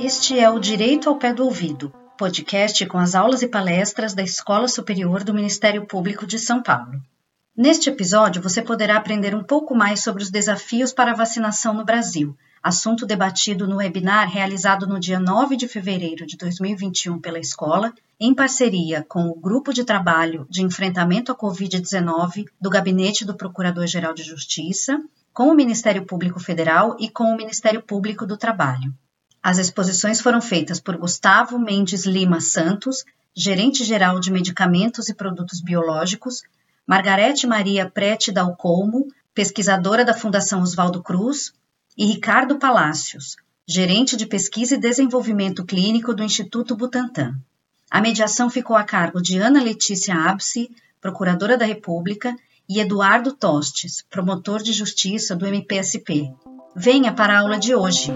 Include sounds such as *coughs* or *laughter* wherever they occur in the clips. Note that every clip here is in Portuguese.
Este é o Direito ao Pé do Ouvido, podcast com as aulas e palestras da Escola Superior do Ministério Público de São Paulo. Neste episódio, você poderá aprender um pouco mais sobre os desafios para a vacinação no Brasil, assunto debatido no webinar realizado no dia 9 de fevereiro de 2021 pela escola, em parceria com o Grupo de Trabalho de Enfrentamento à Covid-19 do Gabinete do Procurador-Geral de Justiça, com o Ministério Público Federal e com o Ministério Público do Trabalho. As exposições foram feitas por Gustavo Mendes Lima Santos, gerente-geral de medicamentos e produtos biológicos, Margarete Maria Prete Dalcolmo, pesquisadora da Fundação Oswaldo Cruz, e Ricardo Palácios, gerente de pesquisa e desenvolvimento clínico do Instituto Butantan. A mediação ficou a cargo de Ana Letícia Abse, procuradora da República, e Eduardo Tostes, promotor de justiça do MPSP. Venha para a aula de hoje.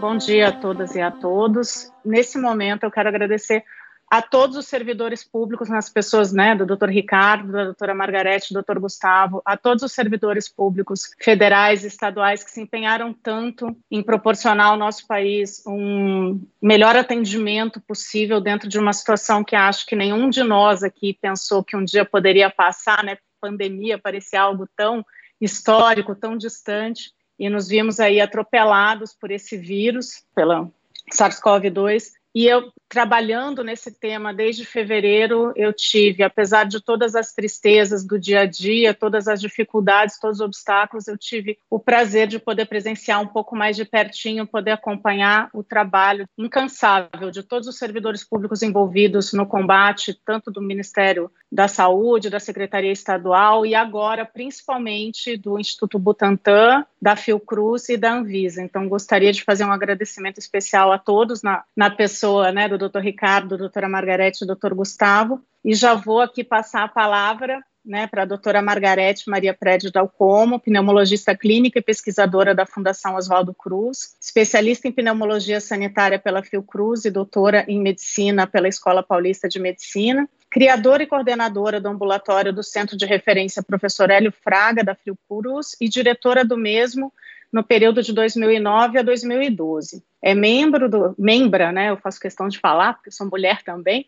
Bom dia a todas e a todos. Nesse momento, eu quero agradecer a todos os servidores públicos, nas pessoas né, do Dr. Ricardo, da doutora Margarete, do Dr. Gustavo, a todos os servidores públicos federais e estaduais que se empenharam tanto em proporcionar ao nosso país um melhor atendimento possível dentro de uma situação que acho que nenhum de nós aqui pensou que um dia poderia passar, né? Pandemia parecia algo tão histórico, tão distante, e nos vimos aí atropelados por esse vírus, pela SARS-CoV-2, e eu, trabalhando nesse tema desde fevereiro, eu tive, apesar de todas as tristezas do dia a dia, todas as dificuldades, todos os obstáculos, eu tive o prazer de poder presenciar um pouco mais de pertinho, poder acompanhar o trabalho incansável de todos os servidores públicos envolvidos no combate, tanto do Ministério da Saúde, da Secretaria Estadual e agora, principalmente, do Instituto Butantan, da Fiocruz e da Anvisa. Então, gostaria de fazer um agradecimento especial a todos na, na pessoa né, do Dr. Ricardo, doutora Margarete e doutor Gustavo, e já vou aqui passar a palavra né, para a doutora Margarete Maria Prédio Dalcomo, pneumologista clínica e pesquisadora da Fundação Oswaldo Cruz, especialista em pneumologia sanitária pela Fiocruz e doutora em medicina pela Escola Paulista de Medicina, criadora e coordenadora do ambulatório do Centro de Referência Professor Hélio Fraga, da Fiocruz, e diretora do mesmo no período de 2009 a 2012. É membro do, membra, né, eu faço questão de falar, porque sou mulher também,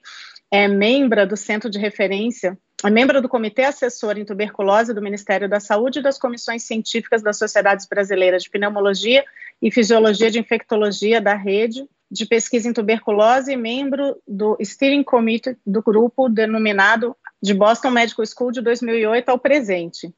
é membro do Centro de Referência, é membro do Comitê Assessor em Tuberculose do Ministério da Saúde e das comissões científicas das Sociedades Brasileiras de Pneumologia e Fisiologia de Infectologia da Rede de Pesquisa em Tuberculose e membro do Steering Committee do grupo denominado de Boston Medical School de 2008 ao presente.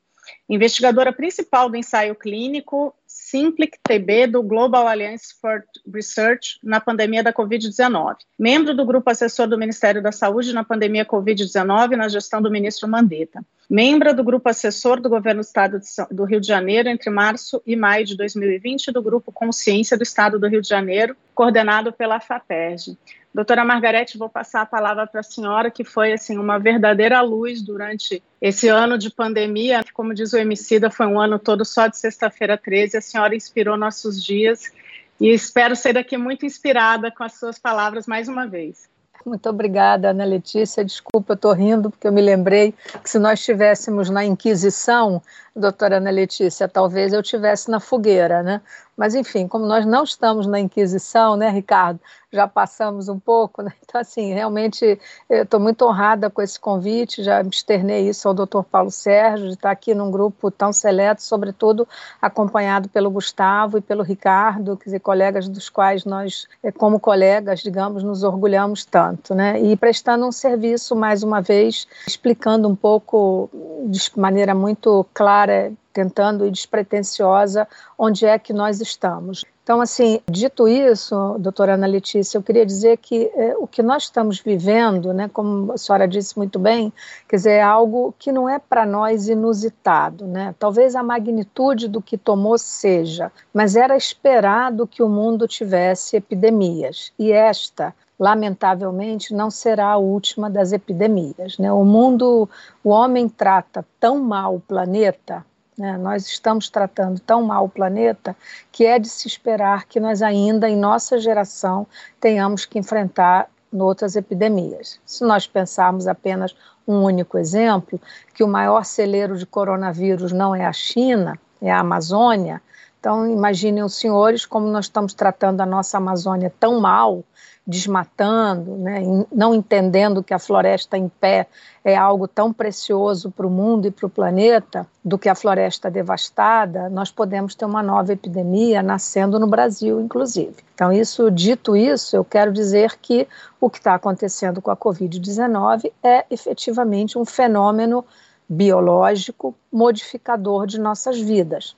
Investigadora principal do ensaio clínico Simplic TB do Global Alliance for Research na pandemia da Covid-19. Membro do grupo assessor do Ministério da Saúde na pandemia Covid-19 na gestão do ministro Mandetta. Membro do grupo assessor do governo do estado do Rio de Janeiro entre março e maio de 2020 do grupo Consciência do Estado do Rio de Janeiro, coordenado pela FAPERJ. Doutora Margarete, vou passar a palavra para a senhora, que foi assim uma verdadeira luz durante esse ano de pandemia. Como diz o Emicida, foi um ano todo só de sexta-feira 13. A senhora inspirou nossos dias e espero ser daqui muito inspirada com as suas palavras mais uma vez. Muito obrigada, Ana Letícia. Desculpa, eu estou rindo porque eu me lembrei que se nós estivéssemos na Inquisição, doutora Ana Letícia, talvez eu estivesse na fogueira, né? Mas, enfim, como nós não estamos na Inquisição, né, Ricardo? Já passamos um pouco, né? Então, assim, realmente estou muito honrada com esse convite, já externei isso ao doutor Paulo Sérgio, de estar aqui num grupo tão seleto, sobretudo acompanhado pelo Gustavo e pelo Ricardo, quer dizer, colegas dos quais nós, eh, como colegas, digamos, nos orgulhamos tanto, né? E prestando um serviço, mais uma vez, explicando um pouco, de maneira muito clara, tentando e despretensiosa onde é que nós estamos. Então, assim, dito isso, doutora Ana Letícia, eu queria dizer que é, o que nós estamos vivendo, né, como a senhora disse muito bem, quer dizer, é algo que não é para nós inusitado, né? Talvez a magnitude do que tomou seja, mas era esperado que o mundo tivesse epidemias. E esta, lamentavelmente, não será a última das epidemias. Né? O mundo, o homem trata tão mal o planeta Né? Nós estamos tratando tão mal o planeta que é de se esperar que nós ainda, em nossa geração, tenhamos que enfrentar outras epidemias. Se nós pensarmos apenas um único exemplo, que o maior celeiro de coronavírus não é a China, é a Amazônia, então imaginem os senhores como nós estamos tratando a nossa Amazônia tão mal, desmatando, né, não entendendo que a floresta em pé é algo tão precioso para o mundo e para o planeta, do que a floresta devastada, nós podemos ter uma nova epidemia nascendo no Brasil, inclusive. Então, isso dito isso, eu quero dizer que o que está acontecendo com a Covid-19 é efetivamente um fenômeno biológico modificador de nossas vidas.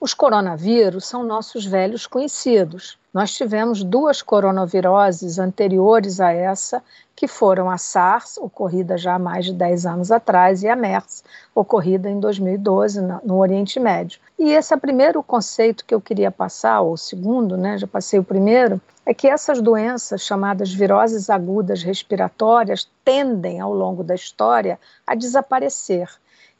Os coronavírus são nossos velhos conhecidos. Nós tivemos duas coronaviroses anteriores a essa, que foram a SARS, ocorrida já há mais de 10 anos atrás, e a MERS, ocorrida em 2012 no Oriente Médio. E esse é o primeiro conceito que eu queria passar, ou o segundo, né, já passei o primeiro, é que essas doenças chamadas viroses agudas respiratórias tendem, ao longo da história, a desaparecer.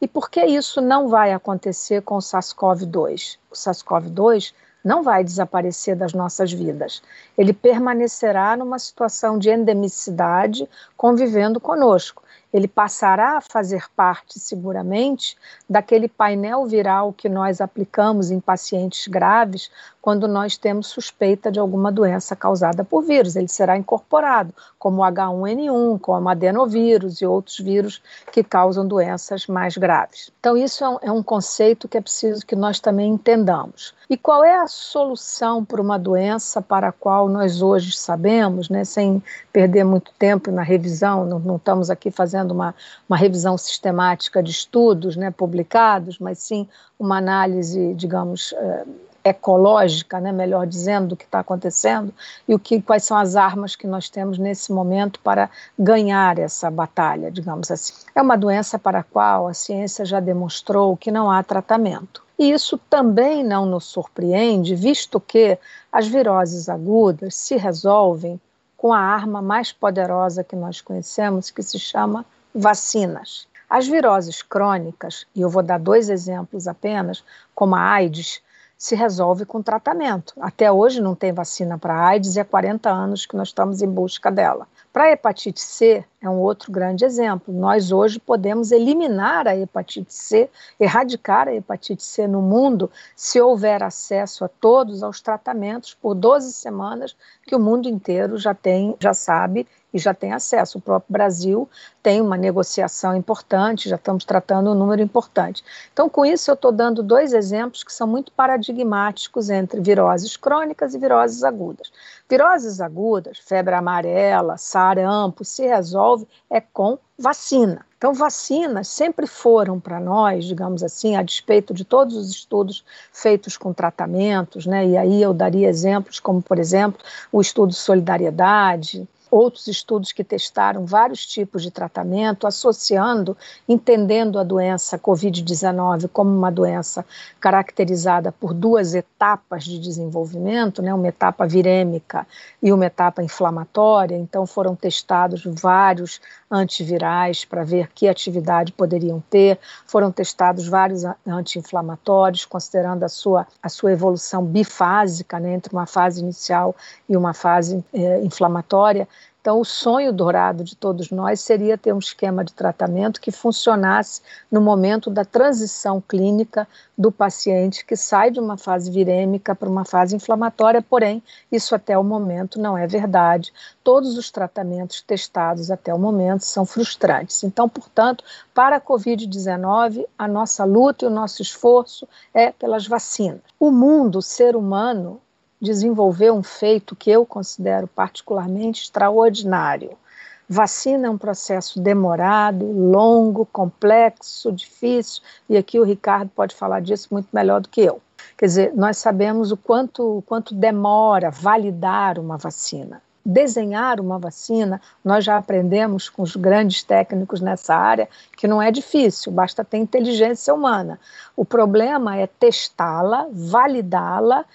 E por que isso não vai acontecer com o SARS-CoV-2? O SARS-CoV-2 não vai desaparecer das nossas vidas. Ele permanecerá numa situação de endemicidade convivendo conosco ele passará a fazer parte, seguramente, daquele painel viral que nós aplicamos em pacientes graves quando nós temos suspeita de alguma doença causada por vírus. Ele será incorporado, como o H1N1, como adenovírus e outros vírus que causam doenças mais graves. Então, isso é um, é um conceito que é preciso que nós também entendamos. E qual é a solução para uma doença para a qual nós hoje sabemos, né, sem perder muito tempo na revisão, não, não estamos aqui fazendo uma, uma revisão sistemática de estudos né, publicados, mas sim uma análise, digamos, eh, ecológica, né, melhor dizendo, do que está acontecendo e o que, quais são as armas que nós temos nesse momento para ganhar essa batalha, digamos assim. É uma doença para a qual a ciência já demonstrou que não há tratamento. E isso também não nos surpreende, visto que as viroses agudas se resolvem com a arma mais poderosa que nós conhecemos, que se chama vacinas. As viroses crônicas, e eu vou dar dois exemplos apenas, como a AIDS, se resolve com tratamento. Até hoje não tem vacina para AIDS e há 40 anos que nós estamos em busca dela. Para a hepatite C, é um outro grande exemplo. Nós hoje podemos eliminar a hepatite C, erradicar a hepatite C no mundo, se houver acesso a todos aos tratamentos por 12 semanas que o mundo inteiro já tem, já sabe e já tem acesso. O próprio Brasil tem uma negociação importante, já estamos tratando um número importante. Então, com isso, eu estou dando dois exemplos que são muito paradigmáticos entre viroses crônicas e viroses agudas. Viroses agudas, febre amarela, sarampo, se resolve é com vacina. Então, vacinas sempre foram para nós, digamos assim, a despeito de todos os estudos feitos com tratamentos, né? E aí eu daria exemplos como, por exemplo, o estudo Solidariedade, outros estudos que testaram vários tipos de tratamento, associando, entendendo a doença Covid-19 como uma doença caracterizada por duas etapas de desenvolvimento, né, uma etapa virêmica e uma etapa inflamatória. Então, foram testados vários antivirais para ver que atividade poderiam ter, foram testados vários anti-inflamatórios, considerando a sua, a sua evolução bifásica, né, entre uma fase inicial e uma fase eh, inflamatória. Então, o sonho dourado de todos nós seria ter um esquema de tratamento que funcionasse no momento da transição clínica do paciente que sai de uma fase virêmica para uma fase inflamatória, porém, isso até o momento não é verdade. Todos os tratamentos testados até o momento são frustrantes. Então, portanto, para a Covid-19, a nossa luta e o nosso esforço é pelas vacinas. O mundo, o ser humano, desenvolveu um feito que eu considero particularmente extraordinário. Vacina é um processo demorado, longo, complexo, difícil, e aqui o Ricardo pode falar disso muito melhor do que eu. Quer dizer, nós sabemos o quanto, o quanto demora validar uma vacina. Desenhar uma vacina, nós já aprendemos com os grandes técnicos nessa área que não é difícil, basta ter inteligência humana. O problema é testá-la, validá-la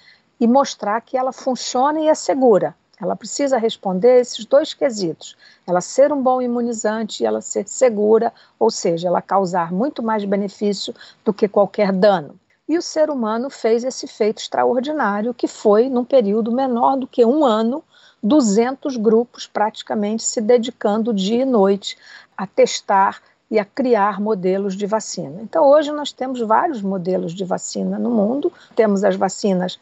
e mostrar que ela funciona e é segura. Ela precisa responder esses dois quesitos: ela ser um bom imunizante e ela ser segura, ou seja, ela causar muito mais benefício do que qualquer dano. E o ser humano fez esse feito extraordinário, que foi, num período menor do que um ano, 200 grupos praticamente se dedicando dia e noite a testar e a criar modelos de vacina. Então, hoje nós temos vários modelos de vacina no mundo. Temos as vacinas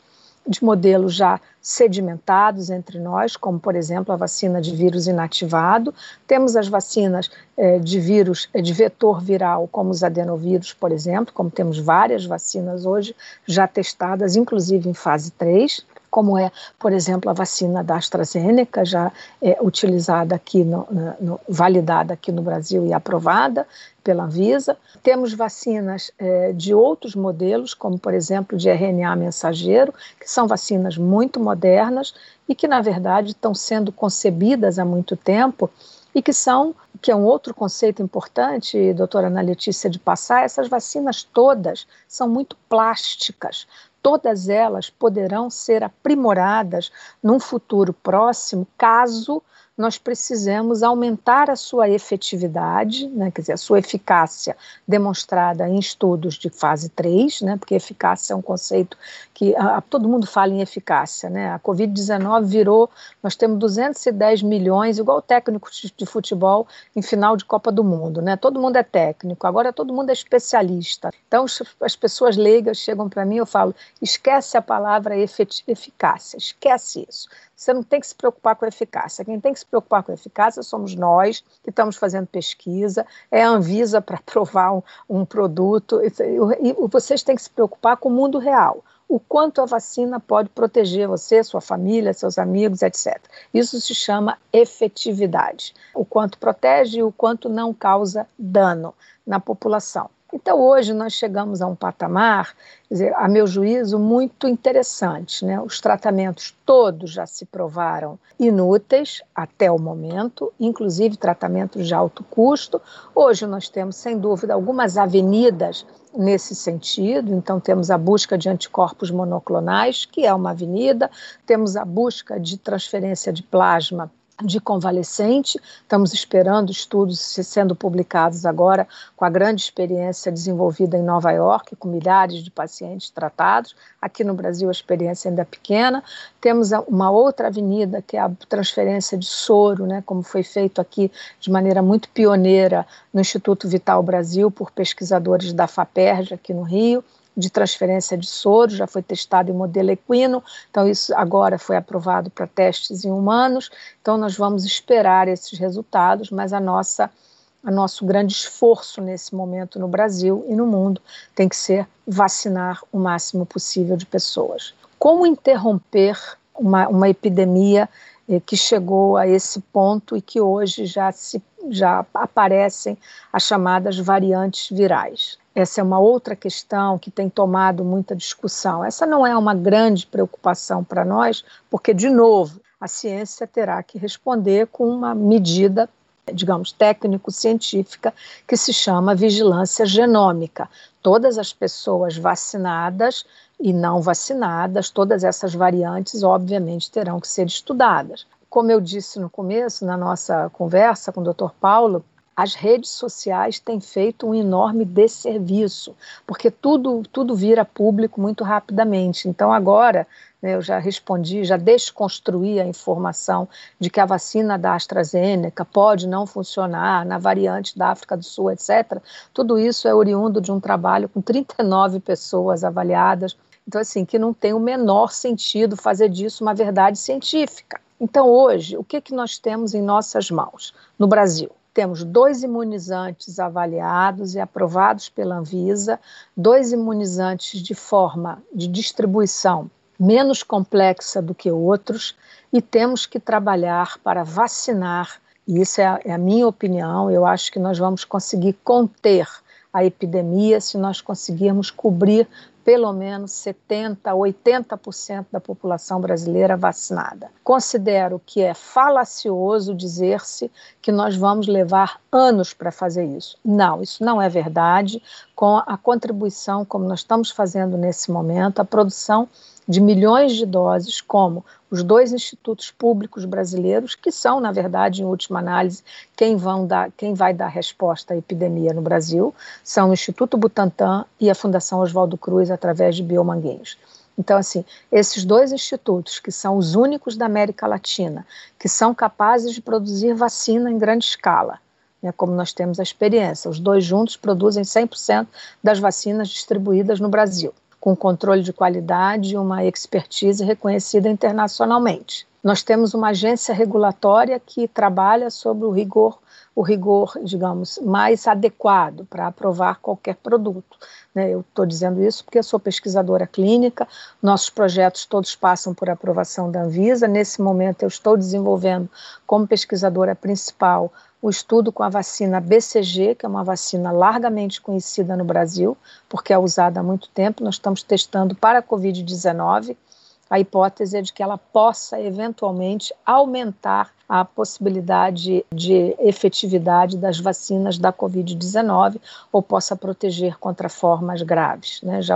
de modelos já sedimentados entre nós, como, por exemplo, a vacina de vírus inativado. Temos as vacinas eh, de vírus, eh, de vetor viral, como os adenovírus, por exemplo, como temos várias vacinas hoje já testadas, inclusive em fase 3 como é, por exemplo, a vacina da AstraZeneca, já é utilizada aqui, no, no, validada aqui no Brasil e aprovada pela Anvisa. Temos vacinas é, de outros modelos, como, por exemplo, de RNA mensageiro, que são vacinas muito modernas e que, na verdade, estão sendo concebidas há muito tempo e que são, que é um outro conceito importante, doutora Ana Letícia, de passar, essas vacinas todas são muito plásticas todas elas poderão ser aprimoradas num futuro próximo, caso nós precisamos aumentar a sua efetividade, né, quer dizer, a sua eficácia demonstrada em estudos de fase 3, né, porque eficácia é um conceito que a, todo mundo fala em eficácia. Né, a Covid-19 virou, nós temos 210 milhões, igual técnico de futebol em final de Copa do Mundo. Né, todo mundo é técnico, agora todo mundo é especialista. Então, as pessoas leigas chegam para mim eu falo, esquece a palavra eficácia, esquece isso. Você não tem que se preocupar com a eficácia. Quem tem que se preocupar com eficácia somos nós, que estamos fazendo pesquisa, é a Anvisa para *laughs* aprovar um, um produto. E, e vocês têm que se preocupar com o mundo real o quanto a vacina pode proteger você, sua família, seus amigos, etc. Isso se chama efetividade. O quanto protege e o quanto não causa dano na população. Então, hoje nós chegamos a um patamar, dizer, a meu juízo, muito interessante. Né? Os tratamentos todos já se provaram inúteis até o momento, inclusive tratamentos de alto custo. Hoje nós temos, sem dúvida, algumas avenidas nesse sentido. Então, temos a busca de anticorpos monoclonais, que é uma avenida, temos a busca de transferência de plasma de convalescente. Estamos esperando estudos sendo publicados agora com a grande experiência desenvolvida em Nova York, com milhares de pacientes tratados. Aqui no Brasil a experiência ainda é pequena. Temos uma outra avenida que é a transferência de soro, né, como foi feito aqui de maneira muito pioneira no Instituto Vital Brasil por pesquisadores da FAPERJ aqui no Rio de transferência de soro, já foi testado em modelo equino, então isso agora foi aprovado para testes em humanos, então nós vamos esperar esses resultados, mas a nossa a nosso grande esforço nesse momento no Brasil e no mundo tem que ser vacinar o máximo possível de pessoas. Como interromper uma, uma epidemia eh, que chegou a esse ponto e que hoje já, se, já aparecem as chamadas variantes virais? Essa é uma outra questão que tem tomado muita discussão. Essa não é uma grande preocupação para nós, porque, de novo, a ciência terá que responder com uma medida, digamos, técnico-científica, que se chama vigilância genômica. Todas as pessoas vacinadas e não vacinadas, todas essas variantes, obviamente, terão que ser estudadas. Como eu disse no começo, na nossa conversa com o Dr. Paulo, as redes sociais têm feito um enorme desserviço, porque tudo, tudo vira público muito rapidamente. Então, agora, né, eu já respondi, já desconstruí a informação de que a vacina da AstraZeneca pode não funcionar na variante da África do Sul, etc. Tudo isso é oriundo de um trabalho com 39 pessoas avaliadas. Então, assim, que não tem o menor sentido fazer disso uma verdade científica. Então, hoje, o que, que nós temos em nossas mãos no Brasil? Temos dois imunizantes avaliados e aprovados pela Anvisa, dois imunizantes de forma de distribuição menos complexa do que outros, e temos que trabalhar para vacinar. E isso é a, é a minha opinião. Eu acho que nós vamos conseguir conter a epidemia se nós conseguirmos cobrir pelo menos 70, 80% da população brasileira vacinada. Considero que é falacioso dizer-se que nós vamos levar anos para fazer isso. Não, isso não é verdade. Com a contribuição, como nós estamos fazendo nesse momento, a produção de milhões de doses, como os dois institutos públicos brasileiros, que são, na verdade, em última análise, quem, vão dar, quem vai dar resposta à epidemia no Brasil, são o Instituto Butantan e a Fundação Oswaldo Cruz, através de Biomanguinhos. Então, assim, esses dois institutos, que são os únicos da América Latina, que são capazes de produzir vacina em grande escala, né, como nós temos a experiência, os dois juntos produzem 100% das vacinas distribuídas no Brasil com controle de qualidade e uma expertise reconhecida internacionalmente. Nós temos uma agência regulatória que trabalha sobre o rigor, o rigor, digamos, mais adequado para aprovar qualquer produto. Né? Eu estou dizendo isso porque eu sou pesquisadora clínica, nossos projetos todos passam por aprovação da Anvisa. Nesse momento, eu estou desenvolvendo, como pesquisadora principal, o estudo com a vacina BCG, que é uma vacina largamente conhecida no Brasil, porque é usada há muito tempo. Nós estamos testando para a Covid-19 a hipótese é de que ela possa eventualmente aumentar a possibilidade de efetividade das vacinas da Covid-19 ou possa proteger contra formas graves. Né? Já,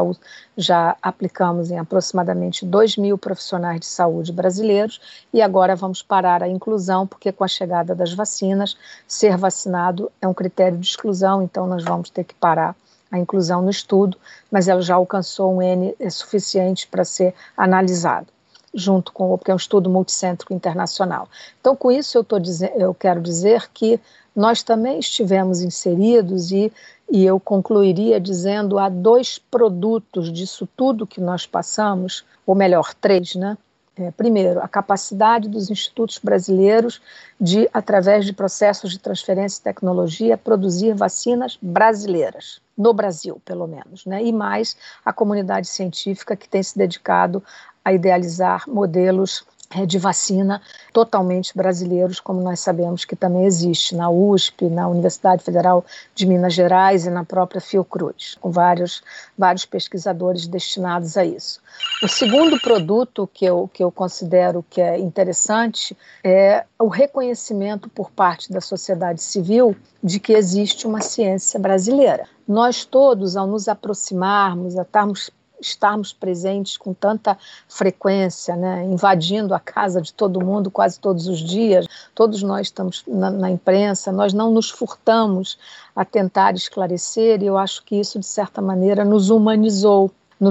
já aplicamos em aproximadamente 2 mil profissionais de saúde brasileiros e agora vamos parar a inclusão, porque com a chegada das vacinas, ser vacinado é um critério de exclusão, então nós vamos ter que parar a inclusão no estudo, mas ela já alcançou um N suficiente para ser analisado junto com porque é um estudo multicêntrico internacional. Então, com isso eu, tô dizer, eu quero dizer que nós também estivemos inseridos e, e eu concluiria dizendo há dois produtos disso tudo que nós passamos, ou melhor, três, né? É, primeiro, a capacidade dos institutos brasileiros de, através de processos de transferência de tecnologia, produzir vacinas brasileiras, no Brasil, pelo menos, né? e mais a comunidade científica que tem se dedicado a idealizar modelos de vacina totalmente brasileiros, como nós sabemos que também existe na USP, na Universidade Federal de Minas Gerais e na própria Fiocruz, com vários, vários pesquisadores destinados a isso. O segundo produto que eu, que eu considero que é interessante é o reconhecimento por parte da sociedade civil de que existe uma ciência brasileira. Nós todos, ao nos aproximarmos, a estarmos estarmos presentes com tanta frequência, né, invadindo a casa de todo mundo quase todos os dias, todos nós estamos na, na imprensa, nós não nos furtamos a tentar esclarecer, e eu acho que isso, de certa maneira, nos humanizou. No,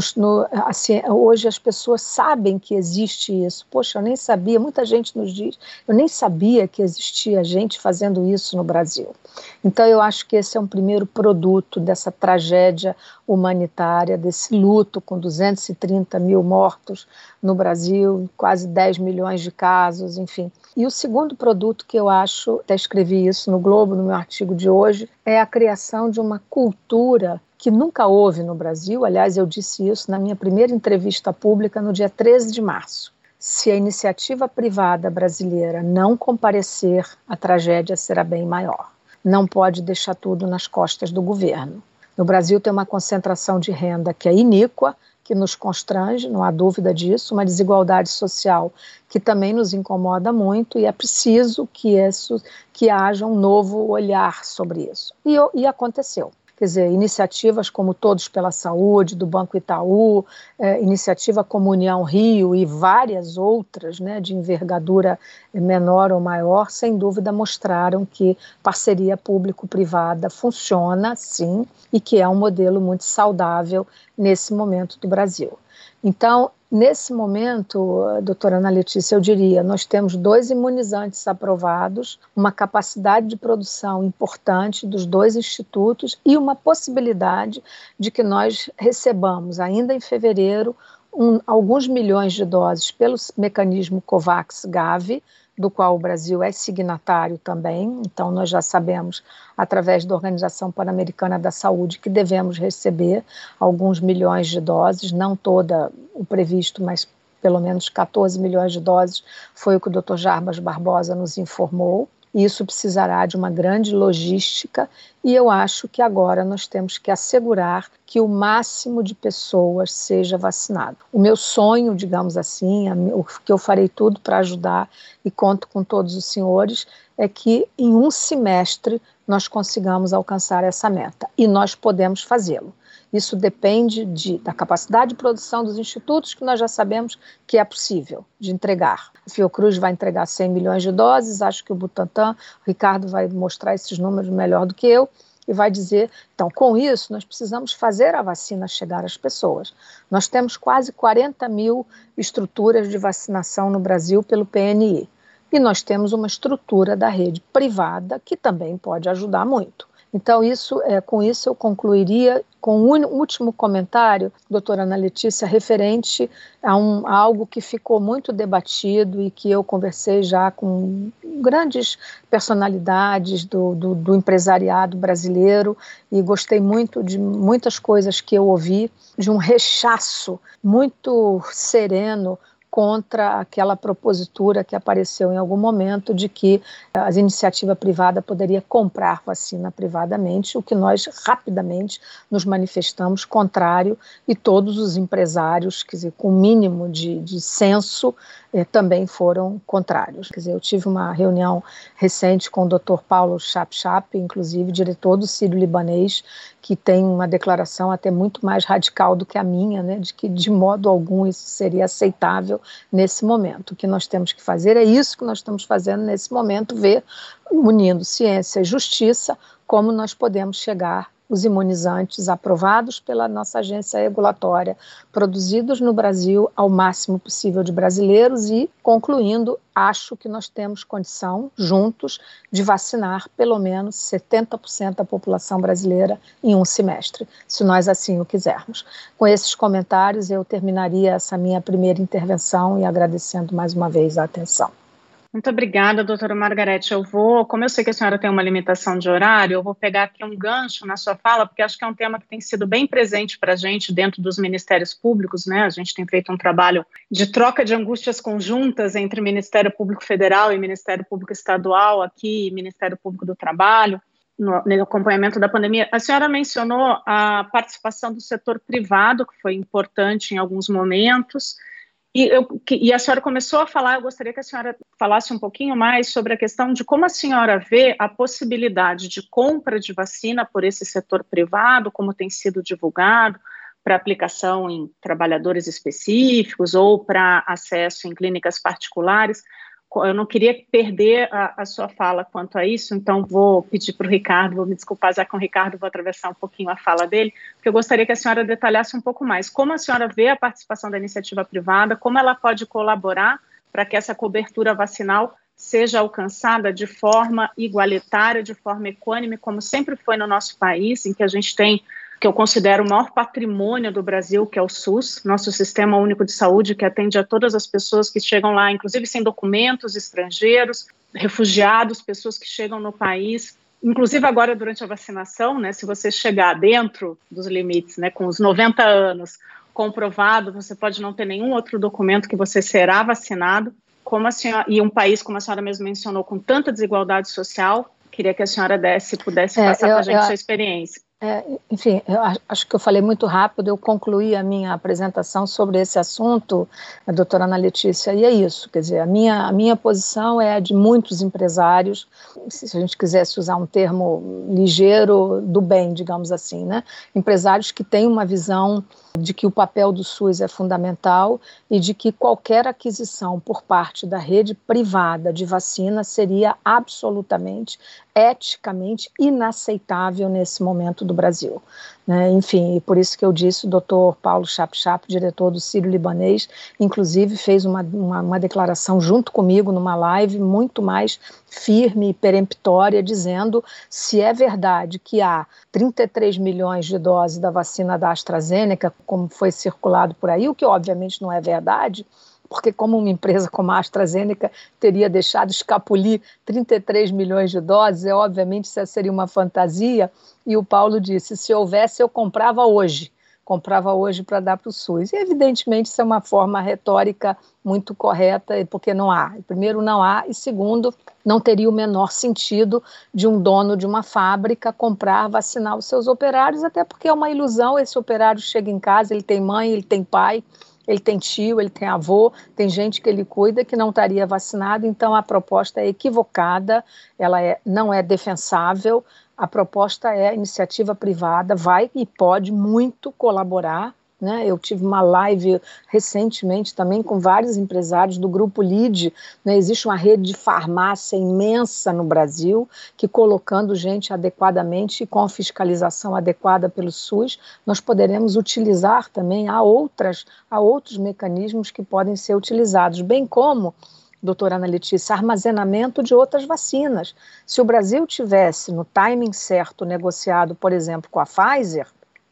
assim, hoje as pessoas sabem que existe isso. Poxa, eu nem sabia, muita gente nos diz, eu nem sabia que existia gente fazendo isso no Brasil. Então, eu acho que esse é um primeiro produto dessa tragédia humanitária, desse luto com 230 mil mortos no Brasil, quase 10 milhões de casos, enfim. E o segundo produto que eu acho, até escrevi isso no Globo, no meu artigo de hoje, é a criação de uma cultura que nunca houve no Brasil. Aliás, eu disse isso na minha primeira entrevista pública no dia 13 de março. Se a iniciativa privada brasileira não comparecer, a tragédia será bem maior. Não pode deixar tudo nas costas do governo. No Brasil tem uma concentração de renda que é iníqua, que nos constrange, não há dúvida disso, uma desigualdade social que também nos incomoda muito e é preciso que isso, que haja um novo olhar sobre isso. E, e aconteceu quer dizer, iniciativas como Todos pela Saúde, do Banco Itaú, é, iniciativa como União Rio e várias outras, né, de envergadura menor ou maior, sem dúvida mostraram que parceria público-privada funciona, sim, e que é um modelo muito saudável nesse momento do Brasil. Então, Nesse momento, doutora Ana Letícia, eu diria, nós temos dois imunizantes aprovados, uma capacidade de produção importante dos dois institutos e uma possibilidade de que nós recebamos, ainda em fevereiro, um, alguns milhões de doses pelo mecanismo COVAX-GAVI, do qual o Brasil é signatário também, então nós já sabemos, através da Organização Pan-Americana da Saúde, que devemos receber alguns milhões de doses, não toda o previsto, mas pelo menos 14 milhões de doses, foi o que o Dr. Jarbas Barbosa nos informou. Isso precisará de uma grande logística e eu acho que agora nós temos que assegurar que o máximo de pessoas seja vacinado. O meu sonho, digamos assim, o que eu farei tudo para ajudar e conto com todos os senhores, é que em um semestre nós consigamos alcançar essa meta e nós podemos fazê-lo. Isso depende de, da capacidade de produção dos institutos, que nós já sabemos que é possível de entregar. O Fiocruz vai entregar 100 milhões de doses, acho que o Butantan, o Ricardo vai mostrar esses números melhor do que eu, e vai dizer, então, com isso, nós precisamos fazer a vacina chegar às pessoas. Nós temos quase 40 mil estruturas de vacinação no Brasil pelo PNI. E nós temos uma estrutura da rede privada que também pode ajudar muito. Então, isso, é, com isso eu concluiria com um último comentário, doutora Ana Letícia, referente a, um, a algo que ficou muito debatido e que eu conversei já com grandes personalidades do, do, do empresariado brasileiro e gostei muito de muitas coisas que eu ouvi, de um rechaço muito sereno contra aquela propositura que apareceu em algum momento de que a iniciativa privada poderia comprar vacina privadamente, o que nós rapidamente nos manifestamos contrário e todos os empresários, quer dizer, com o mínimo de, de senso, eh, também foram contrários. Quer dizer, eu tive uma reunião recente com o Dr. Paulo Chap, inclusive diretor do Sírio Libanês, que tem uma declaração até muito mais radical do que a minha, né, de que de modo algum isso seria aceitável nesse momento. O que nós temos que fazer é isso que nós estamos fazendo nesse momento, ver, unindo ciência e justiça, como nós podemos chegar os imunizantes aprovados pela nossa agência regulatória, produzidos no Brasil ao máximo possível de brasileiros e, concluindo, acho que nós temos condição, juntos, de vacinar pelo menos 70% da população brasileira em um semestre, se nós assim o quisermos. Com esses comentários, eu terminaria essa minha primeira intervenção e agradecendo mais uma vez a atenção. Muito obrigada, doutora Margarete. Eu vou, como eu sei que a senhora tem uma limitação de horário, eu vou pegar aqui um gancho na sua fala, porque acho que é um tema que tem sido bem presente para a gente dentro dos ministérios públicos, né? A gente tem feito um trabalho de troca de angústias conjuntas entre Ministério Público Federal e Ministério Público Estadual aqui, Ministério Público do Trabalho. No, no, acompanhamento da pandemia. A senhora mencionou a participação do setor privado, que foi importante em alguns momentos, e, eu, e, a senhora começou a falar, eu gostaria que a senhora falasse um pouquinho mais sobre a questão de como a senhora vê a possibilidade de compra de vacina por esse setor privado, como tem sido divulgado, para aplicação em trabalhadores específicos ou para acesso em clínicas particulares eu não queria perder a, a, sua fala quanto a isso, então vou pedir para o Ricardo, vou me desculpar já com o Ricardo, vou atravessar um pouquinho a fala dele, porque eu gostaria que a senhora detalhasse um pouco mais como a senhora vê a participação da iniciativa privada, como ela pode colaborar para que essa cobertura vacinal seja alcançada de forma igualitária, de forma equânime, como sempre foi no nosso país, em que a gente tem que eu considero o maior patrimônio do Brasil, que é o SUS, nosso Sistema Único de Saúde, que atende a todas as pessoas que chegam lá, inclusive sem documentos, estrangeiros, refugiados, pessoas que chegam no país. Inclusive agora durante a vacinação, né, se você chegar dentro dos limites, né, com os 90 anos comprovado, você pode não ter nenhum outro documento que você será vacinado. Como a senhora, e um país, como a senhora mesmo mencionou, com tanta desigualdade social, queria que a senhora desse, pudesse é, passar para a gente eu, sua experiência. É, enfim, eu acho que eu falei muito rápido, eu concluí a minha apresentação sobre esse assunto, a doutora Ana Letícia, e é isso, quer dizer, a minha, a minha posição é a de muitos empresários, se a gente quisesse usar um termo ligeiro, do bem, digamos assim, né? Empresários que têm uma visão de que o papel do SUS é fundamental e de que qualquer aquisição por parte da rede privada de vacina seria absolutamente eticamente inaceitável nesse momento do Brasil. Né? Enfim, por isso que eu disse, o doutor Paulo Chap Chap, diretor do Sírio Libanês, inclusive fez uma, uma, uma, declaração junto comigo numa live muito mais firme e peremptória, dizendo se é verdade que há 33 milhões de doses da vacina da AstraZeneca, como foi circulado por aí, o que obviamente não é verdade, porque como uma empresa como a AstraZeneca teria deixado escapulir 33 milhões de doses, é obviamente isso seria uma fantasia, e o Paulo disse, se houvesse eu comprava hoje, comprava hoje para dar para o SUS. E evidentemente isso é uma forma retórica muito correta, porque não há. Primeiro, não há, e segundo, não teria o menor sentido de um dono de uma fábrica comprar, vacinar os seus operários, até porque é uma ilusão. Esse operário chega em casa, ele tem mãe, ele tem pai, ele tem tio, ele tem avô, tem gente que ele cuida que não estaria vacinado, então a proposta é equivocada, ela é, não é defensável, a proposta é iniciativa privada, vai e pode muito colaborar né? Eu tive uma live recentemente também com vários empresários do grupo LID. Né? Existe uma rede de farmácia imensa no Brasil que, colocando gente adequadamente e com a fiscalização adequada pelo SUS, nós poderemos utilizar também a, outras, a outros mecanismos que podem ser utilizados, bem como doutora Ana Letícia, armazenamento de outras vacinas. Se o Brasil tivesse no timing certo negociado, por exemplo, com a Pfizer,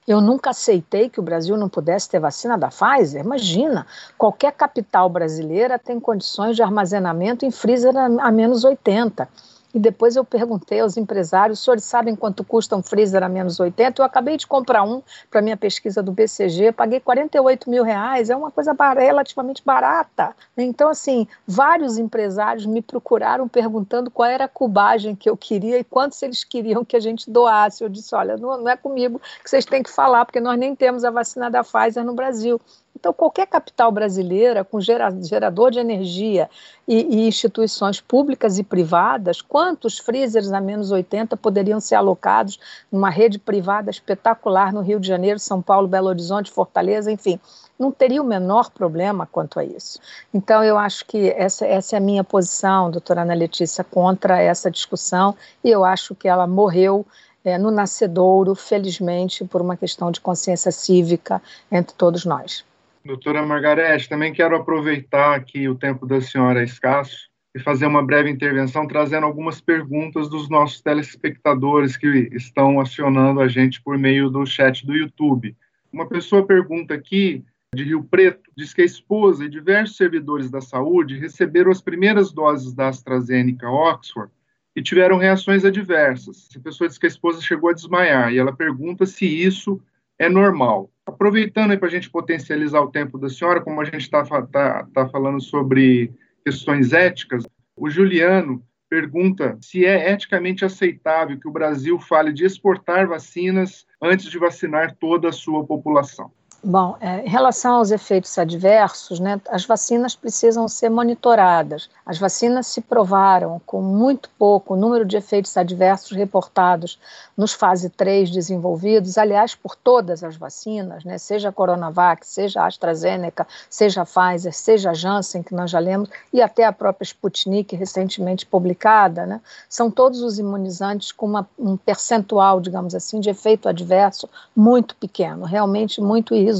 eu nunca aceitei que o Brasil não pudesse ter vacina da Pfizer. Imagina, qualquer capital brasileira tem condições de armazenamento em freezer a, a menos 80. E depois eu perguntei aos empresários, os senhores sabem quanto custa um freezer a menos 80? Eu acabei de comprar um para minha pesquisa do BCG, paguei 48 mil reais, é uma coisa relativamente barata. Então, assim, vários empresários me procuraram perguntando qual era a cubagem que eu queria e quantos eles queriam que a gente doasse. Eu disse, olha, não, não é comigo que vocês têm que falar, porque nós nem temos a vacina da Pfizer no Brasil. Então, qualquer capital brasileira com gerador de energia e, e, instituições públicas e privadas, quantos freezers a menos 80 poderiam ser alocados numa rede privada espetacular no Rio de Janeiro, São Paulo, Belo Horizonte, Fortaleza, enfim, não teria o menor problema quanto a isso. Então, eu acho que essa, essa é a minha posição, doutora Ana Letícia, contra essa discussão, e eu acho que ela morreu é, no nascedouro, felizmente, por uma questão de consciência cívica entre todos nós. Doutora Margarete, também quero aproveitar que o tempo da senhora é escasso e fazer uma breve intervenção trazendo algumas perguntas dos nossos telespectadores que estão acionando a gente por meio do chat do YouTube. Uma pessoa pergunta aqui, de Rio Preto, diz que a esposa e diversos servidores da saúde receberam as primeiras doses da AstraZeneca Oxford e tiveram reações adversas. Essa pessoa diz que a esposa chegou a desmaiar e ela pergunta se isso é normal. Aproveitando para a gente potencializar o tempo da senhora, como a gente está tá, tá falando sobre questões éticas, o Juliano pergunta se é eticamente aceitável que o Brasil fale de exportar vacinas antes de vacinar toda a sua população. Bom, é, em relação aos efeitos adversos, né, as vacinas precisam ser monitoradas. As vacinas se provaram com muito pouco número de efeitos adversos reportados nos fase 3 desenvolvidos, aliás, por todas as vacinas, né, seja a Coronavac, seja a AstraZeneca, seja a Pfizer, seja a Janssen, que nós já lemos, e até a própria Sputnik, recentemente publicada, né, são todos os imunizantes com uma, um percentual, digamos assim, de efeito adverso muito pequeno, realmente muito irrisório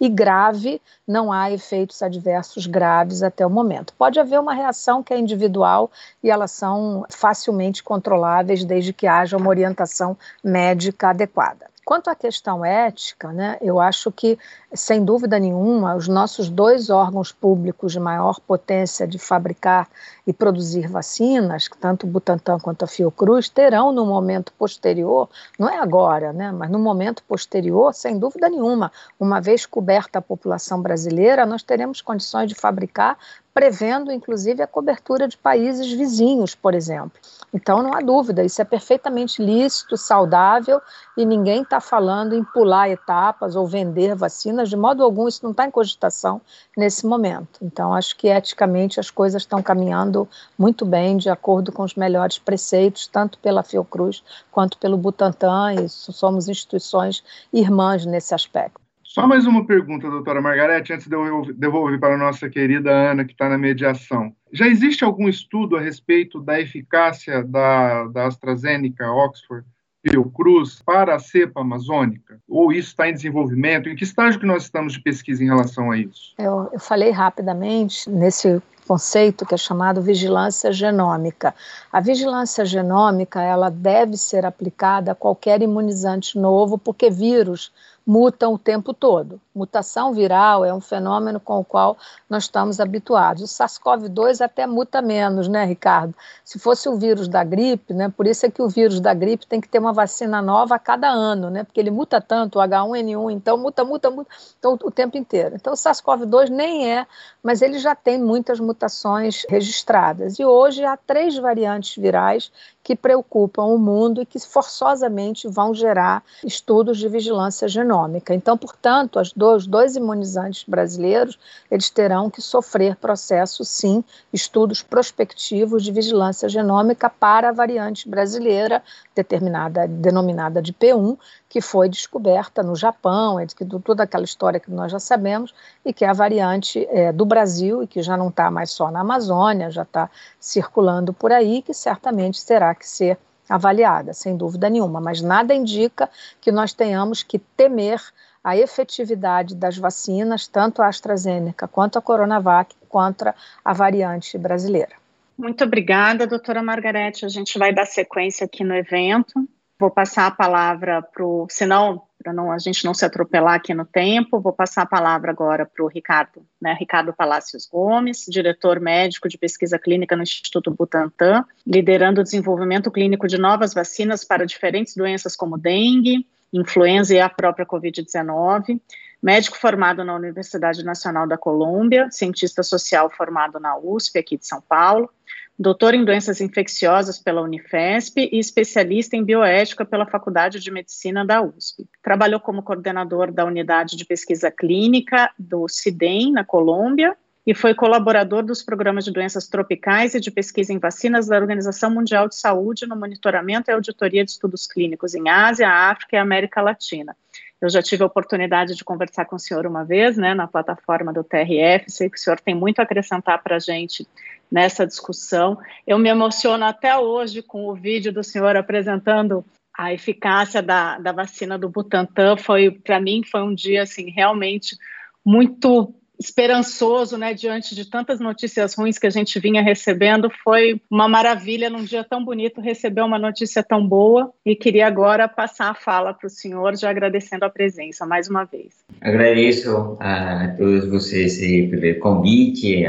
E grave, não há efeitos adversos graves até o momento. Pode haver uma reação que é individual e elas são facilmente controláveis desde que haja uma orientação médica adequada. Quanto à questão ética, né, eu acho que, sem dúvida nenhuma, os nossos dois órgãos públicos de maior potência de fabricar e produzir vacinas, tanto o Butantan quanto a Fiocruz, terão no momento posterior, não é agora, né, mas no momento posterior, sem dúvida nenhuma, uma vez coberta a população brasileira, nós teremos condições de fabricar prevendo inclusive a cobertura de países vizinhos, por exemplo. Então não há dúvida, isso é perfeitamente lícito, saudável e ninguém está falando em pular etapas ou vender vacinas, de modo algum isso não está em cogitação nesse momento. Então acho que eticamente as coisas estão caminhando muito bem, de acordo com os melhores preceitos, tanto pela Fiocruz quanto pelo Butantan, e somos instituições irmãs nesse aspecto. Só mais uma pergunta, doutora Margarete, antes de eu devolver para a nossa querida Ana, que está na mediação. Já existe algum estudo a respeito da eficácia da, da AstraZeneca, Oxford, Fiocruz para a cepa amazônica? Ou isso está em desenvolvimento? Em que estágio que nós estamos de pesquisa em relação a isso? Eu, eu falei rapidamente nesse conceito que é chamado vigilância genômica. A vigilância genômica ela deve ser aplicada a qualquer imunizante novo, porque vírus mutam o tempo todo. Mutação viral é um fenômeno com o qual nós estamos habituados. O SARS-CoV-2 até muta menos, né, Ricardo? Se fosse o vírus da gripe, né, por isso é que o vírus da gripe tem que ter uma vacina nova a cada ano, né, porque ele muta tanto, o H1N1, então muta, muta, muta então, o tempo inteiro. Então o SARS-CoV-2 nem é, mas ele já tem muitas mutações registradas. E hoje há três variantes virais que preocupam o mundo e que forçosamente vão gerar estudos de vigilância genômica. Então, portanto, os dois, dois imunizantes brasileiros, eles terão que sofrer processos, sim, estudos prospectivos de vigilância genômica para a variante brasileira, determinada, denominada de P1, que foi descoberta no Japão, é que toda aquela história que nós já sabemos, e que é a variante é, do Brasil e que já não está mais só na Amazônia, já está circulando por aí, que certamente terá que ser avaliada, sem dúvida nenhuma. Mas nada indica que nós tenhamos que temer a efetividade das vacinas, tanto a AstraZeneca quanto a Coronavac, contra a variante brasileira. Muito obrigada, doutora Margarete. A gente vai dar sequência aqui no evento. Vou passar a palavra para o, senão, para não, a gente não se atropelar aqui no tempo, vou passar a palavra agora para o Ricardo, né, Ricardo Palacios Gomes, diretor médico de pesquisa clínica no Instituto Butantan, liderando o desenvolvimento clínico de novas vacinas para diferentes doenças como dengue, influenza e a própria Covid-19, médico formado na Universidade Nacional da Colômbia, cientista social formado na USP, aqui de São Paulo, doutor em doenças infecciosas pela Unifesp e especialista em bioética pela Faculdade de Medicina da USP. Trabalhou como coordenador da unidade de pesquisa clínica do CIDEM, na Colômbia, e foi colaborador dos programas de doenças tropicais e de pesquisa em vacinas da Organização Mundial de Saúde no monitoramento e auditoria de estudos clínicos em Ásia, África e América Latina. Eu já tive a oportunidade de conversar com o senhor uma vez, né, na plataforma do TRF, sei que o senhor tem muito a acrescentar para a gente nessa discussão. Eu me emociono até hoje com o vídeo do senhor apresentando a eficácia da, da vacina do Butantan. Foi, para mim, foi um dia, assim, realmente muito esperançoso, né, diante de tantas notícias ruins que a gente vinha recebendo, foi uma maravilha num dia tão bonito receber uma notícia tão boa e queria agora passar a fala para o senhor, já agradecendo a presença mais uma vez. Agradeço a todos vocês pelo convite,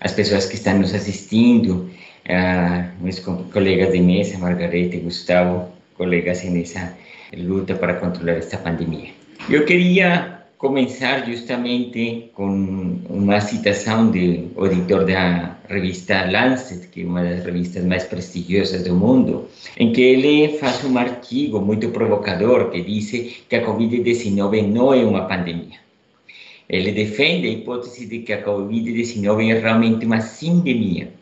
as pessoas que estão nos assistindo, meus colegas de mesa, Margarete e Gustavo, colegas nessa luta para controlar esta pandemia. Eu queria começar justamente com uma citação do editor da revista Lancet, que é uma das revistas mais prestigiosas do mundo, em que ele faz um artigo muito provocador que diz que a Covid-19 não é uma pandemia ele defende a hipótese de que a Covid-19 é realmente uma sindemia.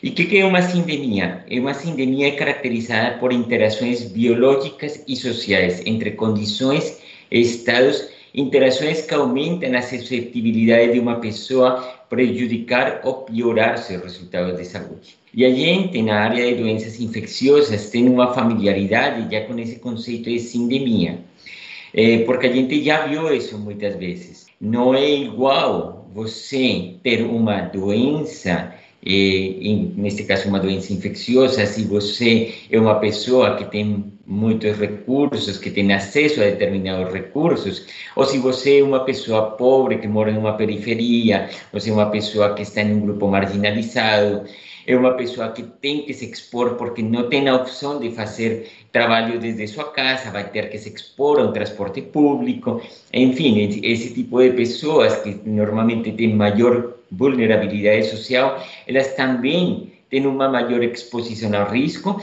E o que, que é uma sindemia? É uma sindemia caracterizada por interações biológicas e sociais entre condições e estados, interações que aumentam a suscetibilidade de uma pessoa prejudicar ou piorar seus resultados de saúde. E a gente, na área de doenças infecciosas, tem uma familiaridade já com esse conceito de sindemia, é, porque a gente já viu isso muitas vezes. Não é igual você ter uma doença, e, neste caso uma doença infecciosa, se você é uma pessoa que tem muitos recursos, que tem acesso a determinados recursos, ou se você é uma pessoa pobre que mora em uma periferia, ou se é uma pessoa que está em um grupo marginalizado, é uma pessoa que tem que se expor porque não tem a opção de fazer trabalho desde sua casa, vai ter que se expor a um transporte público, enfim, esse tipo de pessoas que normalmente têm maior vulnerabilidade social, elas também têm uma maior exposição ao risco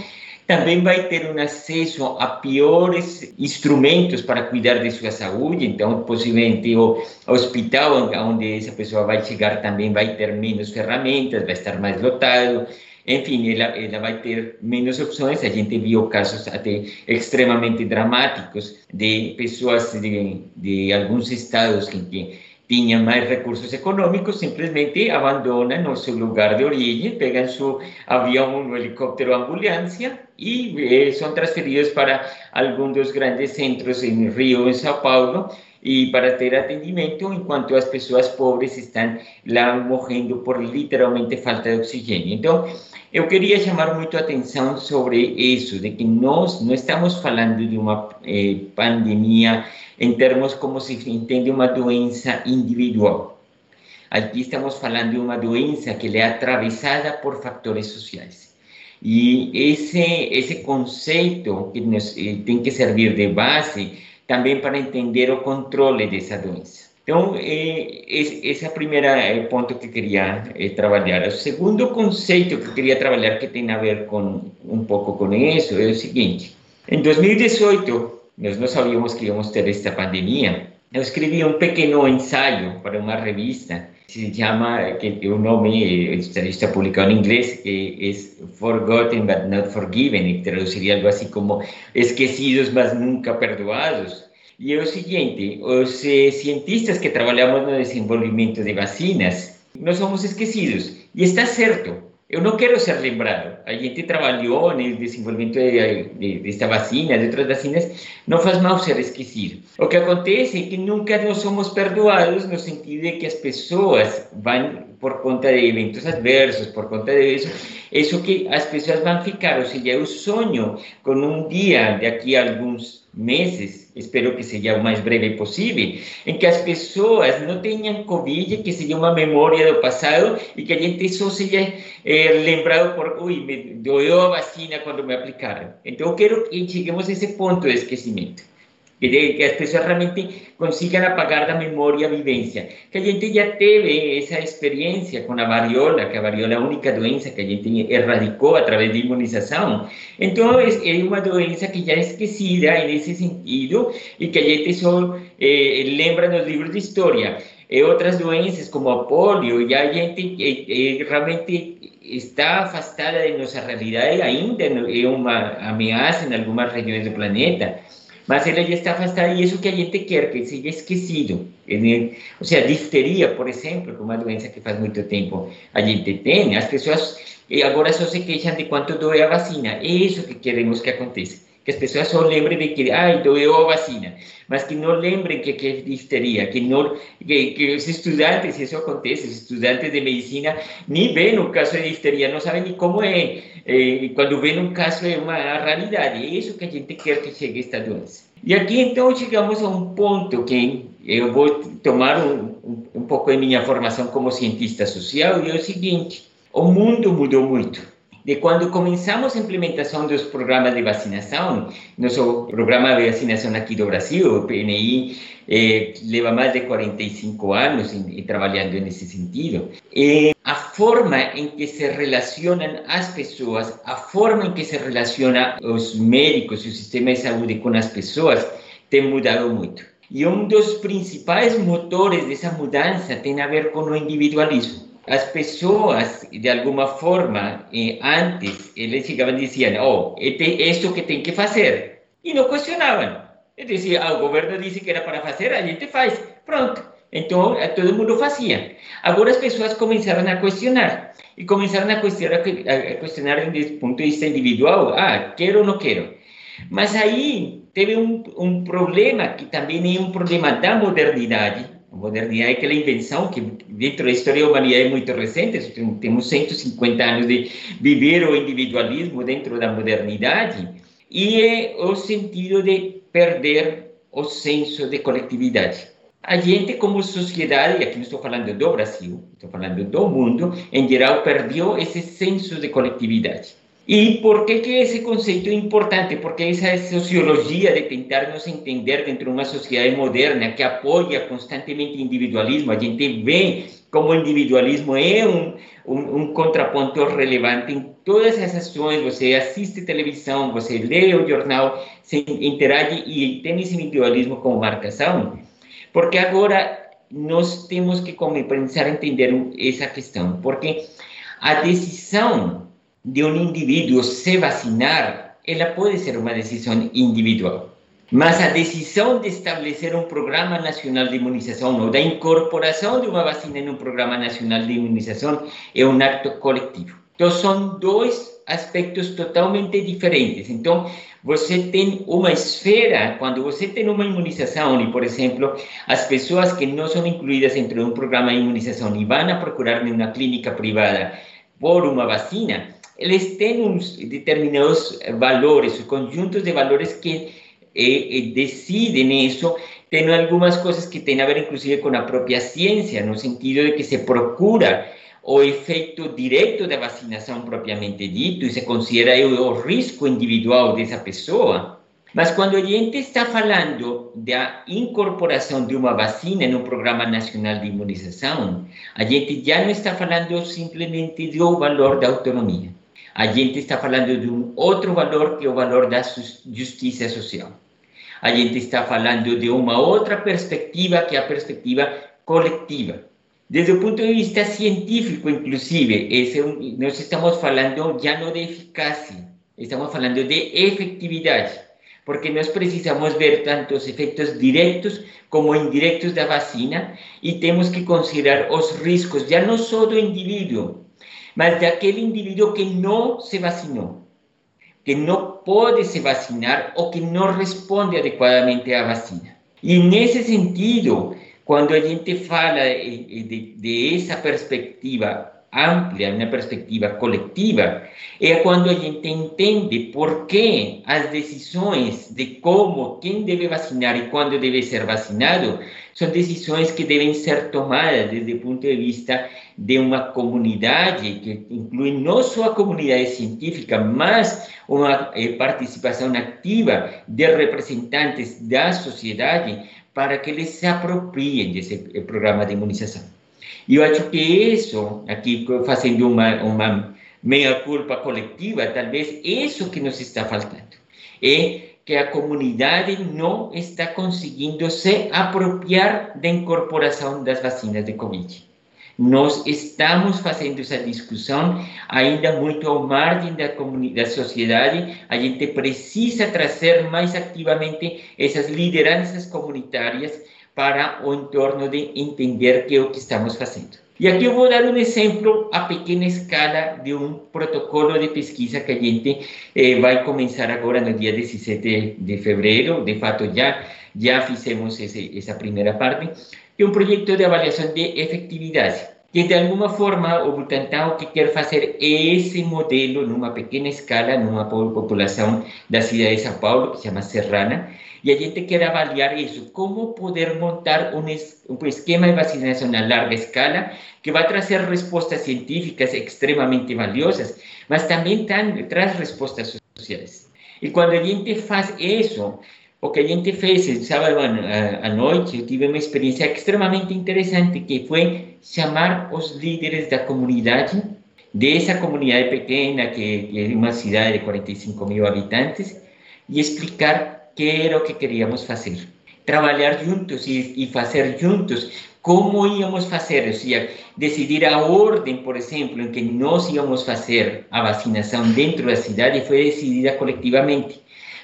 também vai ter um acesso a piores instrumentos para cuidar de sua saúde, então possivelmente o hospital onde essa pessoa vai chegar também vai ter menos ferramentas, vai estar mais lotado, enfim, ela, ela vai ter menos opções. A gente viu casos até extremamente dramáticos de pessoas de, de estados que, que tinham mais recursos econômicos, simplesmente abandonam o seu lugar de origem, pegam seu avião, um helicóptero, ambulância e eh, são transferidos para algum dos grandes centros em Rio, em São Paulo, e para ter atendimento, enquanto as pessoas pobres estão lá morrendo por literalmente falta de oxigênio. Então, eu queria chamar muito a atenção sobre isso, de que nós não estamos falando de uma eh, pandemia em termos como se entende uma doença individual. Aqui estamos falando de uma doença que é atravessada por fatores sociais. E esse, esse conceito que nos, eh, tem que servir de base também para entender o controle dessa doença. Então, é, esse é o primeiro ponto que queria é, trabalhar. O segundo conceito que queria trabalhar, que tem a ver com um pouco com isso, é o seguinte: em 2018, nós não sabíamos que íamos ter esta pandemia. Eu escrevi um pequeno ensaio para uma revista se chama, que o nome está publicado em inglês, que é Forgotten but Not Forgiven, e traduziria algo assim como Esquecidos mas nunca perdoados. E é o seguinte, os eh, cientistas que trabalhamos no desenvolvimento de vacinas, nós somos esquecidos. E está certo, eu não quero ser lembrado. A gente trabalhou no desenvolvimento de, de, desta vacina, de outras vacinas, não faz mal ser esquecido. O que acontece é que nunca nós somos perdoados no sentido de que as pessoas vão, por conta de eventos adversos, por conta de isso, isso que as pessoas vão ficar. Ou seja, eu sonho com um dia, daqui a alguns meses, espero que seja o mais breve possível, em que as pessoas não tenham Covid, que seja uma memória do passado e que a gente só seja lembrado por, ui, me doeu a vacina quando me aplicaram. Então, eu quero que cheguemos a esse ponto de esquecimento que, que as realmente consigam apagar da memória a vivência. Que a gente já teve essa experiência com a variola, que a variola é a única doença que a gente erradicou através de imunização. Então, é uma doença que já é esquecida nesse sentido e que a gente só eh, lembra nos livros de história. E outras doenças, como a polio, já a gente eh, eh, realmente está afastada de nossa realidade, ainda é uma ameaça em algumas regiões do planeta mas ela já está afastada e isso que a gente quer, que seja esquecido. Ou seja, difteria, por exemplo, que é uma doença que faz muito tempo a gente tem, as pessoas agora só se queixam de quanto doe a vacina. É isso que queremos que aconteça que as pessoas só lembrem de que, ai, doeu a vacina, mas que não lembrem que, que é difteria, que, não, que, que os estudantes, isso acontece, os estudantes de medicina nem veem o caso de difteria, não sabem nem como é, eh, quando vêem um caso é uma realidade, é isso que a gente quer que chegue esta doença. E aqui então chegamos a um ponto que eu vou tomar um, um, um pouco de minha formação como cientista social, e é o seguinte, o mundo mudou muito de quando começamos a implementação dos programas de vacinação, nosso programa de vacinação aqui do Brasil, o PNI, eh, leva mais de 45 anos em, em, trabalhando nesse sentido. E a forma em que se relacionam as pessoas, a forma em que se relaciona os médicos e o sistema de saúde com as pessoas tem mudado muito. E um dos principais motores dessa mudança tem a ver com o individualismo as pessoas, de alguma forma, eh, antes, eles chegavam e oh, é isto que tem que fazer. E não questionavam. Eles diziam, ah, o governo disse que era para fazer, a gente faz. Pronto. Então, todo mundo fazia. Agora as pessoas começaram a questionar. E começaram a questionar, a questionar desde o ponto de vista individual. Ah, quero ou não quero. Mas aí teve um, um problema que também é um problema da modernidade, modernidade aquela invenção que, dentro da história da humanidade, é muito recente. Temos 150 anos de viver o individualismo dentro da modernidade. E é o sentido de perder o senso de coletividade. A gente, como sociedade, aqui não estou falando do Brasil, estou falando do mundo, em geral, perdeu esse senso de coletividade. E por que, esse conceito é importante? Porque essa sociologia de tentar nos entender dentro de uma sociedade moderna que apoia constantemente o individualismo, a gente vê como o individualismo é um, um, contraponto relevante em todas as ações. Você assiste televisão, você lê o jornal, se interage e tem esse individualismo como marcação. Porque agora nós temos que começar a entender essa questão, porque a decisão de um indivíduo se vacinar, ela pode ser uma decisão individual. Mas a decisão de estabelecer um programa nacional de imunização ou da incorporação de uma vacina em um programa nacional de imunização é um acto coletivo. Então, são dois aspectos totalmente diferentes. Então, você tem uma esfera, quando você tem uma imunização, e, por exemplo, as pessoas que não são incluídas dentro de um programa de imunização e vão a procurar em uma clínica privada por uma vacina, eles têm uns determinados valores, conjuntos de valores que eh, eh, decidem isso. Tem algumas coisas que têm a ver, inclusive, com a própria ciência, no sentido de que se procura o efeito direto da vacinação propriamente dito e se considera o risco individual dessa pessoa. Mas quando a gente está falando da incorporação de uma vacina no Programa Nacional de Imunização, a gente já não está falando simplesmente do valor da autonomia. A gente está falando de um outro valor que é o valor da justiça social. A gente está falando de uma outra perspectiva que é a perspectiva coletiva. Desde o ponto de vista científico, inclusive, esse, nós estamos falando já não de eficácia, estamos falando de efetividade porque nós precisamos ver tanto os efeitos diretos como indiretos da vacina e temos que considerar os riscos, já não só do indivíduo, mas daquele indivíduo que não se vacinou, que não pode se vacinar ou que não responde adequadamente à vacina. E nesse sentido, quando a gente fala de, de essa perspectiva ampla, uma perspectiva coletiva, é quando a gente entende por que as decisões de como, quem deve vacinar e quando deve ser vacinado, são decisões que devem ser tomadas desde o ponto de vista de uma comunidade, que inclui não só a comunidade científica, mas uma eh, participação ativa de representantes da sociedade para que eles se apropriem desse eh, programa de imunização. E eu acho que isso, aqui fazendo uma, uma meia-culpa coletiva, talvez isso que nos está faltando. É que a comunidade não está conseguindo se apropriar da incorporação das vacinas de Covid. Nós estamos fazendo essa discussão ainda muito ao margem da, da sociedade. A gente precisa trazer mais ativamente essas lideranças comunitárias para o entorno de entender que é o que estamos fazendo. E aqui eu vou dar um exemplo a pequena escala de um protocolo de pesquisa que a gente eh, vai começar agora no dia 17 de fevereiro. De fato, já, já fizemos esse, essa parte, é um projeto de avaliação de efetividade. Que de alguma forma o Butantan que quer fazer esse modelo numa pequena escala, numa população da cidade de São Paulo, que se chama Serrana, e a gente quer avaliar isso, como poder montar um, um esquema de vacinação a larga escala que vai trazer respostas científicas extremamente valiosas, mas também traz respostas sociais. E quando a gente faz isso, o que a gente fez sábado à noite, eu tive uma experiência extremamente interessante, que foi chamar os líderes da comunidade, dessa comunidade pequena, que é uma cidade de 45 mil habitantes, e explicar que era o que queríamos fazer. Trabalhar juntos e, e fazer juntos como íamos fazer, ou seja, decidir a ordem, por exemplo, em que nós íamos fazer a vacinação dentro da cidade foi decidida coletivamente.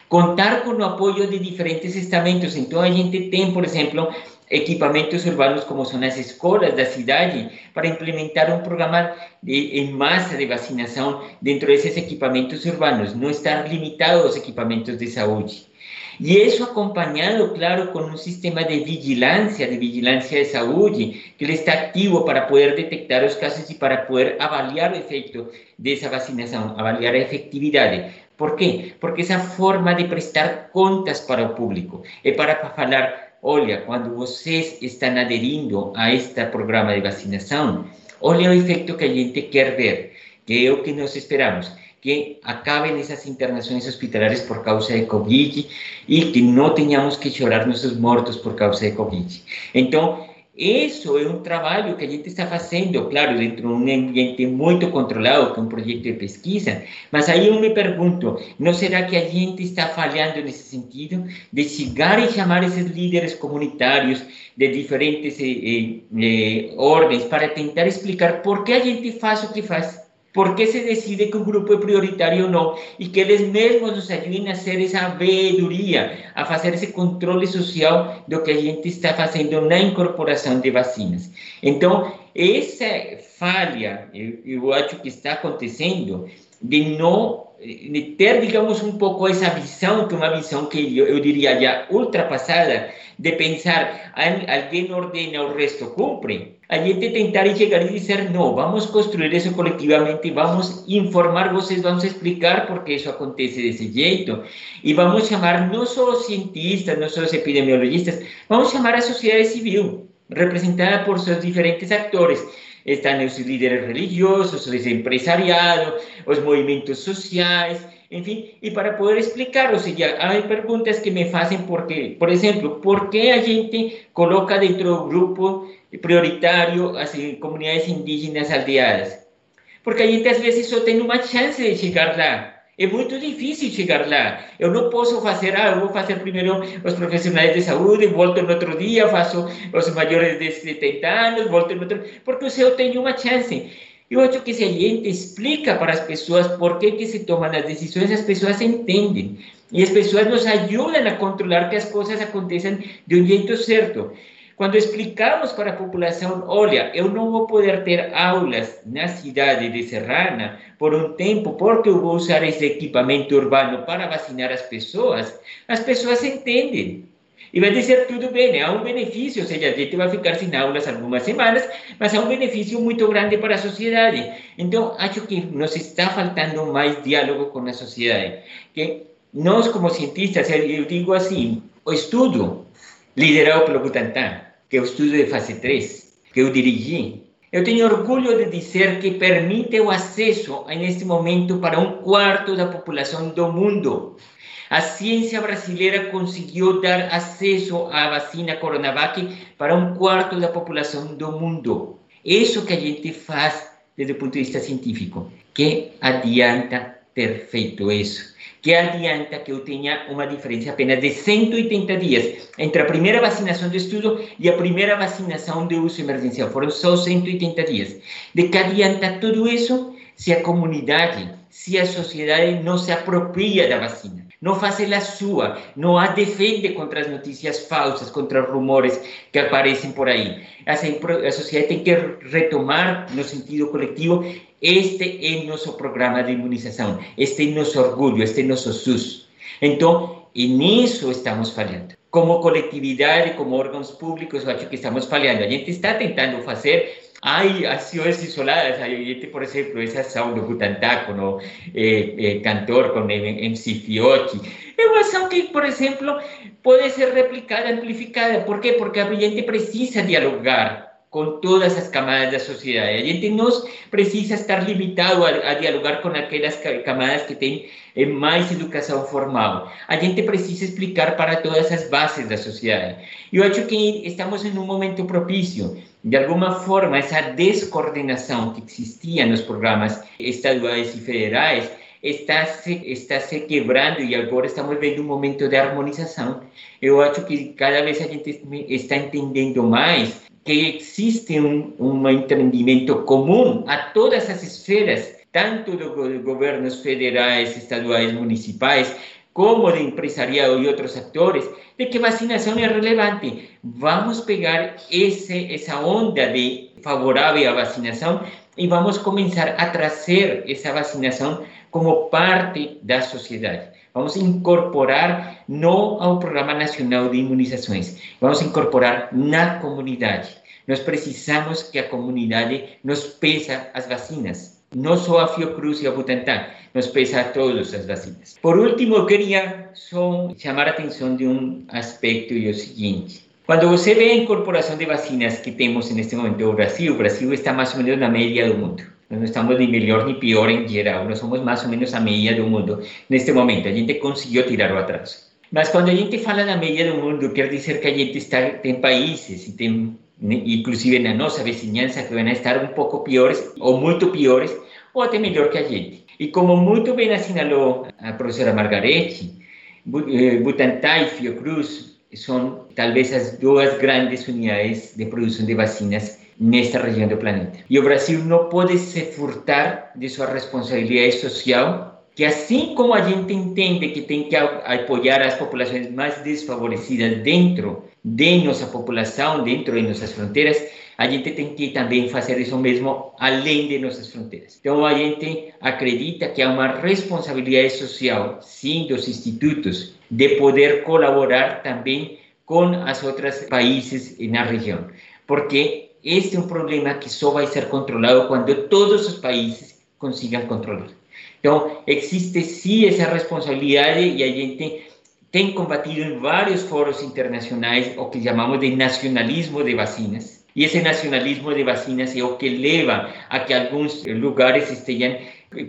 Contar com o apoio de diferentes estamentos. Então, a gente tem, por exemplo, equipamentos urbanos como são as escolas da cidade para implementar um programa de, em massa de vacinação dentro desses equipamentos urbanos, não estar limitado aos equipamentos de saúde. E isso acompanhado, claro, com um sistema de vigilância, de vigilância de saúde, que ele está ativo para poder detectar os casos e para poder avaliar o efeito dessa vacinação, avaliar a efetividade. Por quê? Porque essa forma de prestar contas para o público é para falar, olha, quando vocês estão aderindo a este programa de vacinação, olha o efeito que a gente quer ver, que é o que nós esperamos que acaben esas internaciones hospitalarias por causa de COVID y que no tengamos que chorar nuestros muertos por causa de COVID. Entonces, isso é um trabalho que a gente está fazendo, claro, dentro de um ambiente muito controlado, que é um projeto de pesquisa, mas aí eu me pergunto, não será que a gente está falhando nesse sentido de chegar e chamar esses líderes comunitários de diferentes eh, eh, ordens para tentar explicar por que a gente faz o que faz? ¿Por qué se decide que un grupo es prioritario o no? Y que ellos mismos nos ayuden a hacer esa veeduría, a hacer ese control social de lo que a gente está haciendo en la incorporación de vacinas. Entonces, esa falha, eu, acho que está acontecendo, de não de ter, digamos, um pouco essa visão, que é uma visão que eu diria já ultrapassada, de pensar, alguém ordena, o resto cumpre, a gente tentar chegar e dizer, não, vamos construir isso coletivamente, vamos informar vocês, vamos explicar por que isso acontece desse jeito, e vamos chamar não só os cientistas, não só os epidemiologistas, vamos chamar a sociedade civil, representada por seus diferentes atores, estão os líderes religiosos, os empresariados, os movimentos sociais, enfim, e para poder explicar, ou seja, há perguntas que me fazem porque, por exemplo, por que a gente coloca dentro do grupo prioritário as comunidades indígenas aldeadas? Porque a gente às vezes só tem uma chance de chegar lá. É muito difícil chegar lá. Eu não posso fazer, ah, eu vou fazer primeiro os profissionais de saúde, volto no outro dia, faço os maiores de 70 anos, volto no outro... Porque eu tenho uma chance. Eu acho que se a gente explica para as pessoas por que, que se tomam as decisões, as pessoas entendem. E as pessoas nos ajudam a controlar que as coisas aconteçam de um jeito certo. Quando explicamos para a população, olha, eu não vou poder ter aulas na cidade de Serrana por um tempo, porque eu vou usar esse equipamento urbano para vacinar as pessoas, as pessoas entendem. E vai dizer, tudo bem, há um benefício, ou seja, a gente vai ficar sem aulas algumas semanas, mas há um benefício muito grande para a sociedade. Então, acho que nos está faltando mais diálogo com a sociedade. Que nós, como cientistas, eu digo assim, o estudo liderado pelo Butantan, que é o de fase 3, que eu dirigi, eu tenho orgulho de dizer que permite o acesso, neste momento, para um quarto da população do mundo. A ciência brasileira conseguiu dar acesso à vacina Coronavac para um quarto da população do mundo. Isso que a gente faz desde o ponto de vista científico. Que adianta ter feito isso? que adianta que eu tenha uma diferença apenas de 180 dias entre a primeira vacinação de estudo e a primeira vacinação de uso emergencial. Foram só 180 dias. De que adianta tudo isso se a comunidade, se a sociedade não se apropria da vacina? Não faz ela sua, não a defende contra as notícias falsas, contra os rumores que aparecem por aí. A sociedade tem que retomar, no sentido coletivo, este é nosso programa de imunização, este é nosso orgulho, este é nosso SUS. Então, e nisso estamos falhando. Como coletividade, como órgãos públicos, eu acho que estamos falhando. A gente está tentando fazer Hay acciones isoladas, hay, por exemplo, essa ação do Butantan com eh, eh, cantor, com MC Fiochi. É uma ação que, por exemplo, pode ser replicada, amplificada. Por quê? Porque a gente precisa dialogar com todas as camadas da sociedade. A gente não precisa estar limitado a, a dialogar com aquelas camadas que têm eh, mais educação formal. A gente precisa explicar para todas as bases da sociedade. Eu acho que estamos em um momento propício. De alguma forma, essa descoordenação que existia nos programas estaduais e federais está se, está se quebrando e agora estamos vendo um momento de harmonização. Eu acho que cada vez a gente está entendendo mais que existe um, um entendimento comum a todas as esferas, tanto dos governos federais, estaduais, municipais, como de empresariado e outros atores, de que vacinação é relevante. Vamos pegar esse, essa onda de favorável à vacinação e vamos começar a trazer essa vacinação como parte da sociedade. Vamos incorporar não ao Programa Nacional de Imunizações, vamos incorporar na comunidade. Nós precisamos que a comunidade nos peça as vacinas, não só a Fiocruz e a Butantan, nos peça a todas as vacinas. Por último, eu queria só chamar a de um aspecto e o seguinte. Quando você vê a incorporação de vacinas que temos neste momento no Brasil, o Brasil está mais ou menos na média do mundo. Não estamos nem melhor nem pior em geral, nós somos mais ou menos a média do mundo neste momento. A gente conseguiu tirar o atraso. Mas quando a gente fala da média do mundo, quer dizer que a gente está, tem países e tem inclusive na nossa vizinhança, que vão estar um pouco piores, ou muito piores, ou até melhor que a gente. E como muito bem assinalou a professora Margarete, eh, Butantan e Fiocruz são talvez as duas grandes unidades de produção de vacinas nesta região do planeta. E o Brasil não pode se furtar de sua responsabilidade social, que assim como a gente entende que tem que apoiar as populações mais desfavorecidas dentro de nossa população, dentro de nossas fronteiras, a gente tem que também fazer isso mesmo além de nossas fronteiras. Então, a gente acredita que há uma responsabilidade social, sim, dos institutos, de poder colaborar também com os outros países na região, porque este é um problema que só vai ser controlado quando todos os países consigam controlar. Então, existe sim essa responsabilidade e a gente tem combatido em vários foros internacionais o que chamamos de nacionalismo de vacinas, E esse nacionalismo de o que leva a que alguns lugares estejam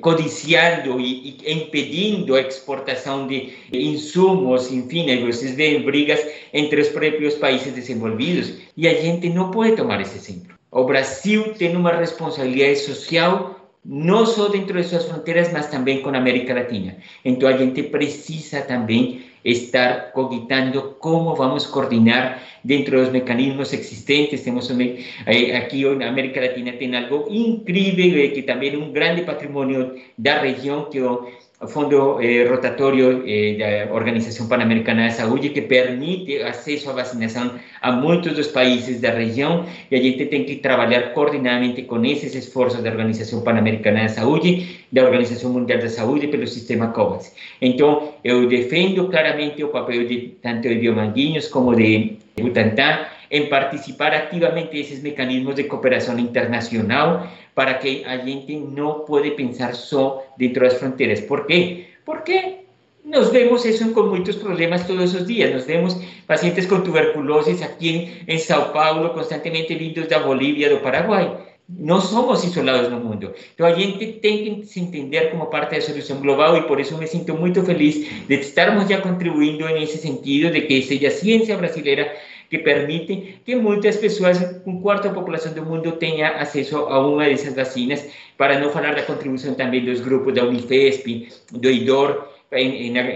codiciando e, impedindo a exportação de insumos, enfim, vocês veem brigas entre os próprios países desenvolvidos e a gente não pode tomar esse exemplo. O Brasil tem uma responsabilidade social não só dentro de suas fronteiras, mas também com a América Latina. Então a gente precisa também estar cogitando como vamos coordinar dentro dos mecanismos existentes. Temos eh, aqui na América Latina tem algo incrível eh, que também é um grande patrimônio da região que o Fundo eh, Rotatório eh, da Organização Pan-Americana da Saúde, que permite acesso à vacinação a muitos dos países da região, e a gente tem que trabalhar coordenadamente com esses esforços da Organização Pan-Americana da Saúde, da Organização Mundial da Saúde, pelo sistema COVAX. Então, eu defendo claramente o papel de tanto de Biomanguinhos como de Butantan em participar ativamente desses mecanismos de cooperação internacional para que a gente não pode pensar só dentro das fronteiras. Por quê? Porque nos vemos isso com muitos problemas todos os dias. Nos vemos pacientes com tuberculose aqui em, em São Paulo, constantemente vindos da Bolívia, do Paraguai. Não somos isolados no mundo. Então a gente tem que se entender como parte da solução global e por isso me sinto muito feliz de estarmos já contribuindo nesse sentido de que seja a ciência brasileira que permite que muitas pessoas, um quarto da população do mundo, tenha acesso a uma dessas vacinas, para não falar da contribuição também dos grupos da Unifesp, do IDOR,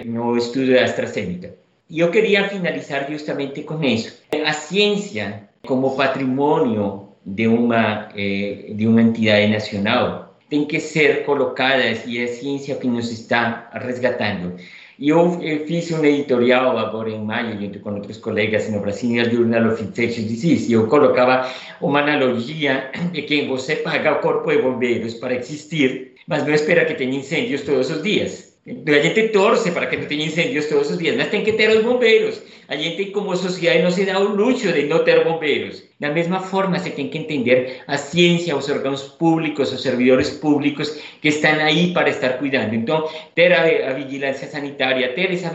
no estudo da AstraZeneca. E eu queria finalizar justamente com isso. A ciência, como patrimônio de uma, eh, de uma entidade nacional, tem que ser colocada, e a ciência que nos está resgatando. Eu, eu, fiz um editorial agora em maio, junto com outros colegas no Brazilian Journal of Infectious Disease, e eu colocava uma analogia *clears throat* de que você paga o corpo de bombeiros para existir, mas não espera que tenha incêndios todos os dias. A gente torce para que não tenha incêndios todos os dias, mas tem que ter os bombeiros. A gente, como sociedade, não se dá o luxo de não ter bombeiros. Da mesma forma, se tem que entender a ciência, os órgãos públicos, os servidores públicos que estão aí para estar cuidando. Então, ter a, a vigilância sanitária, ter essa,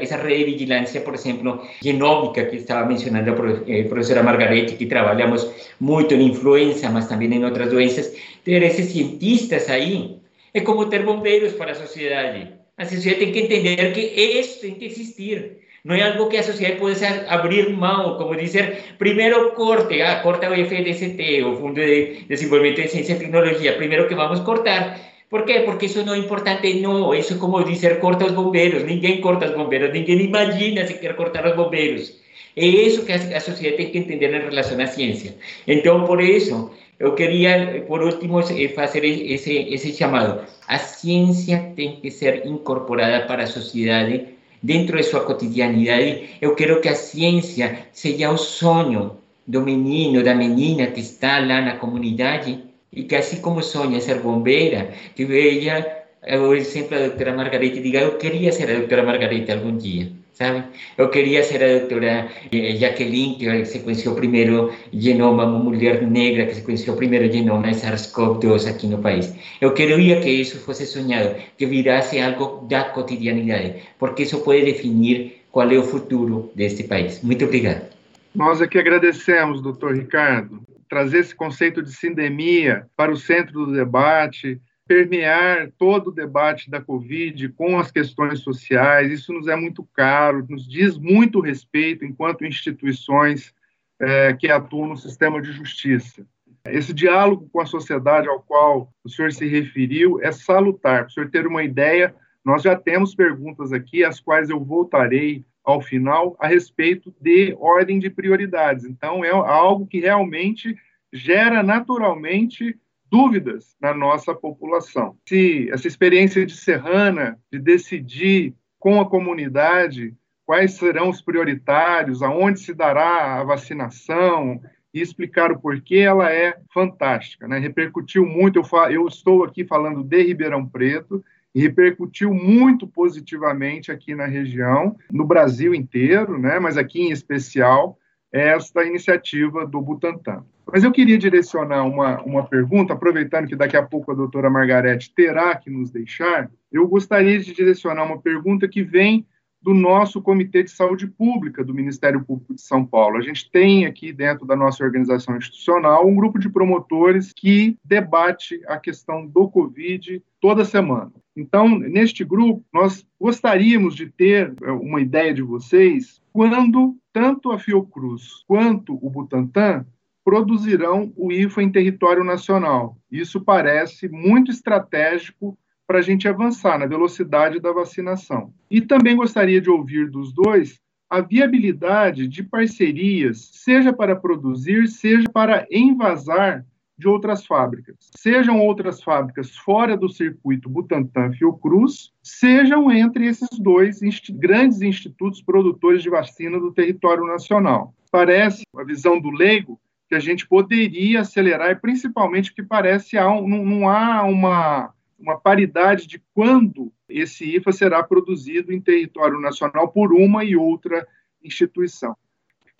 essa rede de vigilância, por exemplo, genômica, que estava mencionando a eh, professora Margarete, que trabalhamos muito em influenza, mas também em outras doenças, ter esses cientistas aí é como ter bombeiros para a sociedade. A sociedade tem que entender que isso tem que existir. Não é algo que a sociedade pode abrir mão, como dizer, primeiro corte, ah, corta o FDCT, o Fundo de Desenvolvimento de Ciência e Tecnologia, primeiro que vamos cortar. Por quê? Porque isso não é importante, não. Isso é como dizer, corta os bombeiros. Ninguém corta os bombeiros, ninguém imagina se quer cortar os bombeiros. É isso que a sociedade tem que entender em relação à ciência. Então, por isso, eu queria, por último, fazer esse, esse chamado. A ciência tem que ser incorporada para a sociedade dentro de sua cotidianidade. Eu quero que a ciência seja o sonho do menino, da menina que está lá na comunidade e que, assim como sonha ser bombeira, que veja, por exemplo, a doutora Margarete diga: Eu queria ser a doutora Margarete algum dia sabe? Eu queria ser a doutora eh, Jacqueline, que sequenciou o primeiro genoma, uma mulher negra que sequenciou o primeiro genoma SARS-CoV-2 aqui no país. Eu queria que isso fosse sonhado, que virasse algo da cotidianidade, porque isso pode definir qual é o futuro deste país. Muito obrigado. Nós aqui agradecemos, doutor Ricardo, trazer esse conceito de sindemia para o centro do debate, permear todo o debate da Covid com as questões sociais. Isso nos é muito caro, nos diz muito respeito enquanto instituições é, que atuam no sistema de justiça. Esse diálogo com a sociedade ao qual o senhor se referiu é salutar. Para o senhor ter uma ideia, nós já temos perguntas aqui, as quais eu voltarei ao final, a respeito de ordem de prioridades. Então, é algo que realmente gera naturalmente dúvidas na nossa população. Se essa experiência de Serrana, de decidir com a comunidade quais serão os prioritários, aonde se dará a vacinação e explicar o porquê, ela é fantástica. Né? Repercutiu muito, eu, eu estou aqui falando de Ribeirão Preto, e repercutiu muito positivamente aqui na região, no Brasil inteiro, né? mas aqui em especial, esta iniciativa do Butantan. Mas eu queria direcionar uma, uma pergunta, aproveitando que daqui a pouco a doutora Margarete terá que nos deixar, eu gostaria de direcionar uma pergunta que vem do nosso Comitê de Saúde Pública do Ministério Público de São Paulo. A gente tem aqui dentro da nossa organização institucional um grupo de promotores que debate a questão do Covid toda semana. Então, neste grupo, nós gostaríamos de ter é, uma ideia de vocês quando tanto a Fiocruz quanto o Butantan produzirão o IFA em território nacional. Isso parece muito estratégico para a gente avançar na velocidade da vacinação. E também gostaria de ouvir dos dois a viabilidade de parcerias, seja para produzir, seja para envasar de outras fábricas. Sejam outras fábricas fora do circuito Butantan Fiocruz, sejam entre esses dois inst grandes institutos produtores de vacina do território nacional. Parece, a visão do leigo, que a gente poderia acelerar, e principalmente porque parece que não, não há uma, uma paridade de quando esse IFA será produzido em território nacional por uma e outra instituição.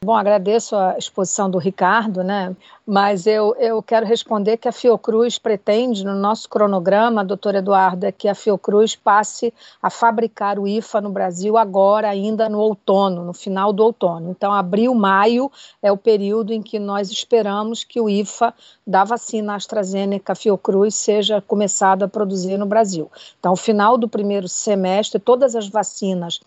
Bom, agradeço a exposição do Ricardo, né? Mas eu, eu quero responder que a Fiocruz pretende, no nosso cronograma, doutor Eduardo, é que a Fiocruz passe a fabricar o IFA no Brasil agora, ainda no outono, no final do outono. Então, abril, maio é o período em que nós esperamos que o IFA da vacina AstraZeneca Fiocruz seja começado a produzir no Brasil. Então, final do primeiro semestre, todas as vacinas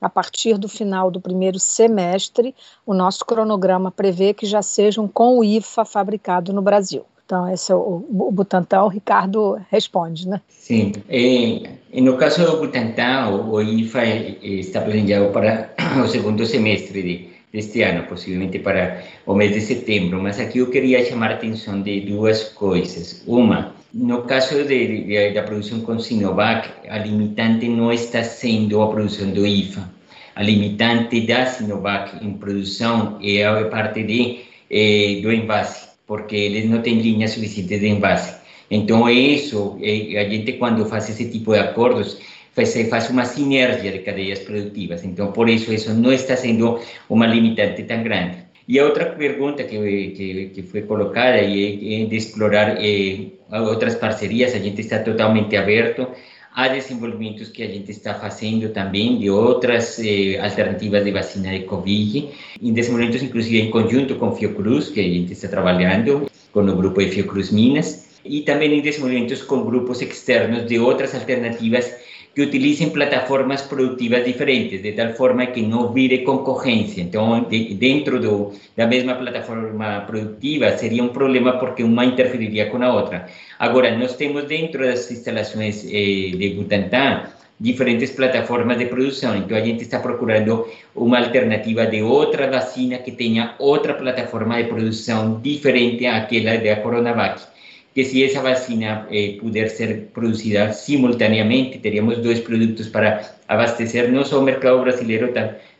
a partir do final do primeiro semestre, o nosso cronograma prevê que já sejam com o IFA fabricado no Brasil. Então, esse é o, o Butantan, o Ricardo responde, né? Sim. Eh, no caso do Butantan, o, IFA está planejado para *coughs* o segundo semestre de, deste ano, possivelmente para o mês de setembro. Mas aqui eu queria chamar a atenção de duas coisas. Uma, no caso de, de, da produção com Sinovac, a limitante não está sendo a produção do IFA. A limitante da Sinovac em produção é a parte de, eh, do envase, porque eles não têm linhas suficientes de envase. Então, é isso, eh, a gente quando faz esse tipo de acordos, faz, faz uma sinergia de cadeias produtivas. Então, por isso, isso não está sendo uma limitante tão grande. E a outra pergunta que, que, que colocada é, é de explorar eh, outras parcerias, a gente está totalmente aberto a desenvolvimentos que a gente está fazendo também de outras eh, alternativas de vacina de Covid, em desenvolvimentos inclusive em conjunto com Fiocruz, que a gente está trabalhando com o grupo de Fiocruz Minas, e também em desenvolvimentos com grupos externos de outras alternativas que utilicen plataformas productivas diferentes, de tal forma que no vire concorrencia. Entonces, de, dentro de la misma plataforma productiva sería un problema porque una interferiría con la otra. Ahora, no estemos dentro de las instalaciones eh, de Butantan, diferentes plataformas de producción, entonces a gente está procurando una alternativa de otra vacina que tenga otra plataforma de producción diferente a aquella de la Coronavac que si esa vacina eh, puder ser producida simultaneamente, teríamos dois produtos para abastecer não só o mercado brasileiro,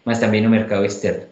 mas também o mercado externo.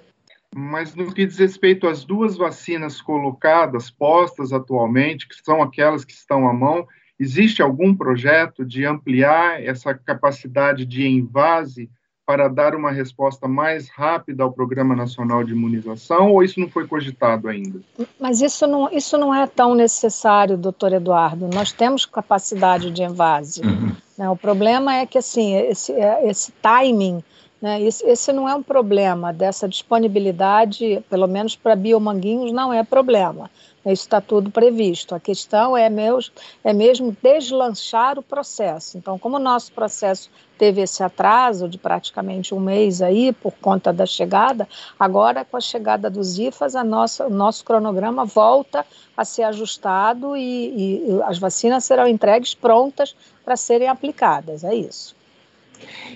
Mas no que diz respeito às duas vacinas colocadas, postas atualmente, que são aquelas que estão à mão, existe algum projeto de ampliar essa capacidade de envase para dar uma resposta mais rápida ao Programa Nacional de Imunização ou isso não foi cogitado ainda? Mas isso não, isso não é tão necessário, doutor Eduardo. Nós temos capacidade de envase. Uhum. Né? O problema é que assim, esse, é, esse timing, né? esse, esse não é um problema dessa disponibilidade, pelo menos para biomanguinhos, não é problema. Isso está tudo previsto. A questão é, meus, é mesmo deslanchar o processo. Então, como o nosso processo teve esse atraso de praticamente um mês aí por conta da chegada, agora com a chegada dos IFAs, a nossa, o nosso cronograma volta a ser ajustado e, e as vacinas serão entregues prontas para serem aplicadas. É isso.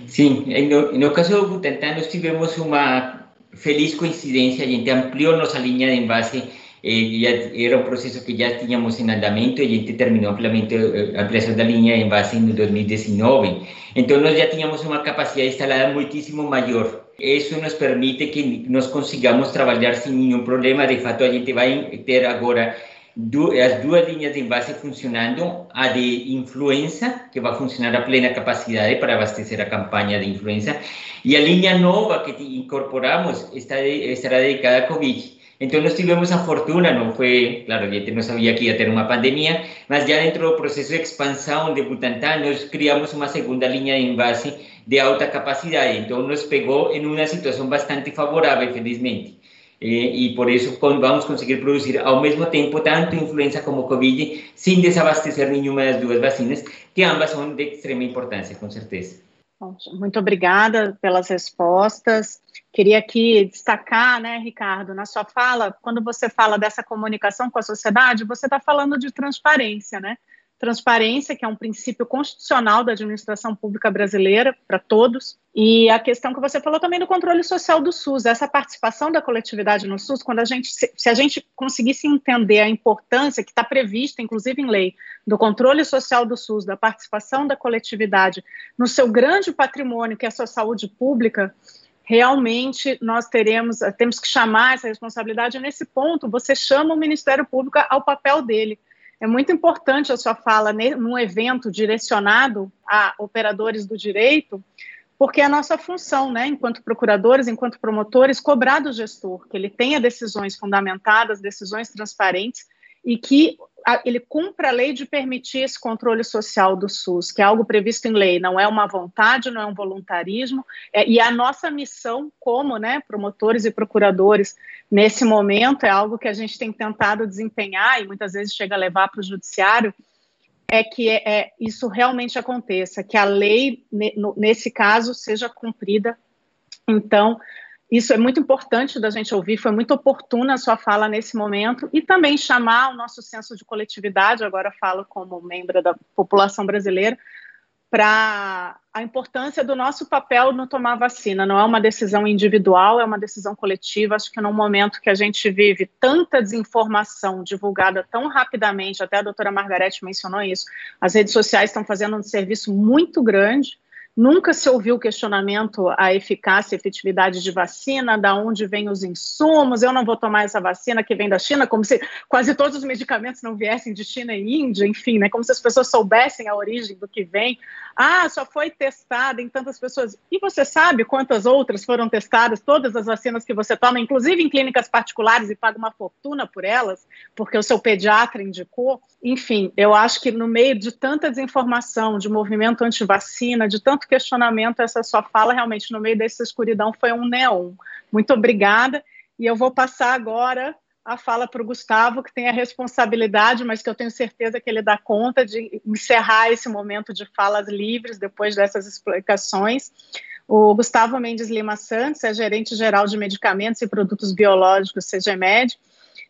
Sim, no, no caso do Butantan, nós tivemos uma feliz coincidência, a gente ampliou nossa linha de envase eh, ya era un proceso que ya teníamos en andamento y gente terminó ampliamente eh, ampliación de la línea en base en 2019. Entonces ya teníamos una capacidad instalada muchísimo mayor. Eso nos permite que nos consigamos trabajar sin ningún problema. De fato, a gente vai ter agora as duas linhas de envase funcionando, a de influenza, que vai funcionar a plena capacidade para abastecer a campanha de influenza, e a linha nova que incorporamos está, estará dedicada a COVID. Entonces tuvimos esa fortuna, no fue, claro, ya no sabía que iba a tener una pandemia, mas ya dentro del proceso de expansión de Butantan nos creamos una segunda línea de envase de alta capacidade. Então, nos pegou em uma situação bastante favorável, felizmente. E, e por isso vamos conseguir produzir ao mesmo tempo tanto influenza como Covid, sem desabastecer nenhuma das duas vacinas, que ambas são de extrema importância, com certeza. Muito obrigada pelas respostas. Queria aqui destacar, né, Ricardo, na sua fala, quando você fala dessa comunicação com a sociedade, você está falando de transparência, né? Transparência, que é um princípio constitucional da administração pública brasileira para todos, e a questão que você falou também do controle social do SUS, essa participação da coletividade no SUS, quando a gente, se a gente conseguisse entender a importância que está prevista, inclusive em lei, do controle social do SUS, da participação da coletividade no seu grande patrimônio, que é a sua saúde pública, realmente nós teremos, temos que chamar essa responsabilidade. Nesse ponto, você chama o Ministério Público ao papel dele é muito importante a sua fala num evento direcionado a operadores do direito, porque é a nossa função, né, enquanto procuradores, enquanto promotores, cobrar do gestor que ele tenha decisões fundamentadas, decisões transparentes e que ele cumpra a lei de permitir esse controle social do SUS, que é algo previsto em lei, não é uma vontade, não é um voluntarismo, é, e a nossa missão como né, promotores e procuradores nesse momento é algo que a gente tem tentado desempenhar e muitas vezes chega a levar para o judiciário, é que é, é, isso realmente aconteça, que a lei, nesse caso, seja cumprida. Então, isso é muito importante da gente ouvir, foi muito oportuna a sua fala nesse momento e também chamar o nosso senso de coletividade, agora falo como membro da população brasileira, para a importância do nosso papel no tomar vacina. Não é uma decisão individual, é uma decisão coletiva. Acho que num momento que a gente vive tanta desinformação divulgada tão rapidamente, até a doutora Margarete mencionou isso, as redes sociais estão fazendo um serviço muito grande Nunca se ouviu questionamento à eficácia e efetividade de vacina, da onde vêm os insumos, eu não vou tomar essa vacina que vem da China, como se quase todos os medicamentos não viessem de China e Índia, enfim, né, como se as pessoas soubessem a origem do que vem. Ah, só foi testada em tantas pessoas. E você sabe quantas outras foram testadas, todas as vacinas que você toma, inclusive em clínicas particulares e paga uma fortuna por elas, porque o seu pediatra indicou? Enfim, eu acho que no meio de tanta desinformação, de movimento anti-vacina, de tanto questionamento, essa sua fala realmente no meio dessa escuridão foi um neon. Muito obrigada. E eu vou passar agora a fala para o Gustavo, que tem a responsabilidade, mas que eu tenho certeza que ele dá conta de encerrar esse momento de falas livres depois dessas explicações. O Gustavo Mendes Lima Santos é gerente geral de medicamentos e produtos biológicos CGMED,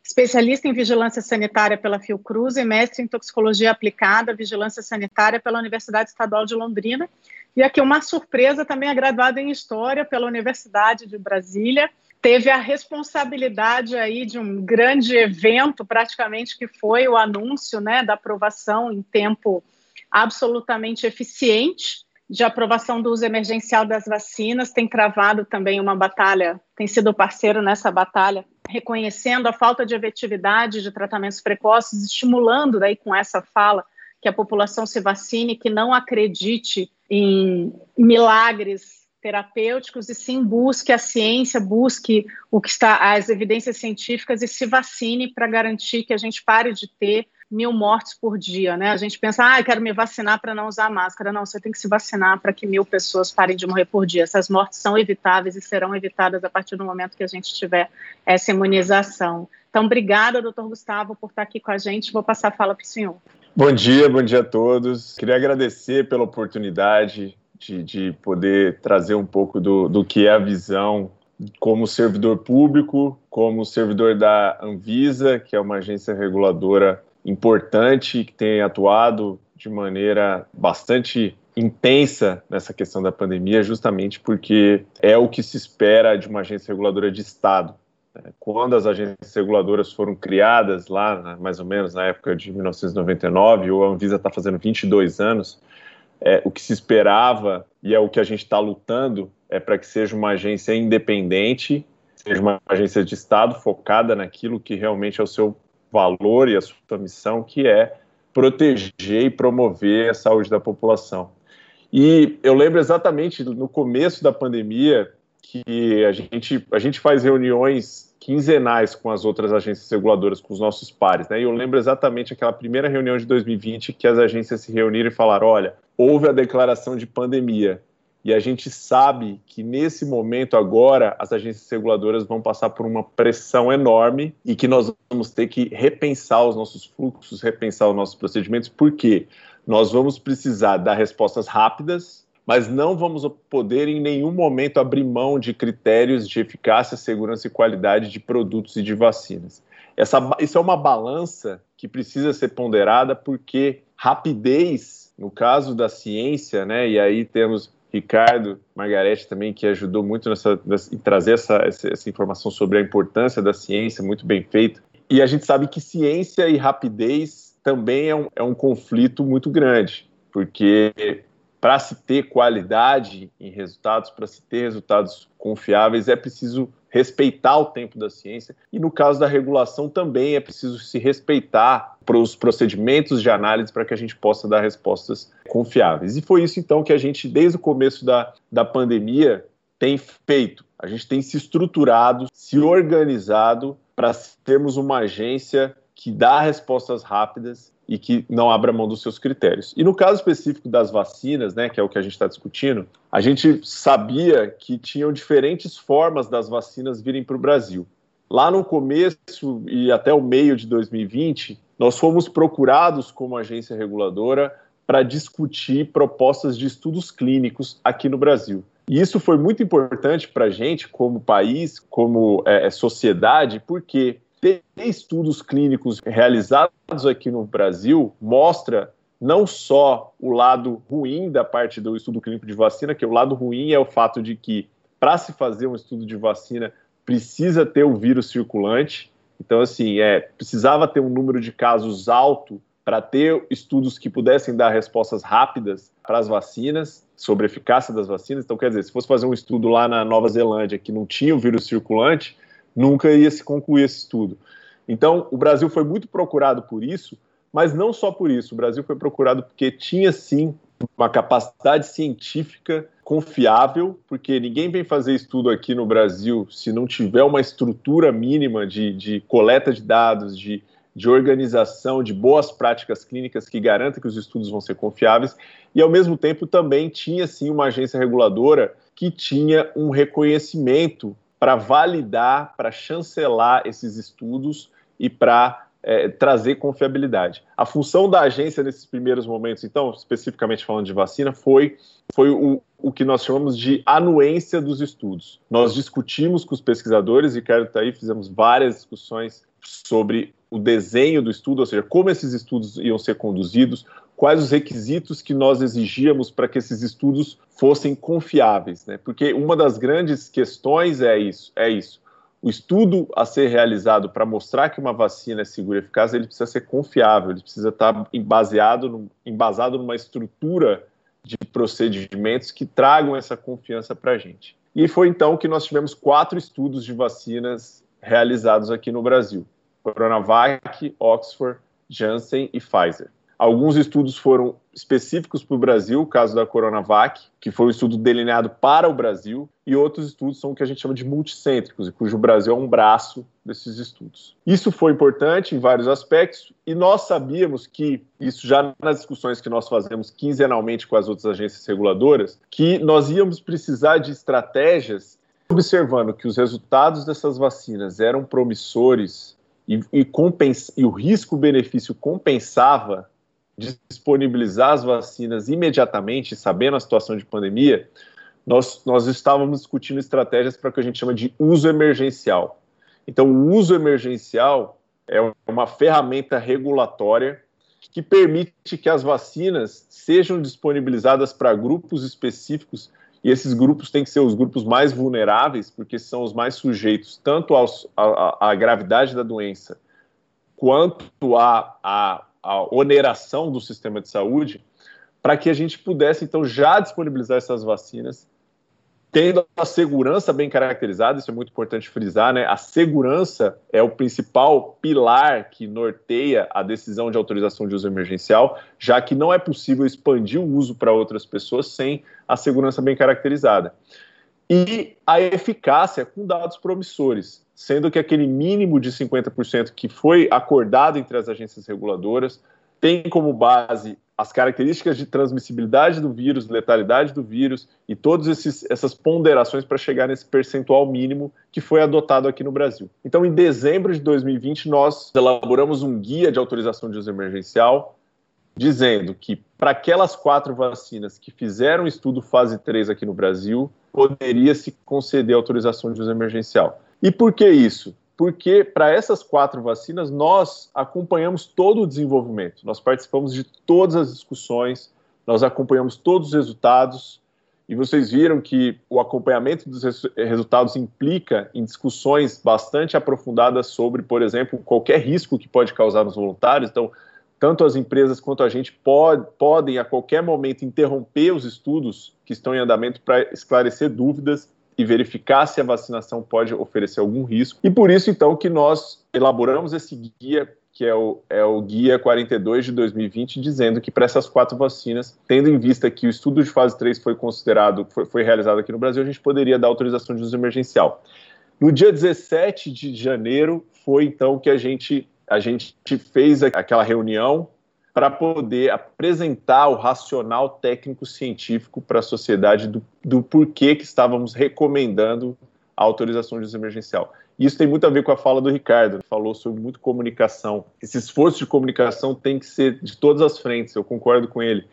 especialista em vigilância sanitária pela Fiocruz e mestre em toxicologia aplicada, vigilância sanitária pela Universidade Estadual de Londrina. E aqui uma surpresa, também é graduado em História pela Universidade de Brasília. Teve a responsabilidade aí de um grande evento, praticamente, que foi o anúncio né, da aprovação em tempo absolutamente eficiente de aprovação do uso emergencial das vacinas, tem travado também uma batalha, tem sido parceiro nessa batalha, reconhecendo a falta de efetividade de tratamentos precoces, estimulando daí com essa fala que a população se vacine, que não acredite em milagres terapêuticos e sim busque a ciência, busque o que está as evidências científicas e se vacine para garantir que a gente pare de ter mil mortes por dia, né? A gente pensa, ah, quero me vacinar para não usar máscara. Não, você tem que se vacinar para que mil pessoas parem de morrer por dia. Essas mortes são evitáveis e serão evitadas a partir do momento que a gente tiver essa imunização. Então, obrigada, doutor Gustavo, por estar aqui com a gente. Vou passar a fala para o senhor. Bom dia, bom dia a todos. Queria agradecer pela oportunidade de, de poder trazer um pouco do, do que é a visão como servidor público, como servidor da Anvisa, que é uma agência reguladora importante que tem atuado de maneira bastante intensa nessa questão da pandemia, justamente porque é o que se espera de uma agência reguladora de Estado. Quando as agências reguladoras foram criadas, lá mais ou menos na época de 1999, ou a Anvisa está fazendo 22 anos, é, o que se esperava e é o que a gente está lutando é para que seja uma agência independente, seja uma agência de Estado focada naquilo que realmente é o seu valor e a sua missão, que é proteger e promover a saúde da população. E eu lembro exatamente no começo da pandemia que a gente, a gente faz reuniões quinzenais com as outras agências reguladoras, com os nossos pares. Né? E eu lembro exatamente aquela primeira reunião de 2020 que as agências se reuniram e falaram: olha, houve a declaração de pandemia. e a gente sabe que nesse momento agora as agências reguladoras vão passar por uma pressão enorme e que nós vamos ter que repensar os nossos fluxos, repensar os nossos procedimentos, porque nós vamos precisar dar respostas rápidas, mas não vamos poder em nenhum momento abrir mão de critérios de eficácia, segurança e qualidade de produtos e de vacinas. Essa, isso é uma balança que precisa ser ponderada porque rapidez, no caso da ciência, né, e aí temos Ricardo Margarete também, que ajudou muito nessa, nessa, em trazer essa, essa, informação sobre a importância da ciência, muito bem feito. E a gente sabe que ciência e rapidez também é um, é um conflito muito grande, porque para se ter qualidade em resultados, para se ter resultados confiáveis, é preciso respeitar o tempo da ciência. E no caso da regulação também é preciso se respeitar para os procedimentos de análise para que a gente possa dar respostas confiáveis. E foi isso então que a gente, desde o começo da, da pandemia, tem feito. A gente tem se estruturado, se organizado para termos uma agência que dá respostas rápidas e que não abra mão dos seus critérios. E no caso específico das vacinas, né, que é o que a gente está discutindo, a gente sabia que tinham diferentes formas das vacinas virem para o Brasil. Lá no começo e até o meio de 2020, nós fomos procurados como agência reguladora para discutir propostas de estudos clínicos aqui no Brasil. E isso foi muito importante para a gente, como país, como é, sociedade, porque ter estudos clínicos realizados aqui no Brasil mostra não só o lado ruim da parte do estudo clínico de vacina, que o lado ruim é o fato de que, para se fazer um estudo de vacina, precisa ter o vírus circulante. Então, assim, é, precisava ter um número de casos alto para ter estudos que pudessem dar respostas rápidas para as vacinas, sobre a eficácia das vacinas. Então, quer dizer, se fosse fazer um estudo lá na Nova Zelândia que não tinha o vírus circulante, nunca ia se concluir esse estudo. Então, o Brasil foi muito procurado por isso, mas não só por isso. O Brasil foi procurado porque tinha sim uma capacidade científica confiável, porque ninguém vem fazer estudo aqui no Brasil se não tiver uma estrutura mínima de, de coleta de dados, de, de organização, de boas práticas clínicas que garanta que os estudos vão ser confiáveis, e ao mesmo tempo também tinha sim uma agência reguladora que tinha um reconhecimento para validar, para chancelar esses estudos e para é, trazer confiabilidade. A função da agência nesses primeiros momentos, então, especificamente falando de vacina, foi, foi o, o que nós chamamos de anuência dos estudos. Nós discutimos com os pesquisadores, e quero estar aí, fizemos várias discussões sobre o desenho do estudo, ou seja, como esses estudos iam ser conduzidos, quais os requisitos que nós exigíamos para que esses estudos fossem confiáveis, né? Porque uma das grandes questões é isso, é isso. O estudo a ser realizado para mostrar que uma vacina é segura e eficaz, ele precisa ser confiável, ele precisa estar embasado, no, embasado numa estrutura de procedimentos que tragam essa confiança para a gente. E foi então que nós tivemos quatro estudos de vacinas realizados aqui no Brasil: Coronavac, Oxford, Janssen e Pfizer. Alguns estudos foram específicos para o Brasil, o caso da Coronavac, que foi um estudo delineado para o Brasil, e outros estudos são o que a gente chama de multicêntricos, e cujo Brasil é um braço desses estudos. Isso foi importante em vários aspectos, e nós sabíamos que, isso já nas discussões que nós fazemos quinzenalmente com as outras agências reguladoras, que nós íamos precisar de estratégias, observando que os resultados dessas vacinas eram promissores e, e, e o risco-benefício compensava disponibilizar as vacinas imediatamente, sabendo a situação de pandemia, nós, nós estávamos discutindo estratégias para o que a gente chama de uso emergencial. Então, o uso emergencial é uma ferramenta regulatória que permite que as vacinas sejam disponibilizadas para grupos específicos, e esses grupos têm que ser os grupos mais vulneráveis, porque são os mais sujeitos tanto à, gravidade da doença quanto à a oneração do sistema de saúde, para que a gente pudesse, então, já disponibilizar essas vacinas, tendo a segurança bem caracterizada, isso é muito importante frisar, né? A segurança é o principal pilar que norteia a decisão de autorização de uso emergencial, já que não é possível expandir o uso para outras pessoas sem a segurança bem caracterizada. E a eficácia com dados promissores sendo que aquele mínimo de 50% que foi acordado entre as agências reguladoras tem como base as características de transmissibilidade do vírus, letalidade do vírus e todas essas ponderações para chegar nesse percentual mínimo que foi adotado aqui no Brasil. Então, em dezembro de 2020, nós elaboramos um guia de autorização de uso emergencial dizendo que para aquelas quatro vacinas que fizeram estudo fase 3 aqui no Brasil, poderia se conceder autorização de uso emergencial. E por que isso? Porque para essas quatro vacinas nós acompanhamos todo o desenvolvimento, nós participamos de todas as discussões, nós acompanhamos todos os resultados, e vocês viram que o acompanhamento dos resultados implica em discussões bastante aprofundadas sobre, por exemplo, qualquer risco que pode causar nos voluntários. Então, tanto as empresas quanto a gente pode, podem a qualquer momento interromper os estudos que estão em andamento para esclarecer dúvidas e verificar se a vacinação pode oferecer algum risco. E por isso, então, que nós elaboramos esse guia, que é o, é o Guia 42 de 2020, dizendo que para essas quatro vacinas, tendo em vista que o estudo de fase 3 foi considerado, foi, foi realizado aqui no Brasil, a gente poderia dar autorização de uso emergencial. No dia 17 de janeiro, foi então que a gente a gente fez aquela reunião para poder apresentar o racional técnico-científico para a sociedade do, do porquê que estávamos recomendando a autorização de uso emergencial. Isso tem muito a ver com a fala do Ricardo, ele falou sobre muito comunicação. Esse esforço de comunicação tem que ser de todas as frentes, eu concordo com ele.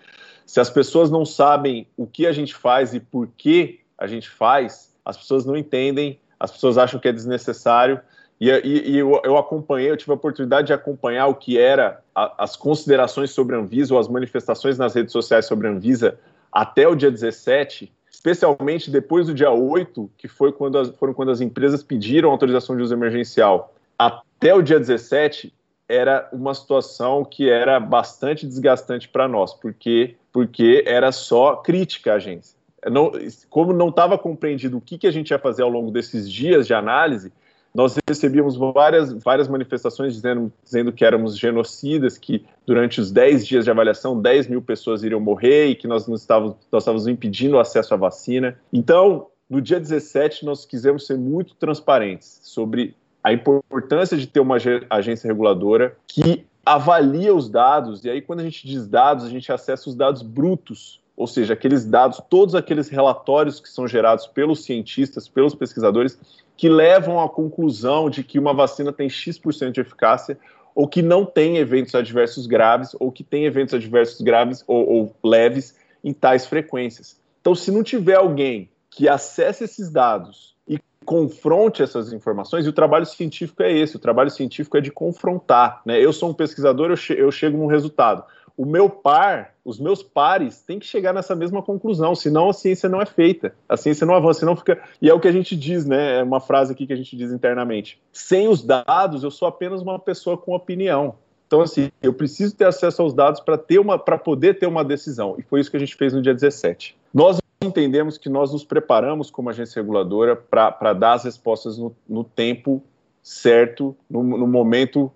Se as pessoas não sabem o que a gente faz e por que a gente faz, as pessoas não entendem, as pessoas acham que é desnecessário e, e, e eu, eu, acompanhei, eu tive a oportunidade de acompanhar o que era a, as considerações sobre a Anvisa ou as manifestações nas redes sociais sobre a Anvisa até o dia 17, especialmente depois do dia 8, que foi quando as, foram quando as empresas pediram autorização de uso emergencial, até o dia 17, era uma situação que era bastante desgastante para nós, porque, porque era só crítica à agência. Não, como não estava compreendido o que, que a gente ia fazer ao longo desses dias de análise, nós recebíamos várias, várias manifestações dizendo, dizendo que éramos genocidas, que durante os 10 dias de avaliação, 10 mil pessoas iriam morrer e que nós, não estávamos, nós estávamos impedindo o acesso à vacina. Então, no dia 17, nós quisemos ser muito transparentes sobre a importância de ter uma agência reguladora que avalia os dados, e aí quando a gente diz dados, a gente acessa os dados brutos, ou seja, aqueles dados, todos aqueles relatórios que são gerados pelos cientistas, pelos pesquisadores, que levam à conclusão de que uma vacina tem X% de eficácia ou que não tem eventos adversos graves ou que tem eventos adversos graves ou, ou leves em tais frequências. Então, se não tiver alguém que acesse esses dados e confronte essas informações, e o trabalho científico é esse, o trabalho científico é de confrontar. Né? Eu sou um pesquisador, eu, che eu chego num resultado o meu par, os meus pares, têm que chegar nessa mesma conclusão, senão a ciência não é feita, a ciência não avança, não fica. E é o que a gente diz, né? É uma frase aqui que a gente diz internamente. Sem os dados, eu sou apenas uma pessoa com opinião. Então, assim, eu preciso ter acesso aos dados para ter uma, para poder ter uma decisão. E foi isso que a gente fez no dia 17. Nós entendemos que nós nos preparamos como agência reguladora para dar as respostas no, no tempo certo, no, no momento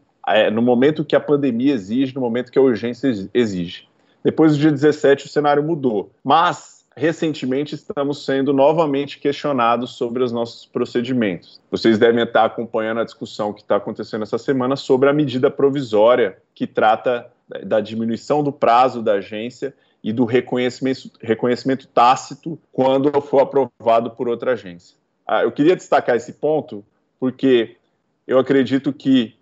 no momento que a pandemia exige, no momento que a urgência exige. Depois do dia 17, o cenário mudou. Mas, recentemente, estamos sendo novamente questionados sobre os nossos procedimentos. Vocês devem estar acompanhando a discussão que está acontecendo essa semana sobre a medida provisória que trata da diminuição do prazo da agência e do reconhecimento, reconhecimento tácito quando for aprovado por outra agência. Ah, eu queria destacar esse ponto porque eu acredito que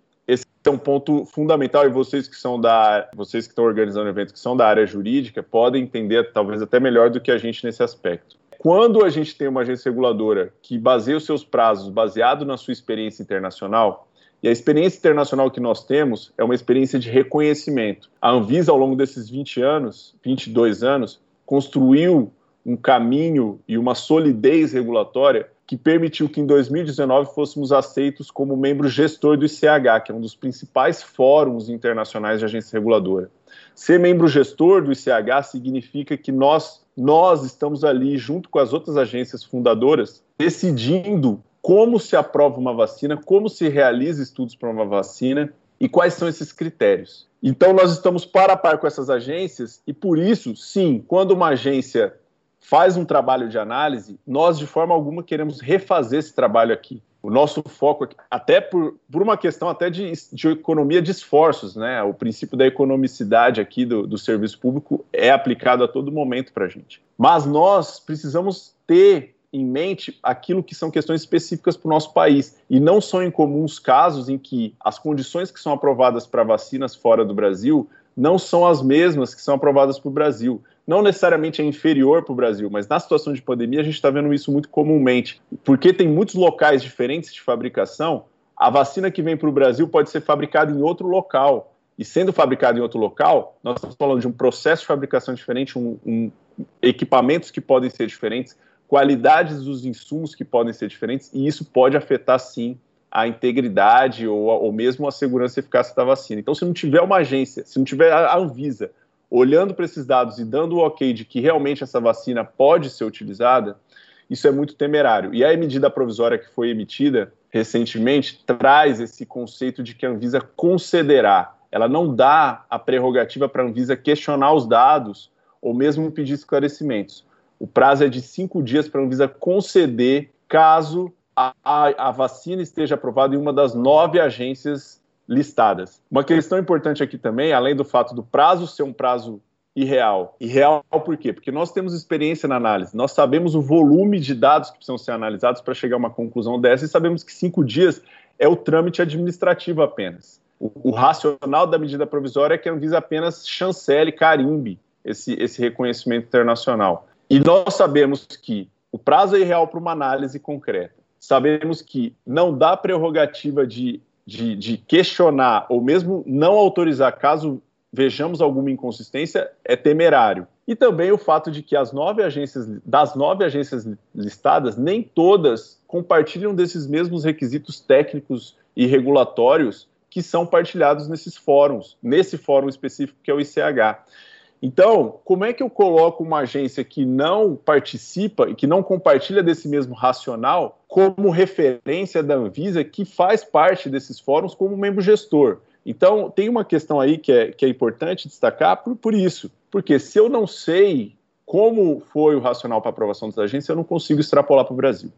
é um ponto fundamental e vocês que são da vocês que estão organizando eventos que são da área jurídica podem entender talvez até melhor do que a gente nesse aspecto. Quando a gente tem uma agência reguladora que baseia os seus prazos baseado na sua experiência internacional, e a experiência internacional que nós temos é uma experiência de reconhecimento. A Anvisa, ao longo desses 20 anos, 22 anos, construiu um caminho e uma solidez regulatória que permitiu que em 2019 fôssemos aceitos como membro gestor do ICH, que é um dos principais fóruns internacionais de agência reguladora. Ser membro gestor do ICH significa que nós, nós estamos ali, junto com as outras agências fundadoras, decidindo como se aprova uma vacina, como se realiza estudos para uma vacina e quais são esses critérios. Então, nós estamos para a par com essas agências e, por isso, sim, quando uma agência faz um trabalho de análise, nós de forma alguma queremos refazer esse trabalho aqui. o nosso foco, até por, por uma questão até de, de economia de esforços, né? O princípio da economicidade aqui do, do serviço público é aplicado a todo momento para a gente. Mas nós precisamos ter em mente aquilo que são questões específicas para o nosso país. E não são incomuns casos em que as condições que são aprovadas para vacinas fora do Brasil não são as mesmas que são aprovadas para o Brasil. Não necessariamente é inferior para o Brasil, mas na situação de pandemia a gente está vendo isso muito comumente. Porque tem muitos locais diferentes de fabricação, a vacina que vem para o Brasil pode ser fabricada em outro local. E sendo fabricada em outro local, nós estamos falando de um processo de fabricação diferente, um, um, equipamentos que podem ser diferentes, qualidades dos insumos que podem ser diferentes, e isso pode afetar sim a integridade ou, ou mesmo a segurança e eficácia da vacina. Então, se não tiver uma agência, se não tiver a Anvisa olhando para esses dados e dando o ok de que realmente essa vacina pode ser utilizada, isso é muito temerário. E a medida provisória que foi emitida recentemente traz esse conceito de que a Anvisa concederá. Ela não dá a prerrogativa para a Anvisa questionar os dados ou mesmo pedir esclarecimentos. O prazo é de cinco dias para a Anvisa conceder caso a, a, a vacina esteja aprovada em uma das nove agências listadas. Uma questão importante aqui também, além do fato do prazo ser um prazo irreal. Irreal por quê? Porque nós temos experiência na análise, nós sabemos o volume de dados que precisam ser analisados para chegar a uma conclusão dessa e sabemos que cinco dias é o trâmite administrativo apenas. O, o racional da medida provisória é que a Anvisa apenas chancele, carimbe esse, esse reconhecimento internacional. E nós sabemos que o prazo é irreal para uma análise concreta. Sabemos que não dá prerrogativa de, de, de questionar ou mesmo não autorizar caso vejamos alguma inconsistência é temerário. E também o fato de que as nove agências, das nove agências listadas, nem todas compartilham desses mesmos requisitos técnicos e regulatórios que são partilhados nesses fóruns, nesse fórum específico que é o ICH. Então, como é que eu coloco uma agência que não participa e que não compartilha desse mesmo racional como referência da Anvisa que faz parte desses fóruns como membro gestor? Então, tem uma questão aí que é, que é importante destacar por, por isso. Porque se eu não sei como foi o racional para aprovação das agências, eu não consigo extrapolar para o Brasil.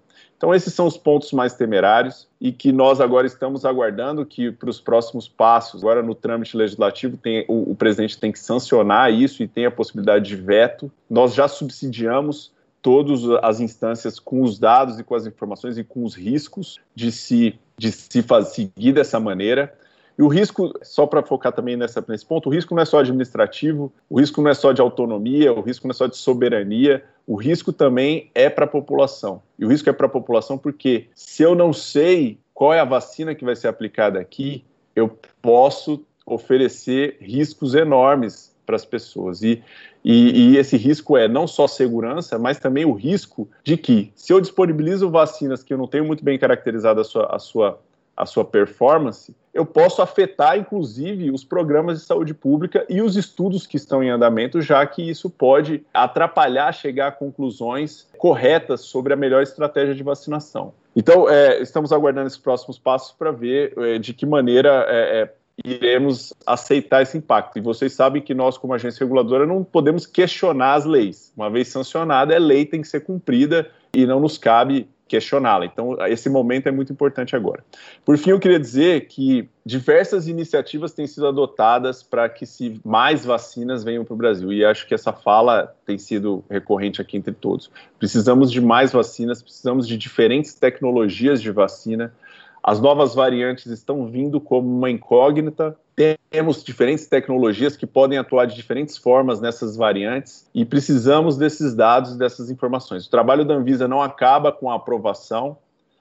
Então, esses são os pontos mais temerários e que nós agora estamos aguardando que para os próximos passos, agora no trâmite legislativo, tem, o, o presidente tem que sancionar isso e tem a possibilidade de veto. Nós já subsidiamos todas as instâncias com os dados e com as informações e com os riscos de se, de se seguir dessa maneira. E o risco, só para focar também nessa, nesse ponto, o risco não é só administrativo, o risco não é só de autonomia, o risco não é só de soberania, o risco também é para a população. E o risco é para a população porque se eu não sei qual é a vacina que vai ser aplicada aqui, eu posso oferecer riscos enormes para as pessoas. E, e, e, esse risco é não só segurança, mas também o risco de que, se eu disponibilizo vacinas que eu não tenho muito bem caracterizado a sua, a sua a sua performance, eu posso afetar, inclusive, os programas de saúde pública e os estudos que estão em andamento, já que isso pode atrapalhar chegar a conclusões corretas sobre a melhor estratégia de vacinação. Então, é, estamos aguardando esses próximos passos para ver é, de que maneira é, é, iremos aceitar esse impacto. E vocês sabem que nós, como agência reguladora, não podemos questionar as leis. Uma vez sancionada, a lei tem que ser cumprida e não nos cabe questioná-la. Então, esse momento é muito importante agora. Por fim, eu queria dizer que diversas iniciativas têm sido adotadas para que se mais vacinas venham para o Brasil, e acho que essa fala tem sido recorrente aqui entre todos. Precisamos de mais vacinas, precisamos de diferentes tecnologias de vacina, as novas variantes estão vindo como uma incógnita. Temos diferentes tecnologias que podem atuar de diferentes formas nessas variantes e precisamos desses dados, dessas informações. O trabalho da Anvisa não acaba com a aprovação.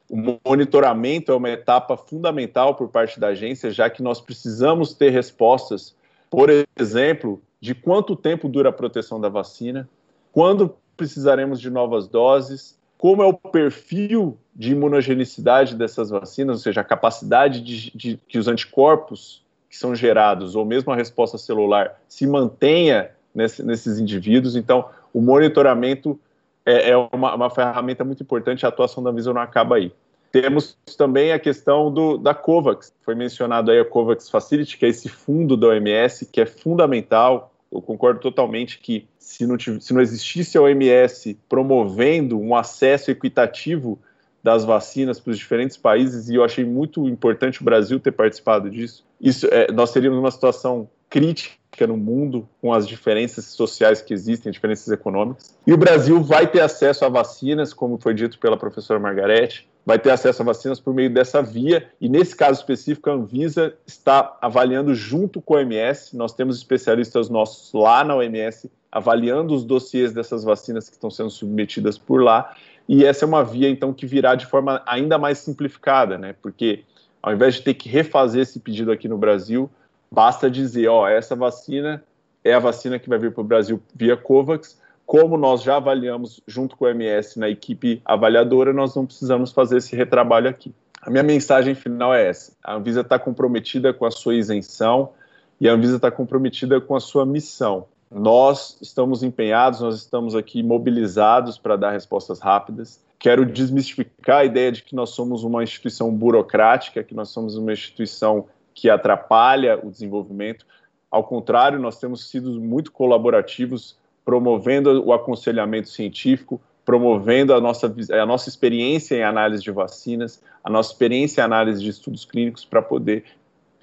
O monitoramento é uma etapa fundamental por parte da agência, já que nós precisamos ter respostas, por exemplo, de quanto tempo dura a proteção da vacina, quando precisaremos de novas doses, como é o perfil de imunogenicidade dessas vacinas, ou seja, a capacidade de, de, que os anticorpos que são gerados, ou mesmo a resposta celular, se mantenha nesse, nesses indivíduos. Então, o monitoramento é, é uma, uma, ferramenta muito importante, a atuação da Anvisa não acaba aí. Temos também a questão do, da COVAX, foi mencionado aí a COVAX Facility, que é esse fundo da OMS, que é fundamental, eu concordo totalmente que se não, se não existisse a OMS promovendo um acesso equitativo das vacinas para os diferentes países e eu achei muito importante o Brasil ter participado disso. Isso, é, nós teríamos uma situação crítica no mundo com as diferenças sociais que existem, diferenças econômicas. E o Brasil vai ter acesso a vacinas, como foi dito pela professora Margarete, vai ter acesso a vacinas por meio dessa via, e nesse caso específico, a Anvisa está avaliando junto com a OMS, nós temos especialistas nossos lá na OMS avaliando os dossiês dessas vacinas que estão sendo submetidas por lá, e essa é uma via, então, que virá de forma ainda mais simplificada, né? Porque ao invés de ter que refazer esse pedido aqui no Brasil, basta dizer, ó, essa vacina é a vacina que vai vir para o Brasil via COVAX. Como nós já avaliamos junto com o MS na equipe avaliadora, nós não precisamos fazer esse retrabalho aqui. A minha mensagem final é essa: a Anvisa está comprometida com a sua isenção e a Anvisa está comprometida com a sua missão. Nós estamos empenhados, nós estamos aqui mobilizados para dar respostas rápidas. Quero desmistificar a ideia de que nós somos uma instituição burocrática, que nós somos uma instituição que atrapalha o desenvolvimento. Ao contrário, nós temos sido muito colaborativos, promovendo o aconselhamento científico, promovendo a nossa, a nossa experiência em análise de vacinas, a nossa experiência em análise de estudos clínicos para poder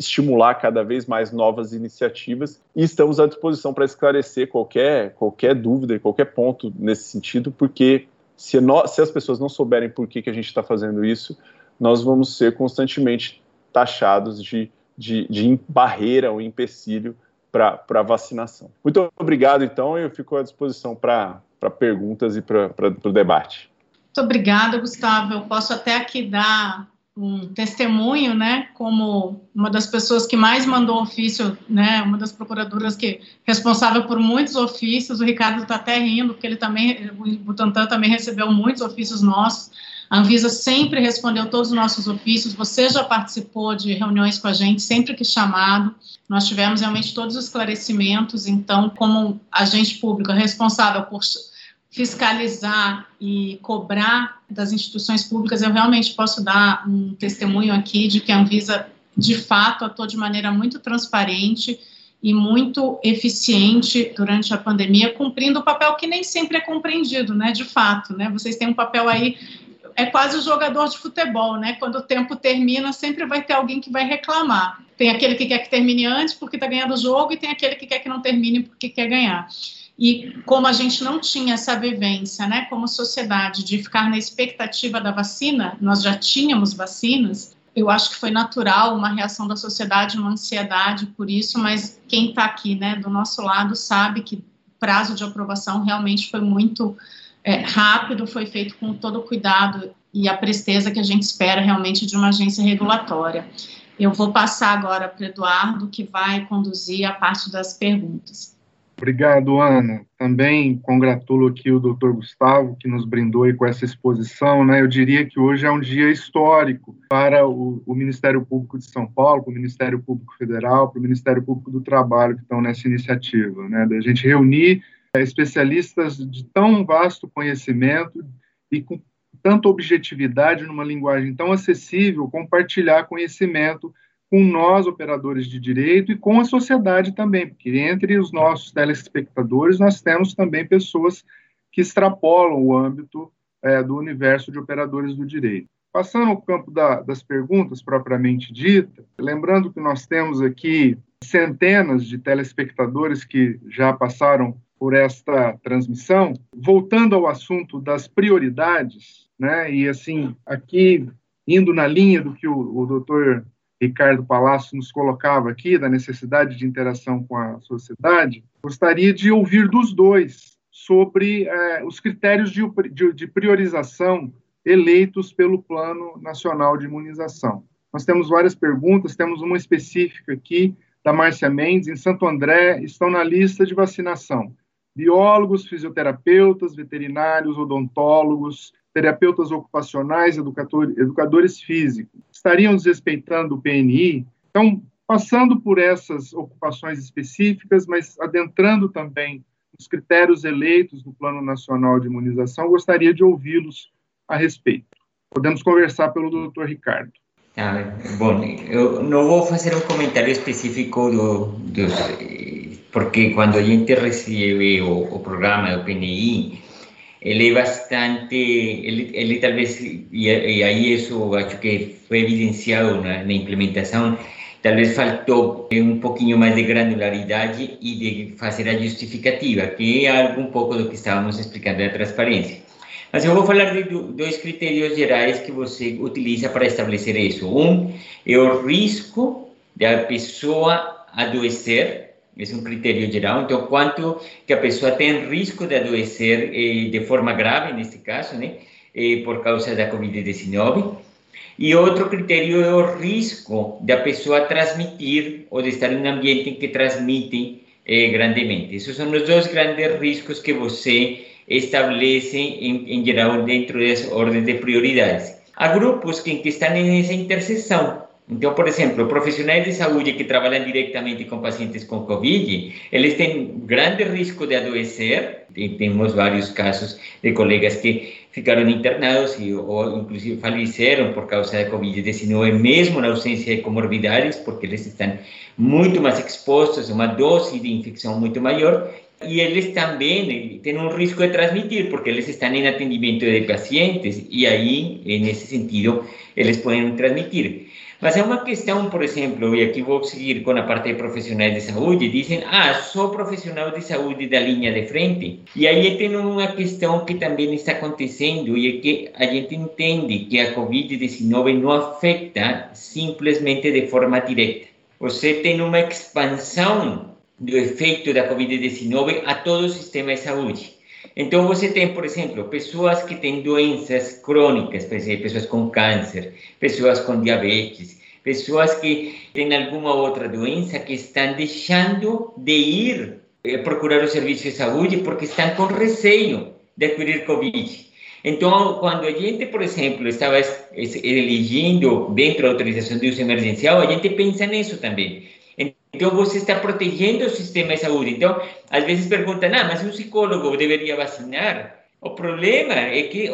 estimular cada vez mais novas iniciativas e estamos à disposição para esclarecer qualquer, qualquer dúvida qualquer ponto nesse sentido, porque se, nós, se as pessoas não souberem por que, que a gente está fazendo isso, nós vamos ser constantemente taxados de, de, de barreira ou empecilho para a vacinação. Muito obrigado, então, eu fico à disposição para perguntas e para o debate. Muito obrigada, Gustavo. Eu posso até aqui dar um testemunho, né, como uma das pessoas que mais mandou ofício, né, uma das procuradoras que responsável por muitos ofícios, o Ricardo está até rindo, porque ele também, o Butantan também recebeu muitos ofícios nossos, a Anvisa sempre respondeu todos os nossos ofícios, você já participou de reuniões com a gente, sempre que chamado, nós tivemos realmente todos os esclarecimentos, então, como agente público responsável por fiscalizar e cobrar das instituições públicas, eu realmente posso dar um testemunho aqui de que a Anvisa, de fato, atuou de maneira muito transparente e muito eficiente durante a pandemia, cumprindo o papel que nem sempre é compreendido, né, de fato, né, vocês têm um papel aí, é quase o jogador de futebol, né, quando o tempo termina, sempre vai ter alguém que vai reclamar, tem aquele que quer que termine antes porque está ganhando o jogo e tem aquele que quer que não termine porque quer ganhar. E como a gente não tinha essa vivência, né, como sociedade, de ficar na expectativa da vacina, nós já tínhamos vacinas, eu acho que foi natural uma reação da sociedade, uma ansiedade por isso, mas quem está aqui, né, do nosso lado, sabe que prazo de aprovação realmente foi muito é, rápido, foi feito com todo o cuidado e a presteza que a gente espera realmente de uma agência regulatória. Eu vou passar agora para Eduardo, que vai conduzir a parte das perguntas. Obrigado, Ana. Também congratulo aqui o doutor Gustavo, que nos brindou com essa exposição. Né? Eu diria que hoje é um dia histórico para o, o Ministério Público de São Paulo, para o Ministério Público Federal, para o Ministério Público do Trabalho, que estão nessa iniciativa, né? da gente reunir é, especialistas de tão vasto conhecimento e com tanta objetividade numa linguagem tão acessível, compartilhar conhecimento com nós, operadores de direito, e com a sociedade também, porque entre os nossos telespectadores nós temos também pessoas que extrapolam o âmbito é, do universo de operadores do direito. Passando ao campo da, das perguntas propriamente dita, lembrando que nós temos aqui centenas de telespectadores que já passaram por esta transmissão, voltando ao assunto das prioridades, né, e assim, aqui indo na linha do que o, o doutor Ricardo Palácio nos colocava aqui, da necessidade de interação com a sociedade, gostaria de ouvir dos dois sobre é, os critérios de, de, de priorização eleitos pelo Plano Nacional de Imunização. Nós temos várias perguntas, temos uma específica aqui da Márcia Mendes, em Santo André, estão na lista de vacinação biólogos, fisioterapeutas, veterinários, odontólogos, terapeutas ocupacionais, educadores, educadores físicos, estariam desrespeitando o PNI. Então, passando por essas ocupações específicas, mas adentrando também os critérios eleitos do Plano Nacional de Imunização, gostaria de ouvi-los a respeito. Podemos conversar pelo Dr. Ricardo. Ah, bom, eu não vou fazer um comentário específico do, dos, porque quando a gente recebe o, o programa do PNI, ele é bastante, ele, ele talvez, e, e aí isso acho que foi evidenciado na, na implementação, talvez faltou um pouquinho mais de granularidade e de fazer justificativa, que é algo um pouco do que estávamos explicando da transparência. Mas eu vou falar de dois critérios gerais que você utiliza para estabelecer isso. Um é o risco da pessoa adoecer, é um critério geral. Então, quanto que a pessoa tem risco de adoecer eh, de forma grave, neste caso, né, por causa da Covid-19. E outro critério é o risco da pessoa transmitir ou de estar em um ambiente em que transmite eh, grandemente. Esses são os dois grandes riscos que você estabelece, em, em geral, dentro das ordens de prioridades. Há grupos que, que estão nessa interseção. Então, por exemplo, profissionais de saúde que trabalham diretamente com pacientes com Covid, eles têm grande risco de adoecer. E temos vários casos de colegas que ficaram internados e, ou inclusive faleceram por causa da Covid-19, mesmo na ausência de comorbidades, porque eles estão muito mais expostos a uma dose de infecção muito maior. E eles também têm um risco de transmitir, porque eles estão em atendimento de pacientes, e aí, nesse sentido, eles podem transmitir. Mas é uma questão, por exemplo, e aqui vou seguir com a parte de profissionais de saúde, dizem, ah, sou profissional de saúde da linha de frente. E aí tem uma questão que também está acontecendo, e é que a gente entende que a Covid-19 não afeta simplesmente de forma direta. Você tem uma expansão do efeito da Covid-19 a todo o sistema de saúde. Então, você tem, por exemplo, pessoas que têm doenças crônicas, pessoas com câncer, pessoas com diabetes, pessoas que têm alguma outra doença que estão deixando de ir eh, procurar o serviço de saúde porque estão com receio de adquirir Covid. Então, quando a gente, por exemplo, estava elegendo dentro da autorização de uso emergencial, a gente pensa nisso também. Então, você está protegendo o sistema de saúde. Então, às vezes perguntam, ah, mas um psicólogo deveria vacinar? O problema é que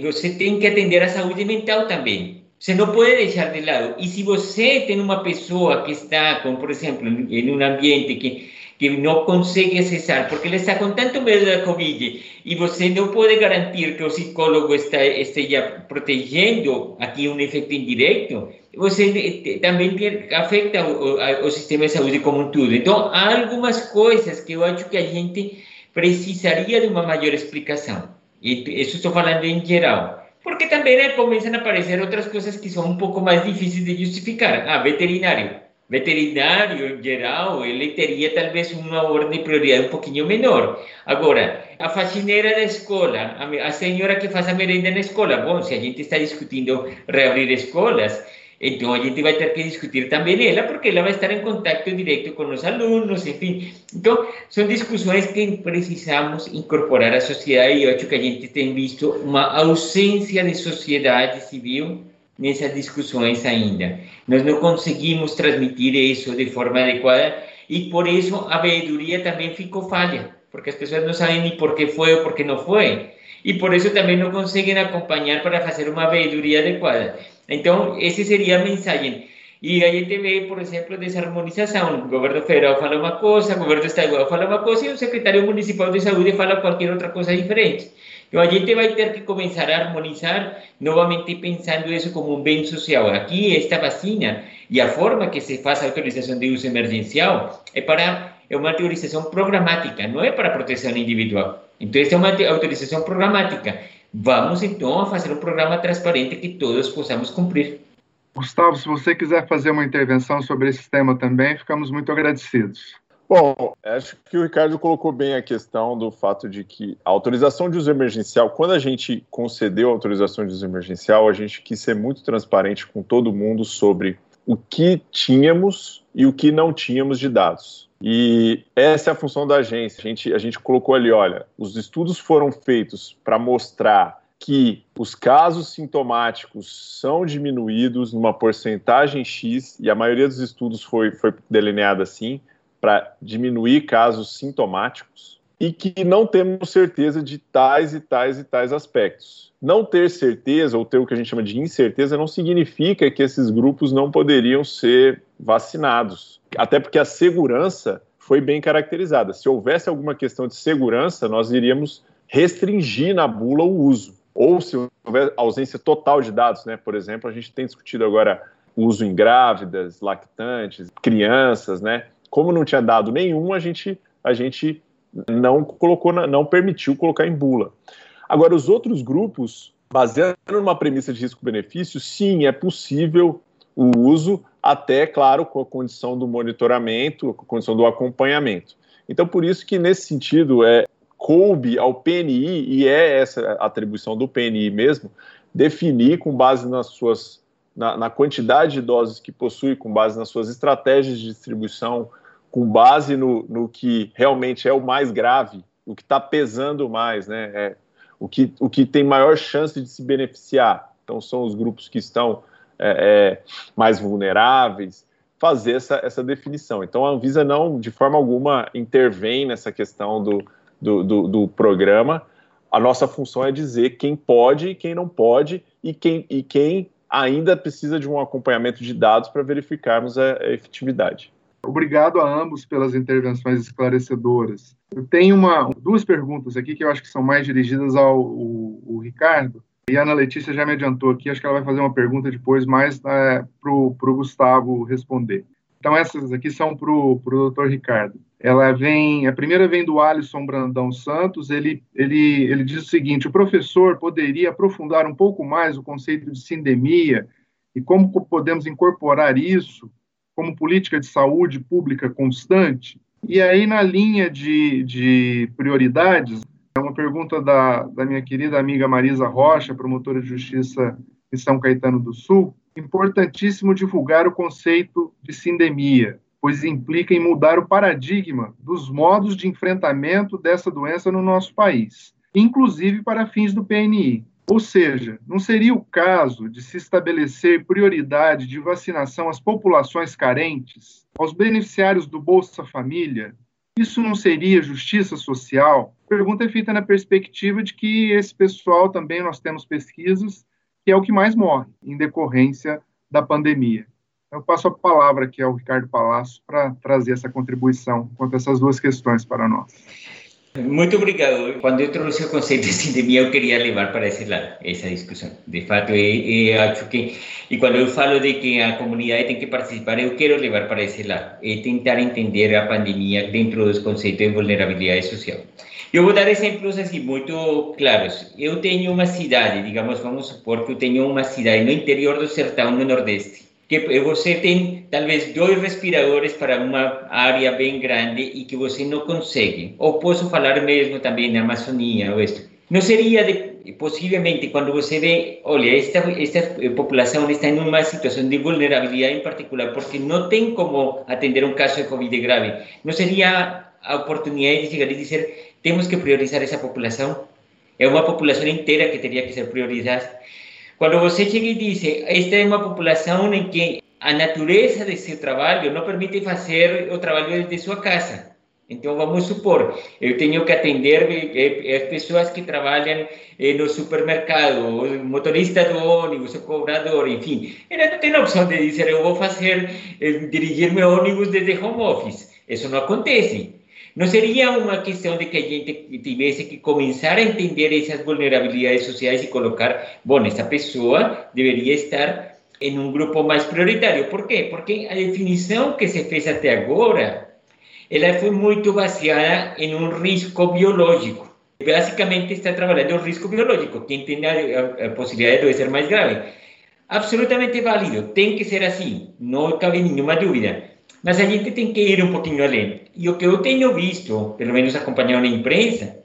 você tem que atender a saúde mental também. Você não pode deixar de lado. E se você tem uma pessoa que está, como por exemplo, em um ambiente que que não consegue acessar, porque ele está com tanto medo da Covid e você não pode garantir que o psicólogo está, esteja protegendo aqui um efeito indireto, você também afeta o, o, sistema de saúde como um todo. Então, há algumas coisas que eu acho que a gente precisaria de uma maior explicação. E isso estou falando em geral. Porque também né, começam a aparecer outras coisas que são um pouco mais difíceis de justificar. Ah, veterinário veterinário em geral, ele teria talvez uma ordem de prioridade um pouquinho menor. Agora, a faxineira da escola, a, senhora que faz a merenda na escola, bom, se a gente está discutindo reabrir escolas, então a gente vai ter que discutir também ela, porque ela vai estar em contato direto com os alunos, enfim. Então, são discussões que precisamos incorporar à sociedade e eu acho que a gente tem visto uma ausência de sociedade civil nessas discussões ainda. Nós não conseguimos transmitir isso de forma adequada e por isso a veeduria também ficou falha, porque as pessoas não sabem nem por que foi ou por que não foi. E por isso também não conseguem acompanhar para fazer uma veeduria adequada. Então, essa seria a mensagem. E a gente vê, por exemplo, desarmonização. O governo federal fala uma coisa, o governo estadual fala uma coisa e o secretário municipal de saúde fala qualquer outra coisa diferente. Então, a gente vai ter que começar a harmonizar, novamente pensando isso como um bem social. Aqui, esta vacina e a forma que se faz a autorização de uso emergencial é para é uma autorização programática, não é para proteção individual. Então, esta é uma autorização programática. Vamos, então, fazer um programa transparente que todos possamos cumprir. Gustavo, se você quiser fazer uma intervenção sobre esse tema também, ficamos muito agradecidos. Bom, acho que o Ricardo colocou bem a questão do fato de que a autorização de uso emergencial, quando a gente concedeu a autorização de uso emergencial, a gente quis ser muito transparente com todo mundo sobre o que tínhamos e o que não tínhamos de dados. E essa é a função da agência. A gente, a gente colocou ali, olha, os estudos foram feitos para mostrar que os casos sintomáticos são diminuídos numa porcentagem X, e a maioria dos estudos foi, foi delineada assim, para diminuir casos sintomáticos e que não temos certeza de tais e tais e tais aspectos. Não ter certeza, ou ter o que a gente chama de incerteza, não significa que esses grupos não poderiam ser vacinados. Até porque a segurança foi bem caracterizada. Se houvesse alguma questão de segurança, nós iríamos restringir na bula o uso. Ou se houver ausência total de dados, né? Por exemplo, a gente tem discutido agora o uso em grávidas, lactantes, crianças, né? Como não tinha dado nenhum, a gente, a gente não colocou, não permitiu colocar em bula. Agora, os outros grupos, baseando numa premissa de risco-benefício, sim, é possível o uso, até, claro, com a condição do monitoramento, com a condição do acompanhamento. Então, por isso que, nesse sentido, é, coube ao PNI, e é essa atribuição do PNI mesmo, definir com base nas suas na, na, quantidade de doses que possui, com base nas suas estratégias de distribuição, com base no, no que realmente é o mais grave, o que está pesando mais, né? É, o, que, o que tem maior chance de se beneficiar. Então, são os grupos que estão é, é, mais vulneráveis, fazer essa, essa definição. Então, a Anvisa não, de forma alguma, intervém nessa questão do, do, do, do programa. A nossa função é dizer quem pode e quem não pode e quem, e quem ainda precisa de um acompanhamento de dados para verificarmos a, a efetividade. Obrigado a ambos pelas intervenções esclarecedoras. Eu tenho uma, duas perguntas aqui que eu acho que são mais dirigidas ao Ricardo. E a Ana Letícia já me adiantou aqui, acho que ela vai fazer uma pergunta depois mais é, para o Gustavo responder. Então, essas aqui são para o doutor Ricardo. Ela vem, a primeira vem do Alisson Brandão Santos, ele, ele, ele diz o seguinte, o professor poderia aprofundar um pouco mais o conceito de sindemia e como podemos incorporar isso como política de saúde pública constante? E aí, na linha de, de prioridades, é uma pergunta da, da minha querida amiga Marisa Rocha, promotora de justiça em São Caetano do Sul, importantíssimo divulgar o conceito de sindemia, pois implica em mudar o paradigma dos modos de enfrentamento dessa doença no nosso país, inclusive para fins do PNI. Ou seja, não seria o caso de se estabelecer prioridade de vacinação às populações carentes, aos beneficiários do Bolsa Família? Isso não seria justiça social? A pergunta é feita na perspectiva de que esse pessoal também nós temos pesquisas que é o que mais morre em decorrência da pandemia. Eu passo a palavra aqui ao Ricardo Palácio para trazer essa contribuição quanto a essas duas questões para nós. Muito obrigado. Quando eu trouxe o conceito de *laughs* sindemia, eu queria levar para esse lado essa discussão. De fato, eu, acho que, e quando eu falo de que a comunidade tem que participar, eu quero levar para esse lado e tentar entender a pandemia dentro dos conceitos de vulnerabilidade social. Eu vou dar exemplos assim muito claros. Eu tenho uma cidade, digamos, vamos supor que eu tenho uma cidade no interior do sertão, no Nordeste, que você tem talvez dois respiradores para uma área bem grande e que você não consegue. Ou posso falar mesmo também na Amazônia, ou isto. Não seria de, possivelmente quando você vê, olha, esta, esta população está em uma situação de vulnerabilidade em particular, porque não tem como atender um caso de Covid grave. Não seria a oportunidade de chegar e dizer temos que priorizar essa população. É uma população inteira que teria que ser priorizada. Quando você chega e diz, esta é uma população em que a natureza de seu trabalho não permite fazer o trabalho desde sua casa. Então, vamos supor, eu tenho que atender as pessoas que trabalham no supermercado, o motorista do ônibus, o cobrador, enfim. Ele não tem a opção de dizer, eu vou fazer, dirigir meu ônibus desde home office. Isso não acontece. Não seria uma questão de que a gente tivesse que começar a entender essas vulnerabilidades sociais e colocar, bom, essa pessoa deveria estar em um grupo mais prioritário. Por quê? Porque a definição que se fez até agora, ela foi muito baseada em um risco biológico. Basicamente está trabalhando o risco biológico, quem tem a, a de ser mais grave. Absolutamente válido, tem que ser assim, não cabe nenhuma dúvida. Mas a gente tem que ir um pouquinho além. E o que eu tenho visto, pelo menos acompanhado na imprensa,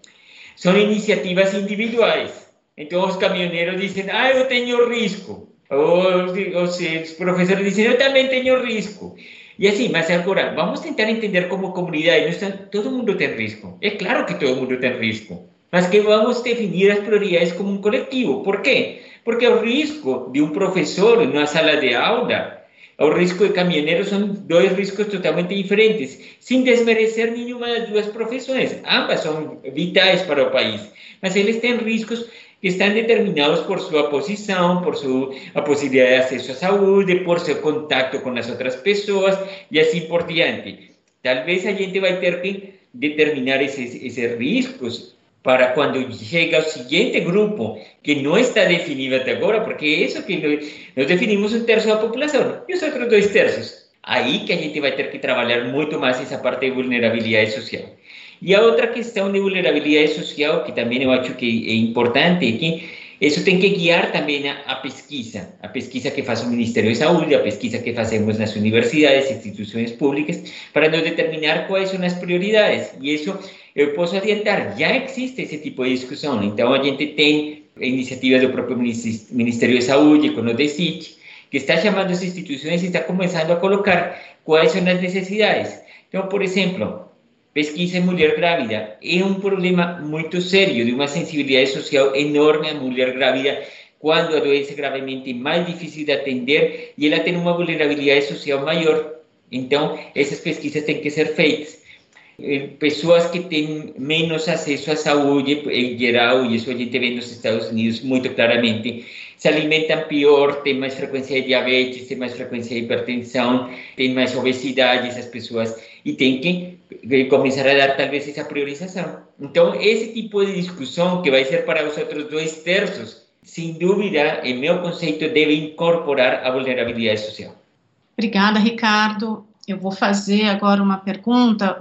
são iniciativas individuais. Então, os caminhoneiros dizem, ah, eu tenho risco. Os, os, os professores dizem, eu também tenho risco. E assim, mas agora, vamos tentar entender como comunidade, não está, todo mundo tem risco. É claro que todo mundo tem risco. Mas que vamos definir as prioridades como um coletivo. Por quê? Porque o risco de um professor numa sala de aula o risco de caminhoneiro são dois riscos totalmente diferentes, sem desmerecer nenhuma das duas profissões. Ambas são vitais para o país, mas eles têm riscos que estão determinados por sua posição, por sua a possibilidade de acesso à saúde, por seu contato com as outras pessoas e assim por diante. Talvez a gente vai ter que determinar esses, esses riscos para quando chega o seguinte grupo, que não está definido até agora, porque isso que nós definimos um terço da população, e os outros dois terços. Aí que a gente vai ter que trabalhar muito mais essa parte de vulnerabilidade social. E a outra questão de vulnerabilidade social, que também eu acho que é importante, é que isso tem que guiar também a, a, pesquisa, a pesquisa que faz o Ministério da Saúde, a pesquisa que fazemos nas universidades, instituições públicas, para nos determinar quais são as prioridades. E isso eu posso adiantar, já existe esse tipo de discussão. Então, a gente tem a iniciativa do próprio Ministério da Saúde, com o DECIT, que está chamando as instituições e está começando a colocar quais são as necessidades. Então, por exemplo, pesquisa em mulher grávida é um problema muito sério, de uma sensibilidade social enorme à mulher grávida, quando a doença é gravemente mais difícil de atender e ela tem uma vulnerabilidade social maior. Então, essas pesquisas têm que ser feitas. Eh, pessoas que têm menos acesso à saúde em geral, e isso a gente vê nos Estados Unidos muito claramente, se alimentam pior, têm mais frequência de diabetes, têm mais frequência de hipertensão, têm mais obesidade, essas pessoas, e tem que começar a dar talvez essa priorização. Então, esse tipo de discussão que vai ser para os outros dois terços, sem dúvida, em meu conceito, deve incorporar a vulnerabilidade social. Obrigada, Ricardo. Eu vou fazer agora uma pergunta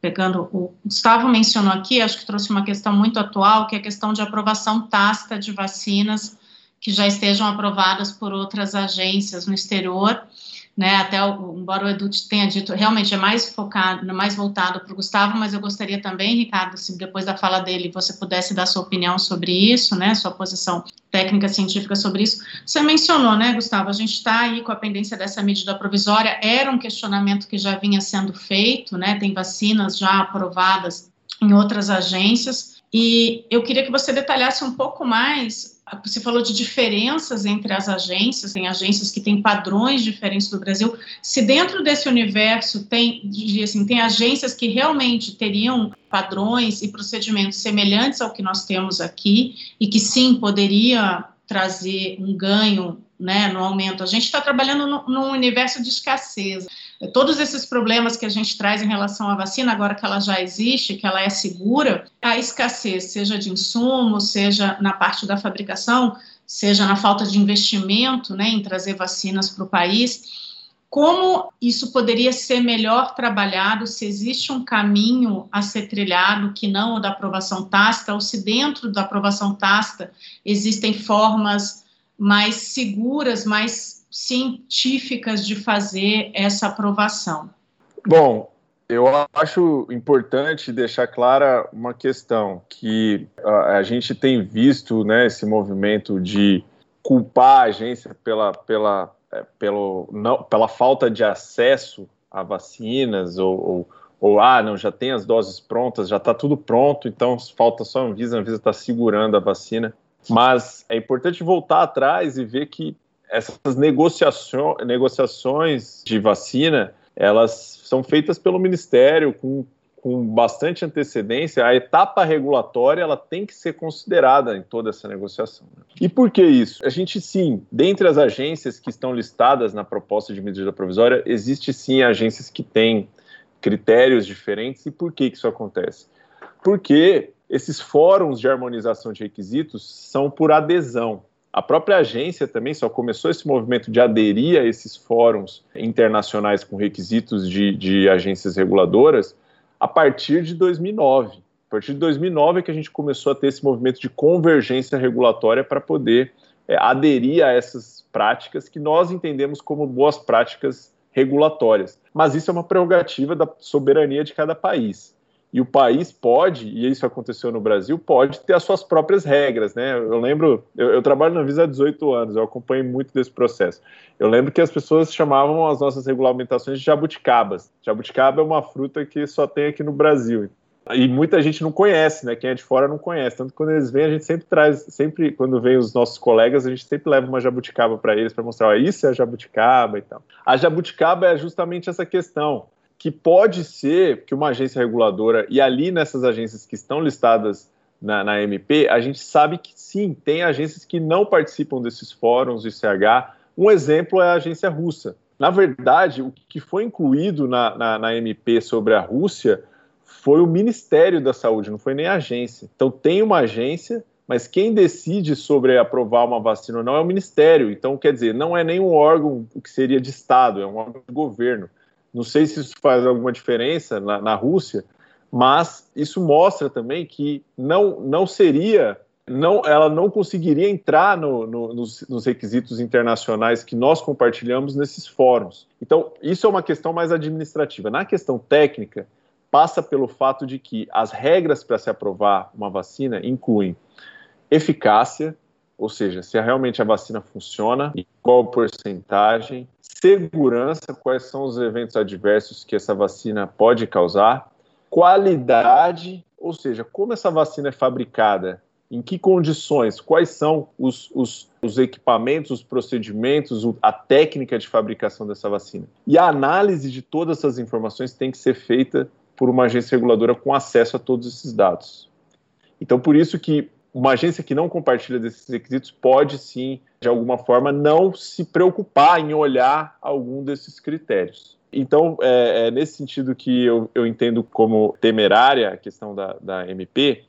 pegando o Gustavo mencionou aqui, acho que trouxe uma questão muito atual, que é a questão de aprovação tácita de vacinas que já estejam aprovadas por outras agências no exterior né? Até embora o Edu tenha dito, realmente é mais focado, mais voltado para o Gustavo, mas eu gostaria também, Ricardo, se depois da fala dele você pudesse dar sua opinião sobre isso, né? Sua posição técnica científica sobre isso. Você mencionou, né, Gustavo? A gente está aí com a pendência dessa medida provisória. Era um questionamento que já vinha sendo feito, né? Tem vacinas já aprovadas em outras agências. E eu queria que você detalhasse um pouco mais você falou de diferenças entre as agências, tem agências que têm padrões diferentes do Brasil. Se dentro desse universo tem, assim, tem agências que realmente teriam padrões e procedimentos semelhantes ao que nós temos aqui e que sim poderia trazer um ganho né, no aumento. A gente está trabalhando num universo de escassez. Todos esses problemas que a gente traz em relação à vacina, agora que ela já existe, que ela é segura, a escassez, seja de insumos, seja na parte da fabricação, seja na falta de investimento né, em trazer vacinas para o país, como isso poderia ser melhor trabalhado, se existe um caminho a ser trilhado que não o da aprovação tácita, ou se dentro da aprovação tácita existem formas mais seguras, mais científicas de fazer essa aprovação? Bom, eu acho importante deixar clara uma questão que a, gente tem visto, né, esse movimento de culpar a agência pela, pela, é, pelo, não, pela falta de acesso a vacinas ou, ou, ou, ah, não, já tem as doses prontas, já está tudo pronto, então falta só a Anvisa, a Anvisa está segurando a vacina. Mas é importante voltar atrás e ver que essas negociações, negociações de vacina, elas são feitas pelo Ministério com, com bastante antecedência. A etapa regulatória ela tem que ser considerada em toda essa negociação. Né? E por que isso? A gente sim, dentre as agências que estão listadas na proposta de medida provisória, existe sim agências que têm critérios diferentes. E por que, que isso acontece? Porque esses fóruns de harmonização de requisitos são por adesão. A própria agência também só começou esse movimento de aderir a esses fóruns internacionais com requisitos de, de agências reguladoras a partir de 2009. A partir de 2009 é que a gente começou a ter esse movimento de convergência regulatória para poder é, aderir a essas práticas que nós entendemos como boas práticas regulatórias. Mas isso é uma prerrogativa da soberania de cada país e o país pode, e isso aconteceu no Brasil, pode ter as suas próprias regras, né? Eu lembro, eu, eu, trabalho na Visa há 18 anos, eu acompanho muito desse processo. Eu lembro que as pessoas chamavam as nossas regulamentações de jabuticabas. Jabuticaba é uma fruta que só tem aqui no Brasil. E muita gente não conhece, né? Quem é de fora não conhece. Tanto que quando eles vêm, a gente sempre traz, sempre quando vem os nossos colegas, a gente sempre leva uma jabuticaba para eles para mostrar, ó, isso é a jabuticaba e tal. A jabuticaba é justamente essa questão que pode ser que uma agência reguladora, e ali nessas agências que estão listadas na, na, MP, a gente sabe que sim, tem agências que não participam desses fóruns de CH. Um exemplo é a agência russa. Na verdade, o que foi incluído na, na, na MP sobre a Rússia foi o Ministério da Saúde, não foi nem a agência. Então tem uma agência, mas quem decide sobre aprovar uma vacina ou não é o Ministério. Então, quer dizer, não é nenhum órgão que seria de Estado, é um órgão de governo. Não sei se isso faz alguma diferença na, na Rússia, mas isso mostra também que não, não seria não, ela não conseguiria entrar no, no, nos, nos, requisitos internacionais que nós compartilhamos nesses fóruns. Então, isso é uma questão mais administrativa. Na questão técnica, passa pelo fato de que as regras para se aprovar uma vacina incluem eficácia, ou seja, se realmente a vacina funciona e qual porcentagem, segurança, quais são os eventos adversos que essa vacina pode causar, qualidade, ou seja, como essa vacina é fabricada em que condições, quais são os, os, os equipamentos, os procedimentos, a técnica de fabricação dessa vacina. E a análise de todas essas informações tem que ser feita por uma agência reguladora com acesso a todos esses dados. Então, por isso que uma agência que não compartilha desses requisitos pode sim, de alguma forma, não se preocupar em olhar algum desses critérios. Então, é, é nesse sentido que eu, eu entendo como temerária a questão da, da MP,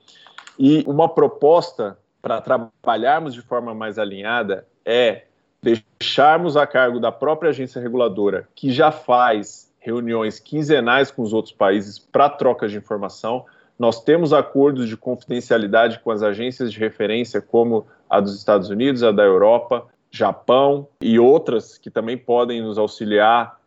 e uma proposta para trabalharmos de forma mais alinhada é deixarmos a cargo da própria agência reguladora, que já faz reuniões quinzenais com os outros países para troca de informação. Nós temos acordos de confidencialidade com as agências de referência, como a dos Estados Unidos, a da Europa, Japão e outras que também podem nos auxiliar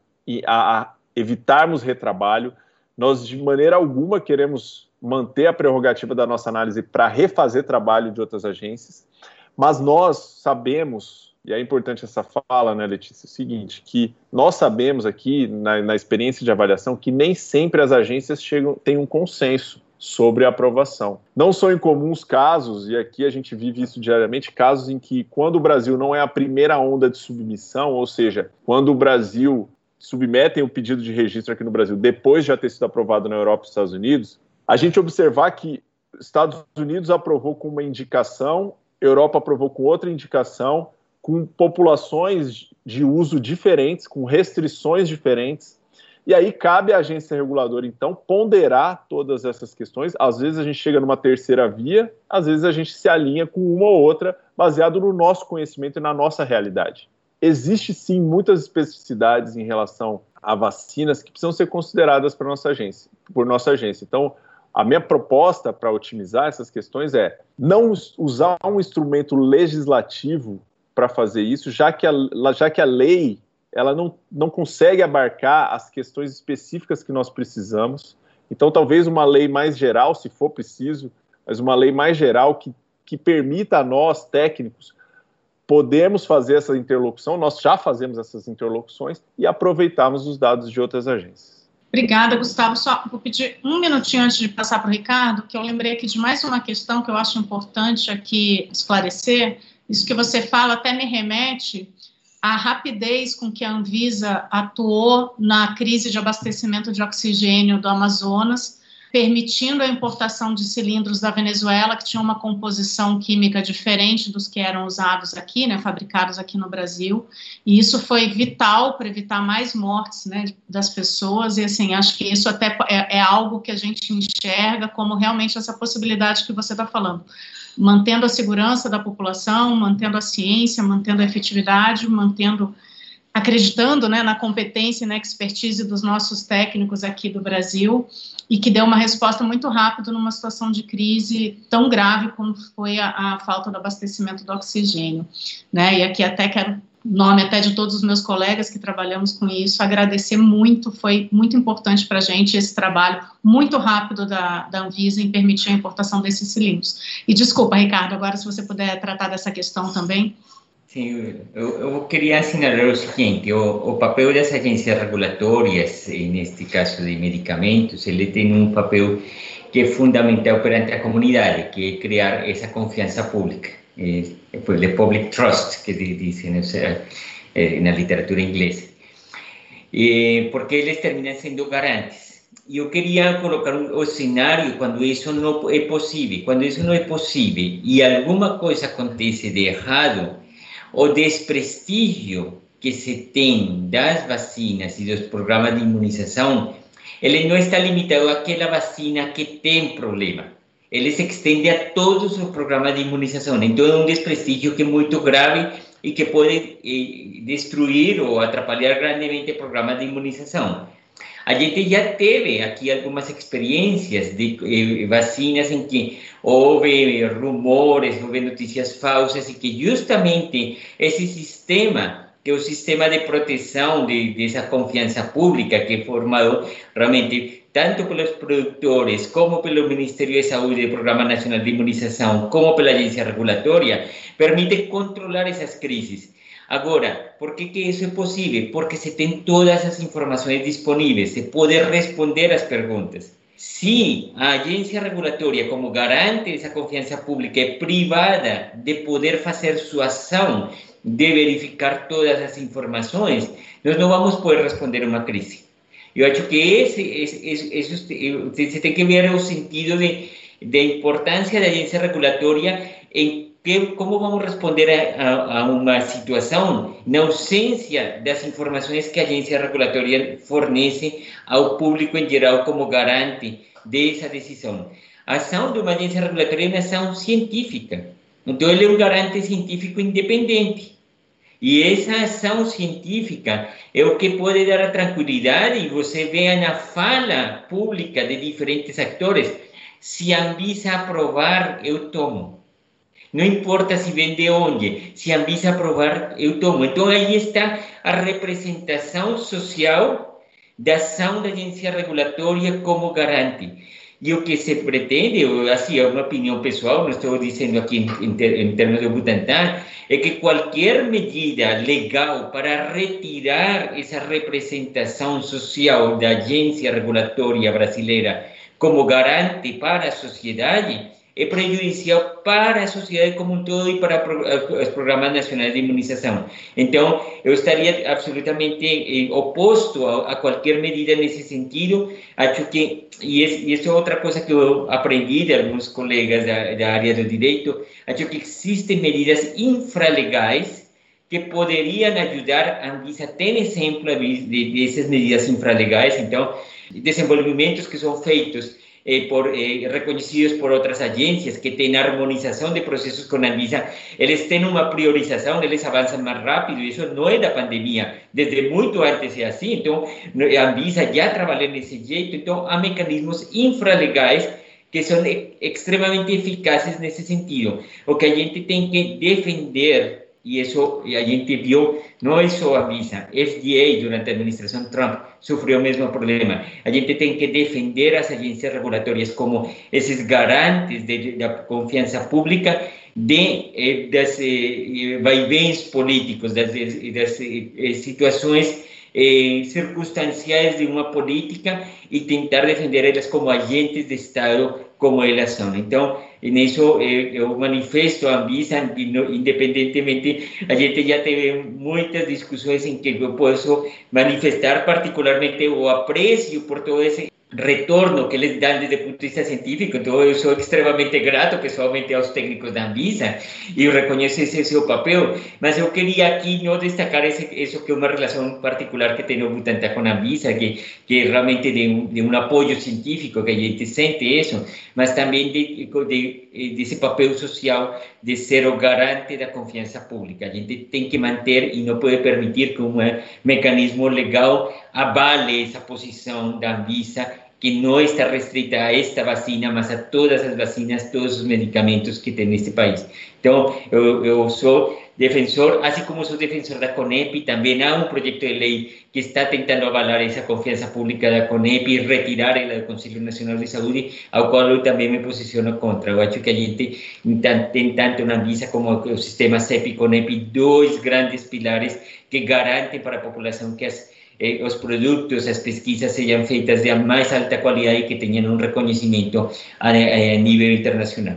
a evitarmos retrabalho. Nós, de maneira alguma, queremos manter a prerrogativa da nossa análise para refazer trabalho de outras agências, mas nós sabemos, e é importante essa fala, né, Letícia, é o seguinte, que nós sabemos aqui, na, na experiência de avaliação, que nem sempre as agências chegam, têm um consenso sobre a aprovação. Não são incomuns casos, e aqui a gente vive isso diariamente, casos em que quando o Brasil não é a primeira onda de submissão, ou seja, quando o Brasil submetem o pedido de registro aqui no Brasil depois de já ter sido aprovado na Europa e nos Estados Unidos, a gente observar que Estados Unidos aprovou com uma indicação, Europa aprovou com outra indicação, com populações de uso diferentes, com restrições diferentes. E aí cabe à agência reguladora, então, ponderar todas essas questões. Às vezes a gente chega numa terceira via, às vezes a gente se alinha com uma ou outra, baseado no nosso conhecimento e na nossa realidade. Existe sim muitas especificidades em relação a vacinas que precisam ser consideradas para nossa agência, por nossa agência. Então, a minha proposta para otimizar essas questões é não usar um instrumento legislativo para fazer isso, já que a, já que a lei ela não, não consegue abarcar as questões específicas que nós precisamos. Então, talvez uma lei mais geral, se for preciso, mas uma lei mais geral que, que permita a nós, técnicos, podermos fazer essa interlocução, nós já fazemos essas interlocuções e aproveitarmos os dados de outras agências. Obrigada, Gustavo. Só vou pedir um minutinho antes de passar para o Ricardo, que eu lembrei aqui de mais uma questão que eu acho importante aqui esclarecer. Isso que você fala até me remete à rapidez com que a Anvisa atuou na crise de abastecimento de oxigênio do Amazonas permitindo a importação de cilindros da Venezuela que tinham uma composição química diferente dos que eram usados aqui, né, fabricados aqui no Brasil, e isso foi vital para evitar mais mortes, né, das pessoas, e assim, acho que isso até é, é algo que a gente enxerga como realmente essa possibilidade que você está falando, mantendo a segurança da população, mantendo a ciência, mantendo a efetividade, mantendo acreditando né, na competência e na expertise dos nossos técnicos aqui do Brasil e que deu uma resposta muito rápida numa situação de crise tão grave como foi a, a falta do abastecimento do oxigênio. Né? E aqui até quero nome até de todos os meus colegas que trabalhamos com isso, agradecer muito, foi muito importante para a gente esse trabalho muito rápido da, da Anvisa em permitir a importação desses cilindros. E desculpa, Ricardo, agora se você puder tratar dessa questão também. Sim, eu, eu queria assinalar o seguinte, o, o papel das agências regulatórias, neste caso de medicamentos, ele tem um papel que é fundamental perante a comunidade, que é criar essa confiança pública, é, the public trust, que dizem eh, na literatura inglesa, eh, porque eles terminam sendo garantes. E eu queria colocar um, o cenário quando isso não é possível. Quando isso não é possível e alguma coisa acontece de errado, o desprestígio que se tem das vacinas e dos programas de imunização ele não está limitado àquela vacina que tem problema. Ele se estende a todos os programas de imunização. Então, é um desprestígio que é muito grave e que pode eh, destruir ou atrapalhar grandemente o programa de imunização. A gente já teve aqui algumas experiências de eh, vacinas em que houve rumores, houve notícias falsas e que justamente esse sistema que o sistema de proteção de, dessa confiança pública que é formado realmente tanto pelos produtores como pelo Ministério de Saúde, do Programa Nacional de Imunização, como pela agência regulatória, permite controlar essas crises. Agora, por que, que isso é possível? Porque se tem todas as informações disponíveis, se pode responder às perguntas. Se a agência regulatória, como garante essa confiança pública, é privada de poder fazer sua ação, de verificar todas as informações, nós não vamos poder responder uma crise. Eu acho que esse, esse, esse, você tem que ver o sentido de, de importância da agência regulatória em que, como vamos responder a, a, uma situação na ausência das informações que a agência regulatória fornece ao público em geral como garante dessa decisão. A ação de uma agência regulatória é uma ação científica. Então, ele é um garante científico independente. E essa ação científica é o que pode dar a tranquilidade e você vê na fala pública de diferentes atores. Se a Anvisa aprovar, eu tomo. Não importa se vem de onde, se a Anvisa aprovar, eu tomo. Então aí está a representação social da ação da agência regulatória como garante. E o que se pretende, assim, é uma opinião pessoal, não estou dizendo aqui em, em, termos de Butantan, é que qualquer medida legal para retirar essa representação social da agência regulatória brasileira como garante para a sociedade prejudicial para a sociedade como um todo e para os programas nacionais de imunização. Então, eu estaria absolutamente eh, oposto a, a, qualquer medida nesse sentido. Acho que, e isso é outra coisa que eu aprendi de alguns colegas da, da área do direito, acho que existem medidas infralegais que poderiam ajudar a Anvisa. Tem exemplo dessas medidas infralegais, então, desenvolvimentos que são feitos eh, por, eh, reconhecidos por outras agências que têm harmonização de processos com a Anvisa, eles têm uma priorização, eles avançam mais rápido, isso não é da pandemia, desde muito antes é assim, então a Anvisa já trabalha nesse jeito, então há mecanismos infralegais que são extremamente eficazes nesse sentido. O que a gente tem que defender y eso a gente viu, não é só a Visa, FDA durante a administração Trump sofreu o mesmo problema. A gente que defender as agências regulatórias como esses garantes de, da confiança pública de, eh, eh, vaivens políticos, das, das eh, situações eh, circunstanciais de uma política e tentar defender elas como agentes de Estado como elas são. Então, nisso eh, eu manifesto a Anvisa, independentemente, a gente já teve muitas discussões em que eu posso manifestar particularmente o apreço por todo esse retorno que eles dão desde o ponto de vista científico. Então, eu sou extremamente grato pessoalmente aos técnicos da Anvisa e reconheço esse seu papel, mas eu queria aqui não destacar esse, isso que é uma relação particular que tem o Butantan com a Anvisa, que, que realmente de um, de um apoio científico, que a gente sente isso, mas também de, de, desse papel social de ser o garante da confiança pública. A gente tem que manter e não pode permitir que um mecanismo legal abale essa posição da Anvisa que não está restrita a esta vacina, mas a todas as vacinas, todos os medicamentos que tem neste país. Então, eu, eu sou defensor, assim como sou defensor da CONEP, também há um projeto de lei que está tentando avalar essa confiança pública da CONEP e retirar ela do Conselho Nacional de Saúde, ao qual eu também me posiciono contra. Eu acho que a gente tanto na Anvisa como o sistema CEP e CONEP dois grandes pilares que garantem para a população que as eh, os produtos, as pesquisas sejam feitas de mais alta qualidade e que tenham um reconhecimento a, a nível internacional.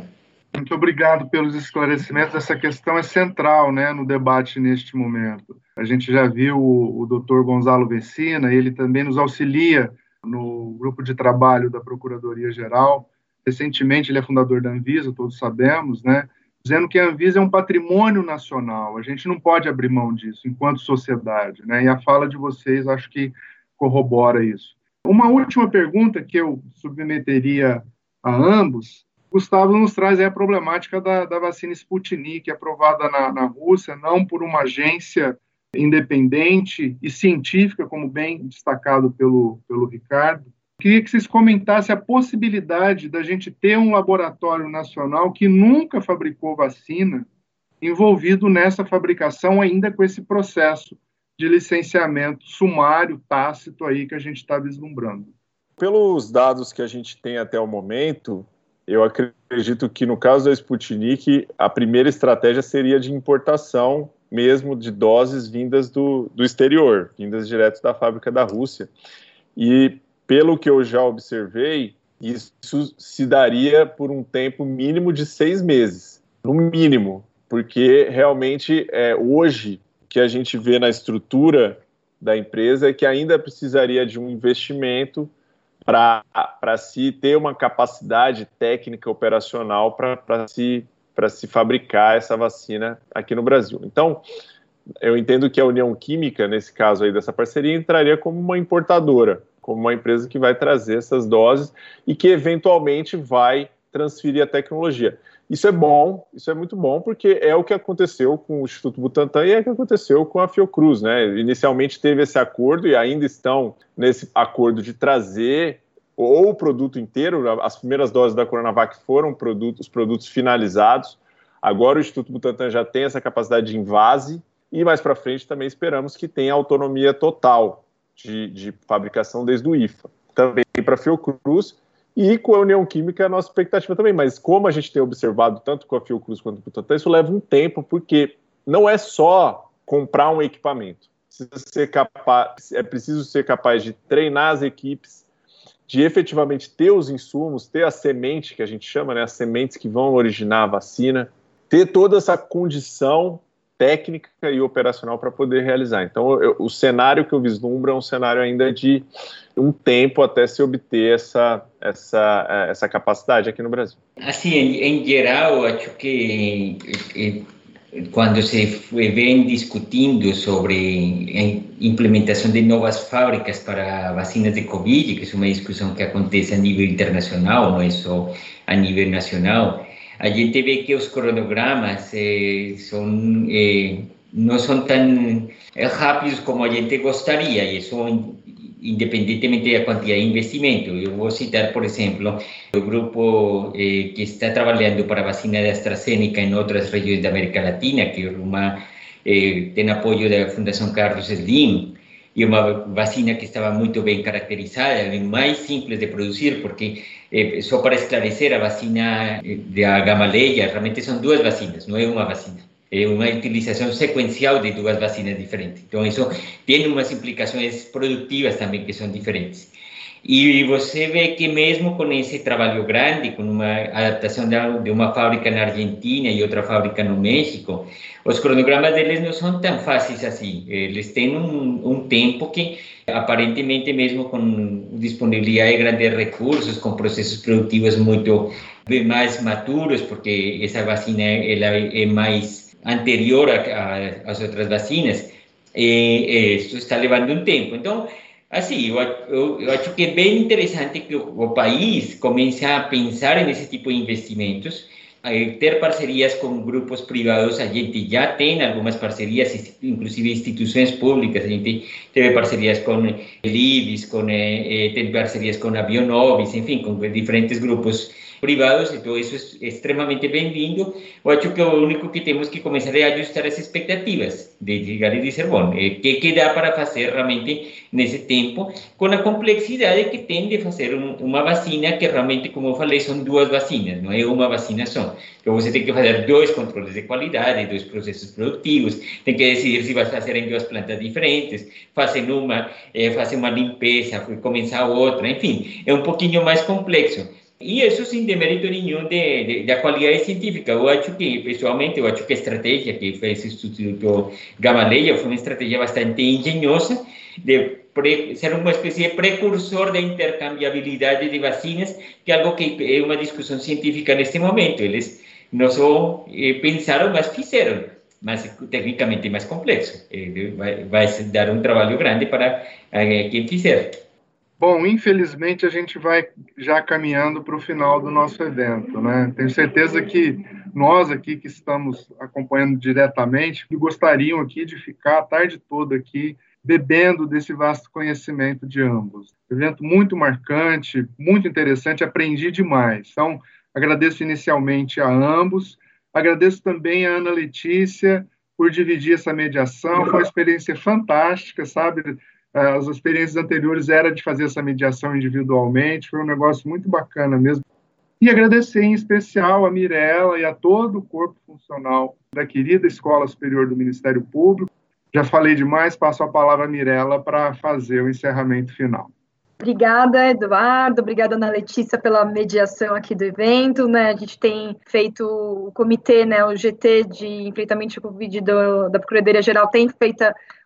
Muito obrigado pelos esclarecimentos. Essa questão é central né, no debate neste momento. A gente já viu o, o doutor Gonzalo Vecina, ele também nos auxilia no grupo de trabalho da Procuradoria-Geral. Recentemente, ele é fundador da Anvisa, todos sabemos, né? Dizendo que a Anvisa é um patrimônio nacional, a gente não pode abrir mão disso enquanto sociedade, né? E a fala de vocês acho que corrobora isso. Uma última pergunta que eu submeteria a ambos. Gustavo nos traz a problemática da, da vacina Sputnik, aprovada na, na Rússia, não por uma agência independente e científica, como bem destacado pelo, pelo Ricardo. Queria que vocês comentassem a possibilidade da gente ter um laboratório nacional que nunca fabricou vacina envolvido nessa fabricação, ainda com esse processo de licenciamento sumário, tácito aí que a gente está vislumbrando. Pelos dados que a gente tem até o momento, eu acredito que no caso da Sputnik, a primeira estratégia seria de importação mesmo de doses vindas do, do exterior, vindas direto da fábrica da Rússia. E pelo que eu já observei, isso se daria por um tempo mínimo de seis meses, no mínimo, porque realmente é, hoje o que a gente vê na estrutura da empresa é que ainda precisaria de um investimento para se ter uma capacidade técnica operacional para se para se fabricar essa vacina aqui no Brasil. Então, eu entendo que a União Química, nesse caso aí dessa parceria, entraria como uma importadora, como uma empresa que vai trazer essas doses e que eventualmente vai transferir a tecnologia. Isso é bom, isso é muito bom, porque é o que aconteceu com o Instituto Butantan e é o que aconteceu com a Fiocruz, né? Inicialmente teve esse acordo e ainda estão nesse acordo de trazer ou o produto inteiro, as primeiras doses da Coronavac foram produtos, os produtos finalizados. Agora o Instituto Butantan já tem essa capacidade de invase e mais para frente também esperamos que tenha autonomia total de, de fabricação desde o IFA. Também para a Fiocruz e com a União Química a nossa expectativa também. Mas como a gente tem observado tanto com a Fiocruz quanto com o Butantan, isso leva um tempo porque não é só comprar um equipamento. Ser capaz, é preciso ser capaz de treinar as equipes, de efetivamente ter os insumos, ter a semente que a gente chama, né, as sementes que vão originar a vacina, ter toda essa condição técnica e operacional para poder realizar. Então, eu, o cenário que eu vislumbro é um cenário ainda de um tempo até se obter essa, essa, essa capacidade aqui no Brasil. Assim, em, em geral, acho que quando se vem discutindo sobre implementação de novas fábricas para vacinas de Covid, que é uma discussão que acontece a nível internacional, não é só a nível nacional, a gente vê que os cronogramas eh, são, eh, não são tão rápidos como a gente gostaria, e isso independientemente de la cantidad de investimento. Yo voy a citar, por ejemplo, el grupo eh, que está trabajando para vacina de AstraZeneca en otras regiones de América Latina, que uma, eh, tiene apoyo de la Fundación Carlos Slim, y una vacina que estaba muy bien caracterizada, más simple de producir, porque eh, para esclarecer, la vacina eh, de Gamaleya realmente son dos vacinas, no es una vacina. é uma utilização sequencial de duas vacinas diferentes. Então, isso tem umas implicações produtivas também que são diferentes. E você vê que mesmo com esse trabalho grande, com uma adaptação de uma fábrica na Argentina e outra fábrica no México, os cronogramas deles não são tão fáceis assim. Eles têm um, um tempo que, aparentemente, mesmo com disponibilidade de grandes recursos, com processos produtivos muito mais maturos, porque essa vacina ela é mais anterior as outras vacinas, eh, isso está levando um tempo. Então, assim, eu, eu, eu, acho que é bem interessante que o, país comece a pensar nesse tipo de investimentos, ter parcerias com grupos privados, a gente já tem algumas parcerias, inclusive instituições públicas, a gente teve parcerias com Libis, com, eh, teve parcerias com a Bionovis, enfim, com diferentes grupos privados, então isso é extremamente bem-vindo. Eu acho que o único que temos que começar é ajustar as expectativas, de chegar e dizer, bom, o que, que dá para fazer realmente nesse tempo, com a complexidade que tem de fazer um, uma vacina que realmente, como eu falei, são duas vacinas, não é uma vacina só. Então você tem que fazer dois controles de qualidade, dois processos produtivos, tem que decidir se vai fazer em duas plantas diferentes, fazer uma, é, fazer uma limpeza, começar outra, enfim, é um pouquinho mais complexo. E isso sem demérito nenhum de, de, da qualidade científica. Eu acho que, pessoalmente, eu acho que a estratégia que fez o Instituto Gamaleya foi uma estratégia bastante engenhosa de pre, ser uma espécie de precursor da intercambiabilidade de vacinas, que é algo que é uma discussão científica neste momento. Eles não só eh, pensaram, mas fizeram, mas tecnicamente mais complexo. Eh, vai, vai dar um trabalho grande para eh, quem fizer. Bom, infelizmente a gente vai já caminhando para o final do nosso evento, né? Tenho certeza que nós aqui que estamos acompanhando diretamente gostariam aqui de ficar a tarde toda aqui bebendo desse vasto conhecimento de ambos. Evento muito marcante, muito interessante, aprendi demais. Então, agradeço inicialmente a ambos, agradeço também a Ana Letícia por dividir essa mediação, foi uma experiência fantástica, sabe? As experiências anteriores era de fazer essa mediação individualmente, foi um negócio muito bacana mesmo. E agradecer em especial a Mirella e a todo o corpo funcional da querida Escola Superior do Ministério Público, já falei demais, passo a palavra à Mirella para fazer o encerramento final. Obrigada, Eduardo. Obrigada, Ana Letícia, pela mediação aqui do evento. Né? A gente tem feito o comitê, né, o GT de enfrentamento ao Covid do, da Procuradoria Geral tem feito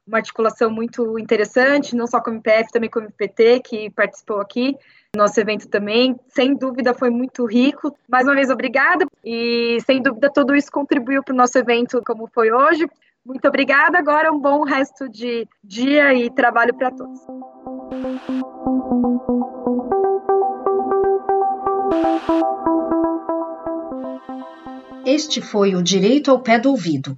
uma articulação muito interessante, não só com o MPF, também com o MPT, que participou aqui. Nosso evento também, sem dúvida, foi muito rico. Mais uma vez, obrigada. E, sem dúvida, tudo isso contribuiu para o nosso evento como foi hoje. Muito obrigada. Agora um bom resto de dia e trabalho para todos. Este foi o Direito ao Pé do Ouvido.